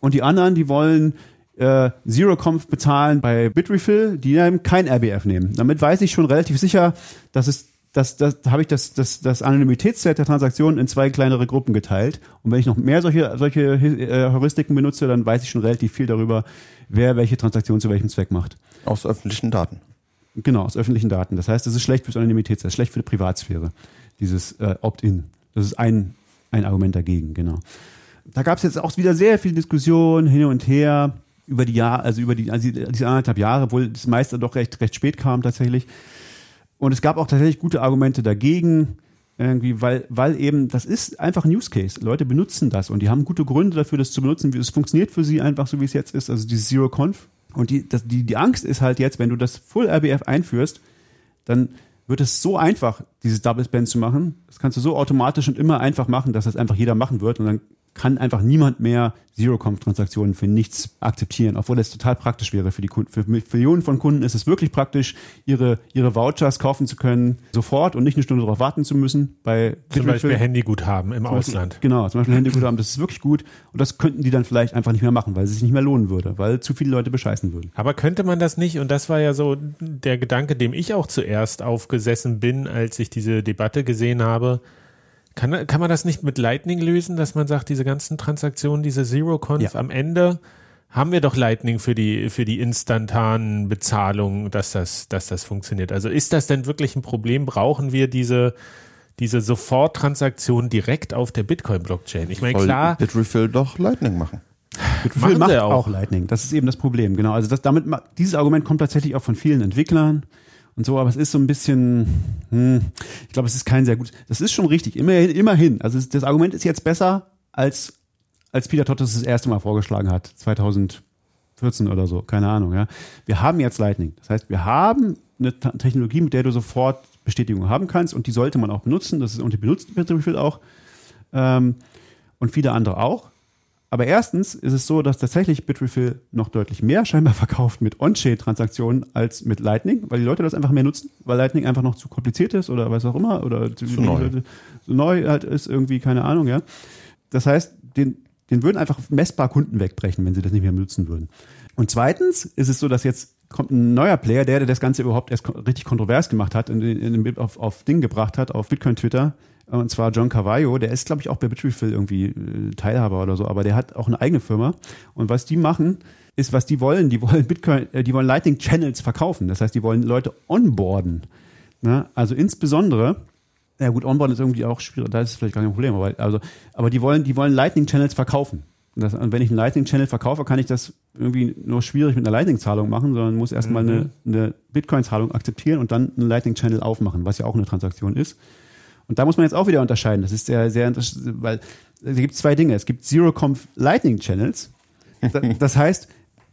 Und die anderen, die wollen äh, Zero-Conf bezahlen bei Bitrefill, die dann kein RBF nehmen. Damit weiß ich schon relativ sicher, dass es das, das da habe ich das, das, das Anonymitätsset der Transaktionen in zwei kleinere Gruppen geteilt. Und wenn ich noch mehr solche, solche äh, Heuristiken benutze, dann weiß ich schon relativ viel darüber, wer welche Transaktion zu welchem Zweck macht. Aus öffentlichen Daten. Genau, aus öffentlichen Daten. Das heißt, das ist schlecht fürs Anonymitätsset, schlecht für die Privatsphäre, dieses äh, Opt-in. Das ist ein, ein Argument dagegen, genau. Da gab es jetzt auch wieder sehr viel Diskussion hin und her über die Jahre, also über die, also diese anderthalb Jahre, obwohl das meiste doch recht, recht spät kam tatsächlich. Und es gab auch tatsächlich gute Argumente dagegen, irgendwie, weil, weil eben, das ist einfach ein Use Case. Leute benutzen das und die haben gute Gründe dafür, das zu benutzen. Es funktioniert für sie einfach so, wie es jetzt ist, also die Zero Conf. Und die, das, die, die Angst ist halt jetzt, wenn du das Full RBF einführst, dann wird es so einfach, dieses Double Spend zu machen. Das kannst du so automatisch und immer einfach machen, dass das einfach jeder machen wird. Und dann kann einfach niemand mehr Zero-Conf-Transaktionen für nichts akzeptieren, obwohl das total praktisch wäre für die Kunden. Für Millionen von Kunden ist es wirklich praktisch, ihre, ihre Vouchers kaufen zu können sofort und nicht eine Stunde darauf warten zu müssen. Bei zum Beispiel Handyguthaben im Ausland. Beispiel, genau, zum Beispiel Handyguthaben, das ist wirklich gut. Und das könnten die dann vielleicht einfach nicht mehr machen, weil es sich nicht mehr lohnen würde, weil zu viele Leute bescheißen würden. Aber könnte man das nicht, und das war ja so der Gedanke, dem ich auch zuerst aufgesessen bin, als ich diese Debatte gesehen habe, kann, kann man das nicht mit Lightning lösen, dass man sagt, diese ganzen Transaktionen, diese Zero-Conf ja. am Ende haben wir doch Lightning für die, für die instantanen Bezahlungen, dass das, dass das funktioniert. Also ist das denn wirklich ein Problem? Brauchen wir diese, diese Soforttransaktion direkt auf der Bitcoin-Blockchain? Ich meine, klar. Bitrefill doch Lightning machen. Bitrefill macht auch. auch Lightning. Das ist eben das Problem. Genau. Also das, damit, dieses Argument kommt tatsächlich auch von vielen Entwicklern und so, aber es ist so ein bisschen, hm, ich glaube, es ist kein sehr gutes, das ist schon richtig, immerhin, immerhin. Also das Argument ist jetzt besser, als, als Peter Tottes das erste Mal vorgeschlagen hat, 2014 oder so, keine Ahnung, ja. Wir haben jetzt Lightning. Das heißt, wir haben eine Technologie, mit der du sofort Bestätigung haben kannst und die sollte man auch benutzen. Das ist, und die benutzt Bitrefill auch. Ähm, und viele andere auch. Aber erstens ist es so, dass tatsächlich Bitrefill noch deutlich mehr scheinbar verkauft mit On-Chain-Transaktionen als mit Lightning, weil die Leute das einfach mehr nutzen, weil Lightning einfach noch zu kompliziert ist oder was auch immer oder zu, neu. so neu halt ist irgendwie, keine Ahnung, ja. Das heißt, den, den würden einfach messbar Kunden wegbrechen, wenn sie das nicht mehr benutzen würden. Und zweitens ist es so, dass jetzt kommt ein neuer Player, der, der das Ganze überhaupt erst richtig kontrovers gemacht hat, in, auf, auf Ding gebracht hat, auf Bitcoin Twitter, und zwar John Carvalho, der ist, glaube ich, auch bei Bitrefill irgendwie äh, Teilhaber oder so, aber der hat auch eine eigene Firma. Und was die machen, ist, was die wollen, die wollen Bitcoin, äh, die wollen Lightning Channels verkaufen. Das heißt, die wollen Leute onboarden. Ne? Also insbesondere, ja gut, onboarden ist irgendwie auch schwierig, da ist es vielleicht gar kein Problem, aber, also, aber die wollen, die wollen Lightning Channels verkaufen. Das, und wenn ich einen Lightning Channel verkaufe, kann ich das irgendwie nur schwierig mit einer Lightning Zahlung machen, sondern muss erstmal mhm. eine, eine Bitcoin Zahlung akzeptieren und dann einen Lightning Channel aufmachen, was ja auch eine Transaktion ist. Und da muss man jetzt auch wieder unterscheiden. Das ist sehr, sehr, weil es gibt zwei Dinge. Es gibt Zero-Conf Lightning Channels. Das heißt,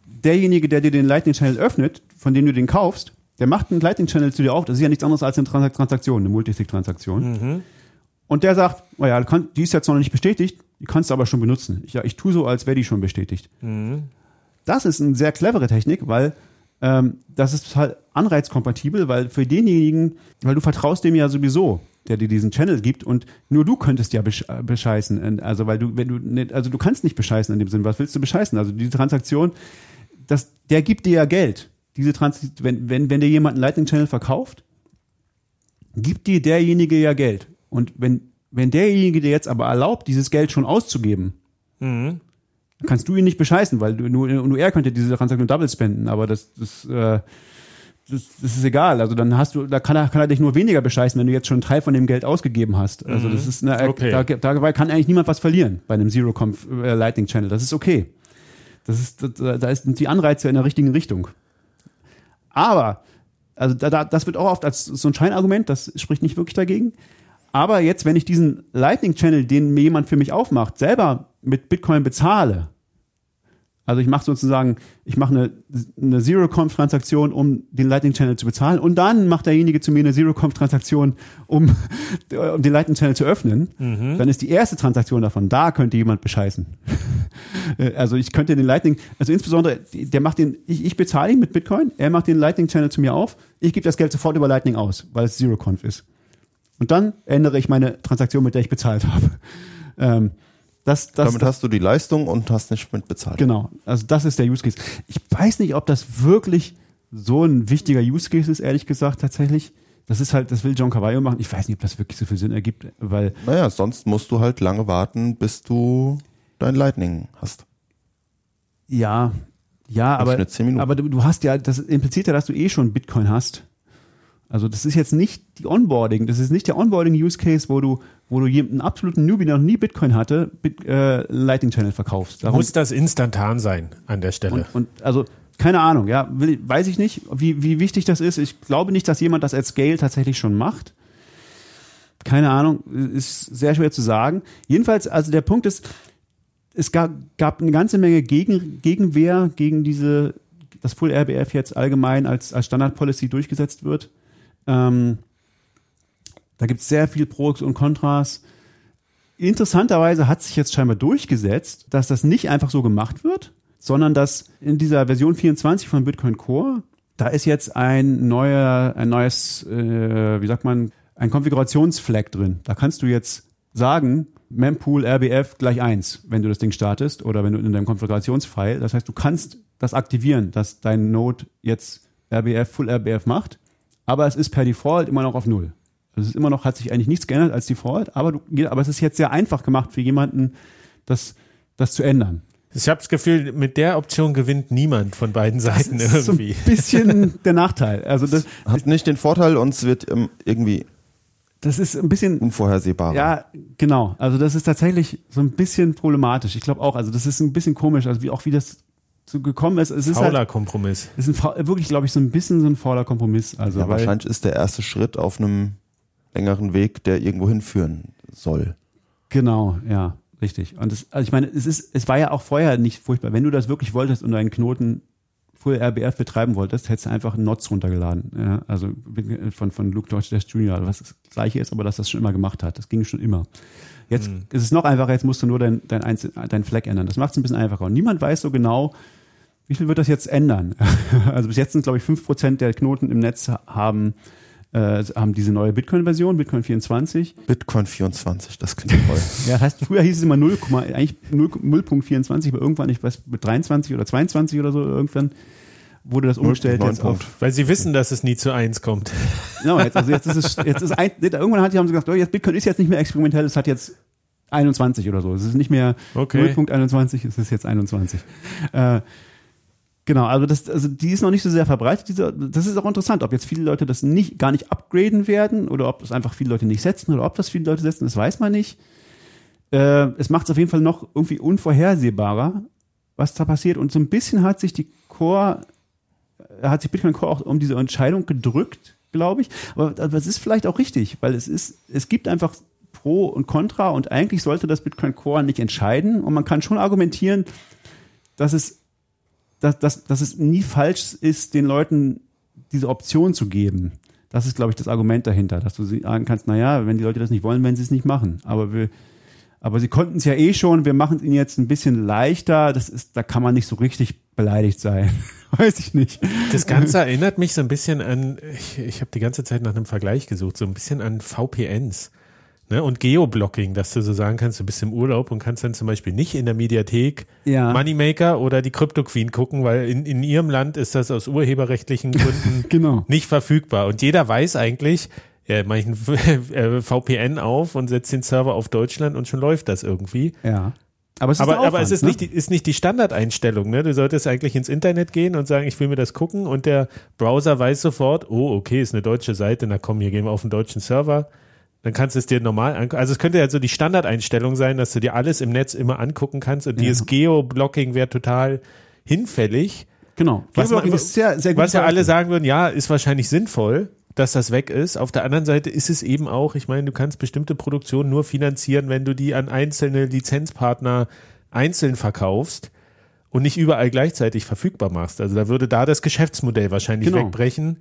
derjenige, der dir den Lightning Channel öffnet, von dem du den kaufst, der macht einen Lightning Channel zu dir auf. Das ist ja nichts anderes als eine Transaktion, eine Multisig-Transaktion. Mhm. Und der sagt, oh ja, die ist jetzt noch nicht bestätigt, die kannst du aber schon benutzen. Ich, ja, ich tue so, als wäre die schon bestätigt. Mhm. Das ist eine sehr clevere Technik, weil ähm, das ist halt anreizkompatibel, weil für denjenigen, weil du vertraust dem ja sowieso der dir diesen Channel gibt und nur du könntest ja bescheißen. Also weil du, wenn du nicht, also du kannst nicht bescheißen in dem Sinn. Was willst du bescheißen? Also diese Transaktion, das, der gibt dir ja Geld. Diese Trans wenn, wenn, wenn dir jemand einen Lightning Channel verkauft, gibt dir derjenige ja Geld. Und wenn, wenn derjenige dir jetzt aber erlaubt, dieses Geld schon auszugeben, mhm. kannst du ihn nicht bescheißen, weil du, nur, nur er könnte diese Transaktion double spenden, aber das, das äh, das, das ist egal. Also dann hast du, da kann er, kann er dich nur weniger bescheißen, wenn du jetzt schon einen Teil von dem Geld ausgegeben hast. Also mhm. das ist eine, okay. da, dabei kann eigentlich niemand was verlieren bei einem Zero Conf äh, Lightning Channel. Das ist okay. Das ist, da, da ist die Anreize in der richtigen Richtung. Aber, also da, da, das wird auch oft als so ein Scheinargument, das spricht nicht wirklich dagegen. Aber jetzt, wenn ich diesen Lightning Channel, den mir jemand für mich aufmacht, selber mit Bitcoin bezahle, also ich mache sozusagen, ich mache eine, eine Zero-Conf-Transaktion, um den Lightning Channel zu bezahlen und dann macht derjenige zu mir eine Zero-Conf-Transaktion, um, um den Lightning Channel zu öffnen. Mhm. Dann ist die erste Transaktion davon, da könnte jemand bescheißen. also ich könnte den Lightning, also insbesondere, der macht den, ich, ich bezahle ihn mit Bitcoin, er macht den Lightning Channel zu mir auf, ich gebe das Geld sofort über Lightning aus, weil es Zero-Conf ist. Und dann ändere ich meine Transaktion, mit der ich bezahlt habe. Ähm, das, das, Damit hast du die Leistung und hast nicht mit bezahlt. Genau, also das ist der Use Case. Ich weiß nicht, ob das wirklich so ein wichtiger Use Case ist, ehrlich gesagt, tatsächlich. Das ist halt, das will John Cavallo machen. Ich weiß nicht, ob das wirklich so viel Sinn ergibt, weil Naja, sonst musst du halt lange warten, bis du dein Lightning hast. ja, ja, aber, Schnitt 10 Minuten. aber du, du hast ja, das impliziert ja, dass du eh schon Bitcoin hast. Also das ist jetzt nicht die Onboarding, das ist nicht der Onboarding-Use-Case, wo du, wo du jemanden absoluten Newbie, der noch nie Bitcoin hatte, Bit, äh, Lightning Channel verkaufst. Darum, Muss das instantan sein an der Stelle? und, und also keine Ahnung, ja, will, weiß ich nicht, wie, wie wichtig das ist. Ich glaube nicht, dass jemand das at Scale tatsächlich schon macht. Keine Ahnung, ist sehr schwer zu sagen. Jedenfalls, also der Punkt ist, es gab, gab eine ganze Menge Gegen, Gegenwehr gegen diese, dass Full RBF jetzt allgemein als, als Standard Policy durchgesetzt wird. Ähm, da gibt es sehr viel Pros und Kontras. Interessanterweise hat sich jetzt scheinbar durchgesetzt, dass das nicht einfach so gemacht wird, sondern dass in dieser Version 24 von Bitcoin Core, da ist jetzt ein neuer, ein neues, äh, wie sagt man, ein Konfigurationsflag drin. Da kannst du jetzt sagen, mempool RBF gleich 1, wenn du das Ding startest oder wenn du in deinem Konfigurationsfile. Das heißt, du kannst das aktivieren, dass dein Node jetzt RBF, Full RBF macht, aber es ist per Default immer noch auf Null. Also es ist immer noch, hat sich eigentlich nichts geändert als Default, aber, du, aber es ist jetzt sehr einfach gemacht für jemanden, das, das zu ändern. Ich habe das Gefühl, mit der Option gewinnt niemand von beiden Seiten Das ist irgendwie. so ein bisschen der Nachteil. Also das, Hat nicht den Vorteil und es wird ähm, irgendwie das ist ein bisschen, unvorhersehbarer. ja, genau. Also das ist tatsächlich so ein bisschen problematisch. Ich glaube auch, also das ist ein bisschen komisch, also wie auch wie das so gekommen ist. Es ist Fauler halt, Kompromiss. es ist ein, wirklich, glaube ich, so ein bisschen so ein fauler Kompromiss. Also ja, weil, wahrscheinlich ist der erste Schritt auf einem längeren Weg, der irgendwo hinführen soll. Genau, ja, richtig. Und es, also ich meine, es ist, es war ja auch vorher nicht furchtbar. Wenn du das wirklich wolltest und deinen Knoten Full RBF betreiben wolltest, hättest du einfach einen Nots runtergeladen. Ja, also von, von Luke George Dash Jr., was das gleiche ist, aber dass das schon immer gemacht hat. Das ging schon immer. Jetzt ist es noch einfacher, jetzt musst du nur dein, dein, Einzel dein Flag ändern. Das macht es ein bisschen einfacher. Und niemand weiß so genau, wie viel wird das jetzt ändern. also bis jetzt sind, glaube ich, 5% der Knoten im Netz haben, äh, haben diese neue Bitcoin-Version, Bitcoin 24. Bitcoin 24, das klingt toll. Ja, das heißt, früher hieß es immer 0, eigentlich 0 0.24, aber irgendwann, ich weiß, mit 23 oder 22 oder so, irgendwann wurde das umgestellt 0.9 jetzt auf. Weil sie wissen, dass es nie zu eins kommt. Genau, jetzt, also jetzt ist es, jetzt ist ein, irgendwann hat, haben sie gesagt, oh, jetzt Bitcoin ist jetzt nicht mehr experimentell, es hat jetzt 21 oder so. Es ist nicht mehr Okay. 0.21, es ist jetzt 21. Äh, Genau, also das, also die ist noch nicht so sehr verbreitet. Diese, das ist auch interessant, ob jetzt viele Leute das nicht, gar nicht upgraden werden oder ob das einfach viele Leute nicht setzen oder ob das viele Leute setzen, das weiß man nicht. Äh, es macht es auf jeden Fall noch irgendwie unvorhersehbarer, was da passiert. Und so ein bisschen hat sich die Core, äh, hat sich Bitcoin Core auch um diese Entscheidung gedrückt, glaube ich. Aber, es ist vielleicht auch richtig, weil es ist, es gibt einfach Pro und Contra und eigentlich sollte das Bitcoin Core nicht entscheiden. Und man kann schon argumentieren, dass es dass, dass, dass es nie falsch ist, den Leuten diese Option zu geben. Das ist, glaube ich, das Argument dahinter, dass du sagen kannst, na ja, wenn die Leute das nicht wollen, werden sie es nicht machen. Aber wir, aber sie konnten es ja eh schon, wir machen es ihnen jetzt ein bisschen leichter. Das ist, da kann man nicht so richtig beleidigt sein. Weiß ich nicht. Das Ganze erinnert mich so ein bisschen an, ich, ich habe die ganze Zeit nach einem Vergleich gesucht, so ein bisschen an VPNs. Ne, und Geoblocking, dass du so sagen kannst, du bist im Urlaub und kannst dann zum Beispiel nicht in der Mediathek Ja. Moneymaker oder die Crypto Queen gucken, weil in, in ihrem Land ist das aus urheberrechtlichen Gründen Genau. nicht verfügbar. Und jeder weiß eigentlich, ja, mach ich ein äh, VPN auf und setze den Server auf Deutschland und schon läuft das irgendwie. Ja. Aber es ist, Aber, der aber Aufwand, es ist, ne? nicht die, ist nicht die Standardeinstellung. Ne? Du solltest eigentlich ins Internet gehen und sagen, ich will mir das gucken und der Browser weiß sofort, oh, okay, ist eine deutsche Seite, na komm, hier gehen wir auf den deutschen Server. Dann kannst du es dir normal angucken. Also es könnte ja so die Standardeinstellung sein, dass du dir alles im Netz immer angucken kannst und Ja. dieses Geoblocking wäre total hinfällig. Genau. Was, man, ist sehr, sehr gut was ja alle sagen würden, ja, ist wahrscheinlich sinnvoll, dass das weg ist. Auf der anderen Seite ist es eben auch, ich meine, du kannst bestimmte Produktionen nur finanzieren, wenn du die an einzelne Lizenzpartner einzeln verkaufst und nicht überall gleichzeitig verfügbar machst. Also da würde da das Geschäftsmodell wahrscheinlich Genau. wegbrechen.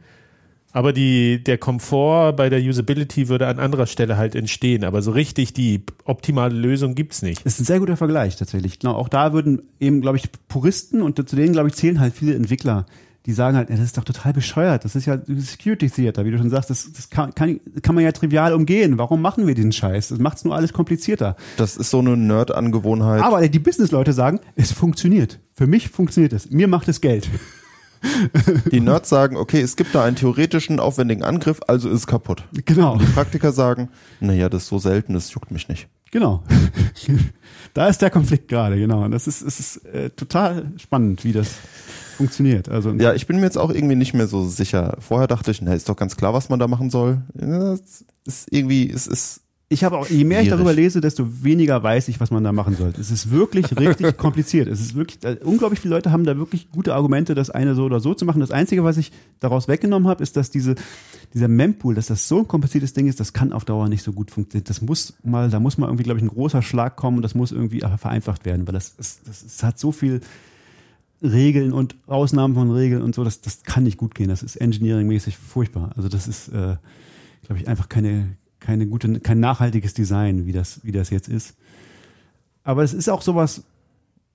Aber die, der Komfort bei der Usability würde an anderer Stelle halt entstehen. Aber so richtig die optimale Lösung gibt's nicht. Das ist ein sehr guter Vergleich tatsächlich. Genau, auch da würden eben, glaube ich, Puristen und zu denen, glaube ich, zählen halt viele Entwickler, die sagen halt, ja, das ist doch total bescheuert. Das ist ja Security Theater, wie du schon sagst. Das, das kann, kann, kann man ja trivial umgehen. Warum machen wir diesen Scheiß? Das macht's nur alles komplizierter. Das ist so eine Nerd-Angewohnheit. Aber die Business-Leute sagen, es funktioniert. Für mich funktioniert es. Mir macht es Geld. Die Nerds sagen, okay, es gibt da einen theoretischen, aufwendigen Angriff, also ist es kaputt. Genau. Die Praktiker sagen, naja, das ist so selten, das juckt mich nicht. Genau. da ist der Konflikt gerade, genau. Und das ist, es ist äh, total spannend, wie das funktioniert. Also Ja, ich bin mir jetzt auch irgendwie nicht mehr so sicher. Vorher dachte ich, na, ist doch ganz klar, was man da machen soll. Ja, es ist irgendwie, es ist ich habe auch, je mehr ich darüber lese, desto weniger weiß ich, was man da machen soll. Es ist wirklich richtig kompliziert. Es ist wirklich, äh, unglaublich viele Leute haben da wirklich gute Argumente, das eine so oder so zu machen. Das Einzige, was ich daraus weggenommen habe, ist, dass diese, dieser Mempool, dass das so ein kompliziertes Ding ist, das kann auf Dauer nicht so gut funktionieren. Das muss mal, da muss mal irgendwie, glaube ich, ein großer Schlag kommen und das muss irgendwie vereinfacht werden, weil das, ist, das, ist, hat so viel Regeln und Ausnahmen von Regeln und so, das, das kann nicht gut gehen. Das ist engineeringmäßig furchtbar. Also das ist, äh, glaube ich, einfach keine, keine gute, kein nachhaltiges Design, wie das, wie das jetzt ist. Aber es ist auch sowas,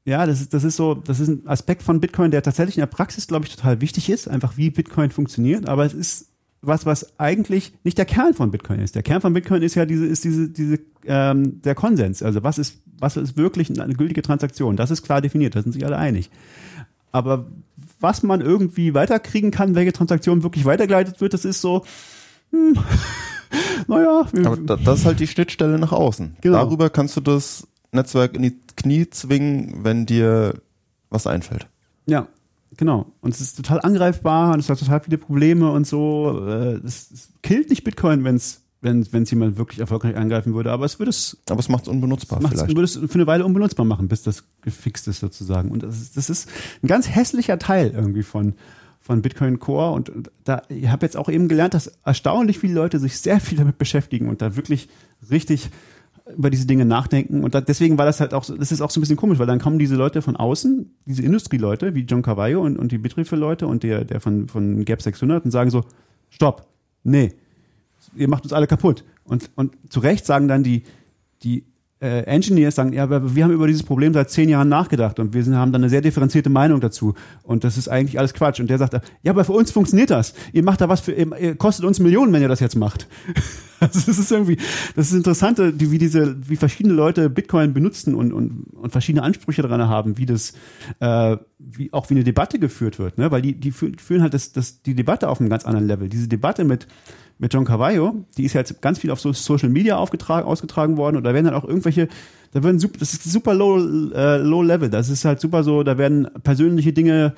ja, das ist, das ist so, das ist ein Aspekt von Bitcoin, der tatsächlich in der Praxis, glaube ich, total wichtig ist, einfach wie Bitcoin funktioniert. Aber es ist was, was eigentlich nicht der Kern von Bitcoin ist. Der Kern von Bitcoin ist ja diese, ist diese, diese, ähm, der Konsens. Also was ist, was ist wirklich eine gültige Transaktion? Das ist klar definiert, da sind sich alle einig. Aber was man irgendwie weiterkriegen kann, welche Transaktion wirklich weitergeleitet wird, das ist so, hm, naja, Aber da, das ist halt die Schnittstelle nach außen. Genau. Darüber kannst du das Netzwerk in die Knie zwingen, wenn dir was einfällt. Ja, genau. Und es ist total angreifbar und es hat total viele Probleme und so. Äh, Es, es killt nicht Bitcoin, wenn's wenn es jemand wirklich erfolgreich angreifen würde, aber es würde es, Aber es macht es unbenutzbar macht's, vielleicht. würde es für eine Weile unbenutzbar machen, bis das gefixt ist sozusagen. Und das ist, das ist ein ganz hässlicher Teil irgendwie von von Bitcoin Core und da ich habe jetzt auch eben gelernt, dass erstaunlich viele Leute sich sehr viel damit beschäftigen und da wirklich richtig über diese Dinge nachdenken und da, deswegen war das halt auch so, das ist auch so ein bisschen komisch, weil dann kommen diese Leute von außen, diese Industrieleute wie John Carvalho und, und die Bitrefill-Leute und der, der von, von Gap 600 und sagen so, stopp, nee, ihr macht uns alle kaputt. Und, und zu Recht sagen dann die, die äh, Engineers, sagen, ja, aber wir haben über dieses Problem seit zehn Jahren nachgedacht und wir sind, haben dann eine sehr differenzierte Meinung dazu. Und das ist eigentlich alles Quatsch. Und der sagt, ja, aber für uns funktioniert das. Ihr macht da was für, ihr, kostet uns Millionen, wenn ihr das jetzt macht. Also das ist irgendwie, das ist interessant, wie diese, wie verschiedene Leute Bitcoin benutzen und, und, und verschiedene Ansprüche daran haben, wie das, äh, wie auch wie eine Debatte geführt wird, ne? Weil die, die fü- führen halt das, das, die Debatte auf einem ganz anderen Level. Diese Debatte mit, mit John Carvalho, die ist ja jetzt ganz viel auf so Social Media aufgetragen, ausgetragen worden und da werden dann auch irgendwelche, da werden super, das ist super low, äh, low level. Das ist halt super so, da werden persönliche Dinge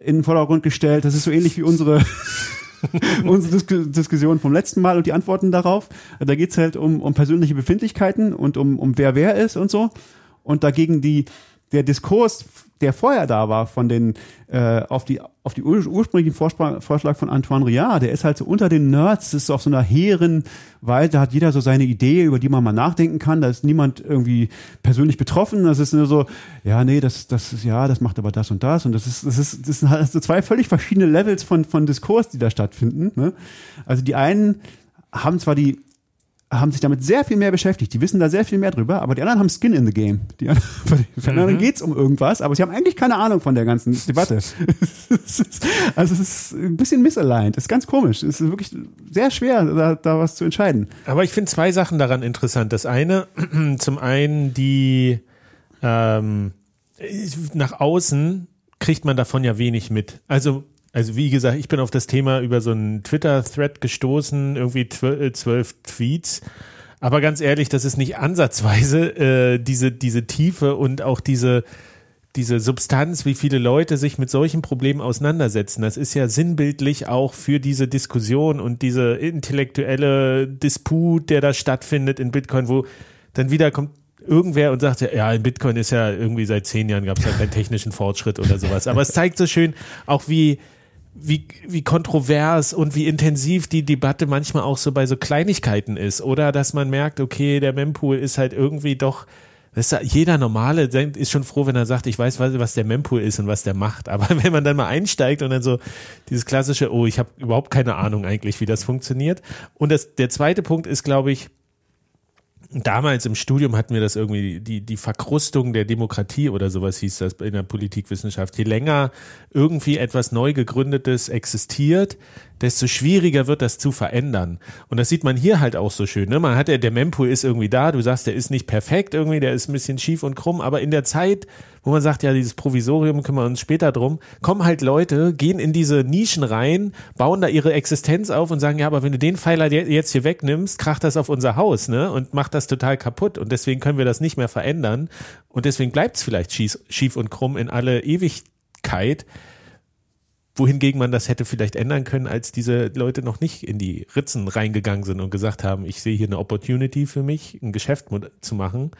in den Vordergrund gestellt. Das ist so ähnlich wie unsere unsere Dis Diskussion vom letzten Mal und die Antworten darauf. Da geht's halt um, um persönliche Befindlichkeiten und um, um wer wer ist und so. Und dagegen die, der Diskurs, der vorher da war, von den äh, auf die auf die ur ursprünglichen Vorschlag, Vorschlag von Antoine Riard, der ist halt so unter den Nerds, das ist auf so einer hehren Weise, da hat jeder so seine Idee, über die man mal nachdenken kann, da ist niemand irgendwie persönlich betroffen, das ist nur so, ja, nee, das, das ist, ja, das macht aber das und das. Und das ist, das ist, das sind halt so zwei völlig verschiedene Levels von, von Diskurs, die da stattfinden, ne? Also die einen haben zwar die haben sich damit sehr viel mehr beschäftigt. Die wissen da sehr viel mehr drüber, aber die anderen haben Skin in the Game. Die anderen, für die anderen geht's um irgendwas, aber sie haben eigentlich keine Ahnung von der ganzen Debatte. Es also es ist ein bisschen misaligned. Es ist ganz komisch. Es ist wirklich sehr schwer, da, da was zu entscheiden. Aber ich finde zwei Sachen daran interessant. Das eine, zum einen die ähm, nach außen kriegt man davon ja wenig mit. Also, also wie gesagt, ich bin auf das Thema über so einen Twitter-Thread gestoßen, irgendwie zwölf, äh, zwölf Tweets. Aber ganz ehrlich, das ist nicht ansatzweise äh, diese, diese Tiefe und auch diese, diese Substanz, wie viele Leute sich mit solchen Problemen auseinandersetzen. Das ist ja sinnbildlich auch für diese Diskussion und diese intellektuelle Disput, der da stattfindet in Bitcoin, wo dann wieder kommt irgendwer und sagt, ja, in Bitcoin ist ja irgendwie seit zehn Jahren gab es ja keinen technischen Fortschritt oder sowas. Aber es zeigt so schön auch, wie, wie, wie kontrovers und wie intensiv die Debatte manchmal auch so bei so Kleinigkeiten ist. Oder dass man merkt, okay, der Mempool ist halt irgendwie doch, das ist, jeder Normale ist schon froh, wenn er sagt, ich weiß, was, was der Mempool ist und was der macht. Aber wenn man dann mal einsteigt und dann so dieses klassische, oh, ich habe überhaupt keine Ahnung eigentlich, wie das funktioniert. Und das, der zweite Punkt ist, glaube ich, damals im Studium hatten wir das irgendwie, die, die Verkrustung der Demokratie oder sowas hieß das in der Politikwissenschaft. Je länger irgendwie etwas neu gegründetes existiert, desto schwieriger wird das zu verändern. Und das sieht man hier halt auch so schön. Ne? Man hat ja, der Mempool ist irgendwie da, du sagst, der ist nicht perfekt irgendwie, der ist ein bisschen schief und krumm, aber in der Zeit, wo man sagt, ja, dieses Provisorium kümmern wir uns später drum, kommen halt Leute, gehen in diese Nischen rein, bauen da ihre Existenz auf und sagen, ja, aber wenn du den Pfeiler jetzt hier wegnimmst, kracht das auf unser Haus, ne? Und macht das total kaputt. Und deswegen können wir das nicht mehr verändern. Und deswegen bleibt es vielleicht schief, und krumm in alle Ewigkeit wohingegen man das hätte vielleicht ändern können, als diese Leute noch nicht in die Ritzen reingegangen sind und gesagt haben, ich sehe hier eine Opportunity für mich, ein Geschäft zu machen.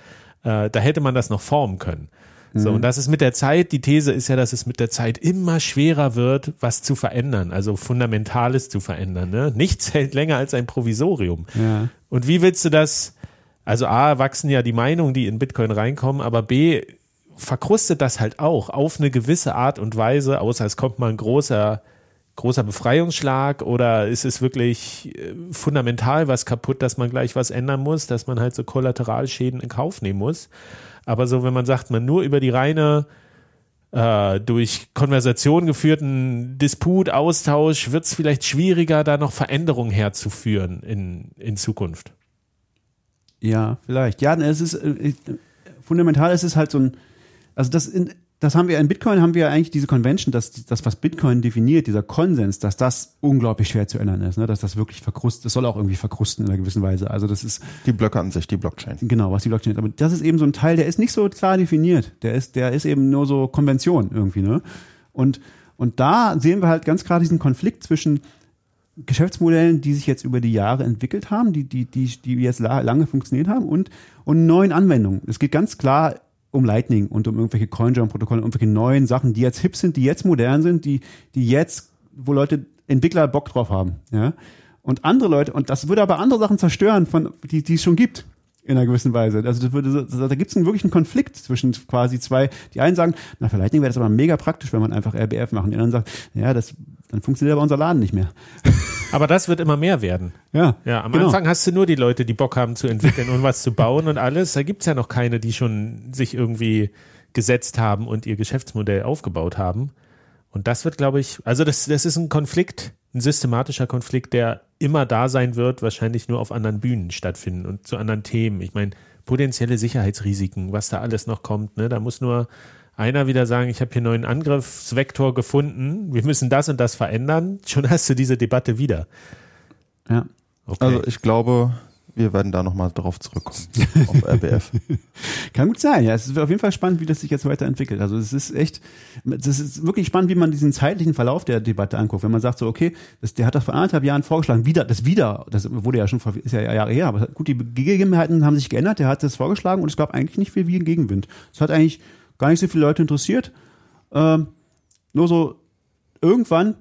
Äh, da hätte man das noch formen können. So, Mhm. und das ist mit der Zeit, die These ist ja, dass es mit der Zeit immer schwerer wird, was zu verändern, also Fundamentales zu verändern. Ne? Nichts hält länger als ein Provisorium. Ja. Und wie willst du das? Also A, wachsen ja die Meinungen, die in Bitcoin reinkommen, aber B, verkrustet das halt auch auf eine gewisse Art und Weise, außer es kommt mal ein großer, großer Befreiungsschlag oder ist es wirklich äh, fundamental was kaputt, dass man gleich was ändern muss, dass man halt so Kollateralschäden in Kauf nehmen muss. Aber so, wenn man sagt, man nur über die reine äh, durch Konversation geführten Disput, Austausch, wird es vielleicht schwieriger, da noch Veränderungen herzuführen in, in Zukunft. Ja, vielleicht. Ja, es ist äh, fundamental ist es halt so ein, also das, in, das haben wir in Bitcoin haben wir eigentlich diese Convention, dass das, was Bitcoin definiert, dieser Konsens, dass das unglaublich schwer zu ändern ist, ne? dass das wirklich verkrustet, das soll auch irgendwie verkrusten in einer gewissen Weise. Also das ist Die Blöcke an sich, die Blockchain. genau, was die Blockchain ist. Aber das ist eben so ein Teil, der ist nicht so klar definiert. Der ist, der ist eben nur so Konvention irgendwie, ne? Und, und da sehen wir halt ganz klar diesen Konflikt zwischen Geschäftsmodellen, die sich jetzt über die Jahre entwickelt haben, die, die, die, die jetzt la- lange funktioniert haben und, und neuen Anwendungen. Es geht ganz klar um Lightning und um irgendwelche CoinJoin-Protokolle, irgendwelche neuen Sachen, die jetzt hip sind, die jetzt modern sind, die, die jetzt, wo Leute, Entwickler Bock drauf haben, ja. Und andere Leute, und das würde aber andere Sachen zerstören, von, die, die es schon gibt. In einer gewissen Weise. Also das würde, da gibt es einen wirklichen Konflikt zwischen quasi zwei. Die einen sagen, na für Lightning wäre das aber mega praktisch, wenn man einfach RBF machen. Die anderen sagen, ja, das, dann funktioniert aber unser Laden nicht mehr. Aber das wird immer mehr werden. Ja, Ja, am genau. Anfang hast du nur die Leute, die Bock haben zu entwickeln und was zu bauen und alles. Da gibt's ja noch keine, die schon sich irgendwie gesetzt haben und ihr Geschäftsmodell aufgebaut haben. Und das wird, glaube ich, also das, das ist ein Konflikt, ein systematischer Konflikt, der immer da sein wird, wahrscheinlich nur auf anderen Bühnen stattfinden und zu anderen Themen. Ich meine, potenzielle Sicherheitsrisiken, was da alles noch kommt, ne? Da muss nur einer wieder sagen, ich habe hier einen neuen Angriffsvektor gefunden, wir müssen das und das verändern. Schon hast du diese Debatte wieder. Ja. Okay. Also ich glaube, wir werden da nochmal drauf zurückkommen, auf RBF. Kann gut sein, ja. Es ist auf jeden Fall spannend, wie das sich jetzt weiterentwickelt. Also es ist echt, das ist wirklich spannend, wie man diesen zeitlichen Verlauf der Debatte anguckt. Wenn man sagt so, okay, das, der hat das vor anderthalb Jahren vorgeschlagen, wieder, das wieder, das wurde ja schon vor, ist ja Jahre her, aber gut, die Gegebenheiten haben sich geändert, der hat das vorgeschlagen und es gab eigentlich nicht viel wie ein Gegenwind. Es hat eigentlich gar nicht so viele Leute interessiert. Ähm, nur so, irgendwann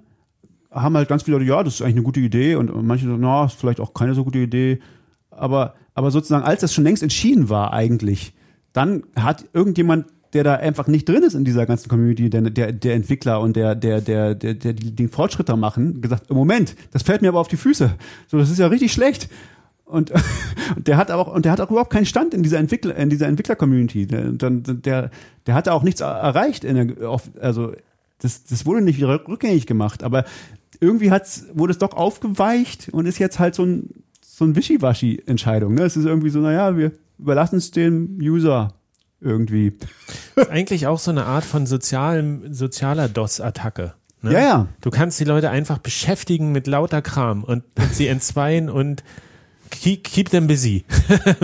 haben halt ganz viele Leute, ja, das ist eigentlich eine gute Idee und manche so, na, ist vielleicht auch keine so gute Idee. Aber, aber sozusagen, als das schon längst entschieden war eigentlich, dann hat irgendjemand, der da einfach nicht drin ist in dieser ganzen Community, der, der, der Entwickler und der, der, der, der, der die den Fortschritt da machen, gesagt, Moment, das fällt mir aber auf die Füße. So, das ist ja richtig schlecht. Und, und der hat aber auch, und der hat auch überhaupt keinen Stand in dieser Entwickler, in dieser Entwickler-Community. Der, dann- der, der hat auch nichts erreicht in der, auf, also, das, das wurde nicht wieder rückgängig gemacht, aber irgendwie hat's, wurde es doch aufgeweicht und ist jetzt halt so ein, so ein Wischiwaschi-Entscheidung. Ne? Es ist irgendwie so, naja, wir überlassen es dem User irgendwie. ist eigentlich auch so eine Art von sozialem, sozialer DOS-Attacke. Ne? Ja, ja. Du kannst die Leute einfach beschäftigen mit lauter Kram und, und sie entzweien und keep, keep them busy.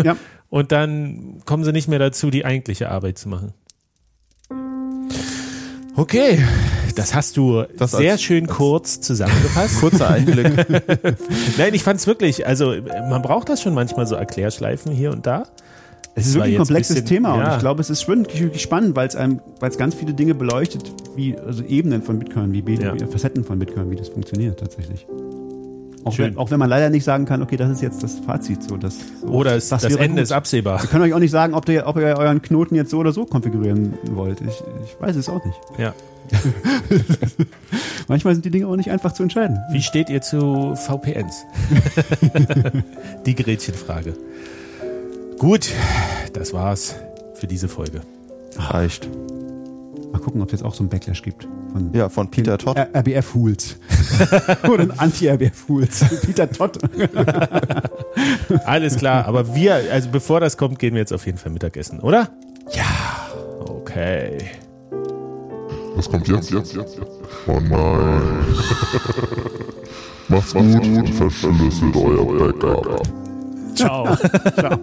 Ja. Und dann kommen sie nicht mehr dazu, die eigentliche Arbeit zu machen. Okay, das hast du Das sehr als- schön kurz zusammengefasst. Kurzer Einblick. Nein, ich fand es wirklich, also man braucht das schon manchmal so Erklärschleifen hier und da. Es ist wirklich ein komplexes bisschen- Thema und ja. ich glaube, es ist wirklich spannend, weil es einem, weil es ganz viele Dinge beleuchtet, wie also Ebenen von Bitcoin, wie, Ja. wie Facetten von Bitcoin, wie das funktioniert tatsächlich. Auch wenn, auch wenn man leider nicht sagen kann, okay, das ist jetzt das Fazit, so das. So, Oder es, das, wäre Ende gut. ist absehbar. Wir können euch auch nicht sagen, ob ihr, ob ihr euren Knoten jetzt so oder so konfigurieren wollt. Ich, ich weiß es auch nicht. Ja. Manchmal sind die Dinge auch nicht einfach zu entscheiden. Wie steht ihr zu VPNs? Die Gretchenfrage. Gut, das war's für diese Folge. Reicht. Mal gucken, ob es jetzt auch so einen Backlash gibt. Von Ja, von Peter Todd. R- RBF Hools. Oder ein Anti-RBF Hools. Peter Todd. Alles klar, aber wir, also bevor das kommt, gehen wir jetzt auf jeden Fall Mittagessen, oder? Ja. Okay. Was kommt jetzt? jetzt, jetzt, jetzt? Oh nein. Macht's gut und verschlüsselt euer Backup. Ciao. Ciao.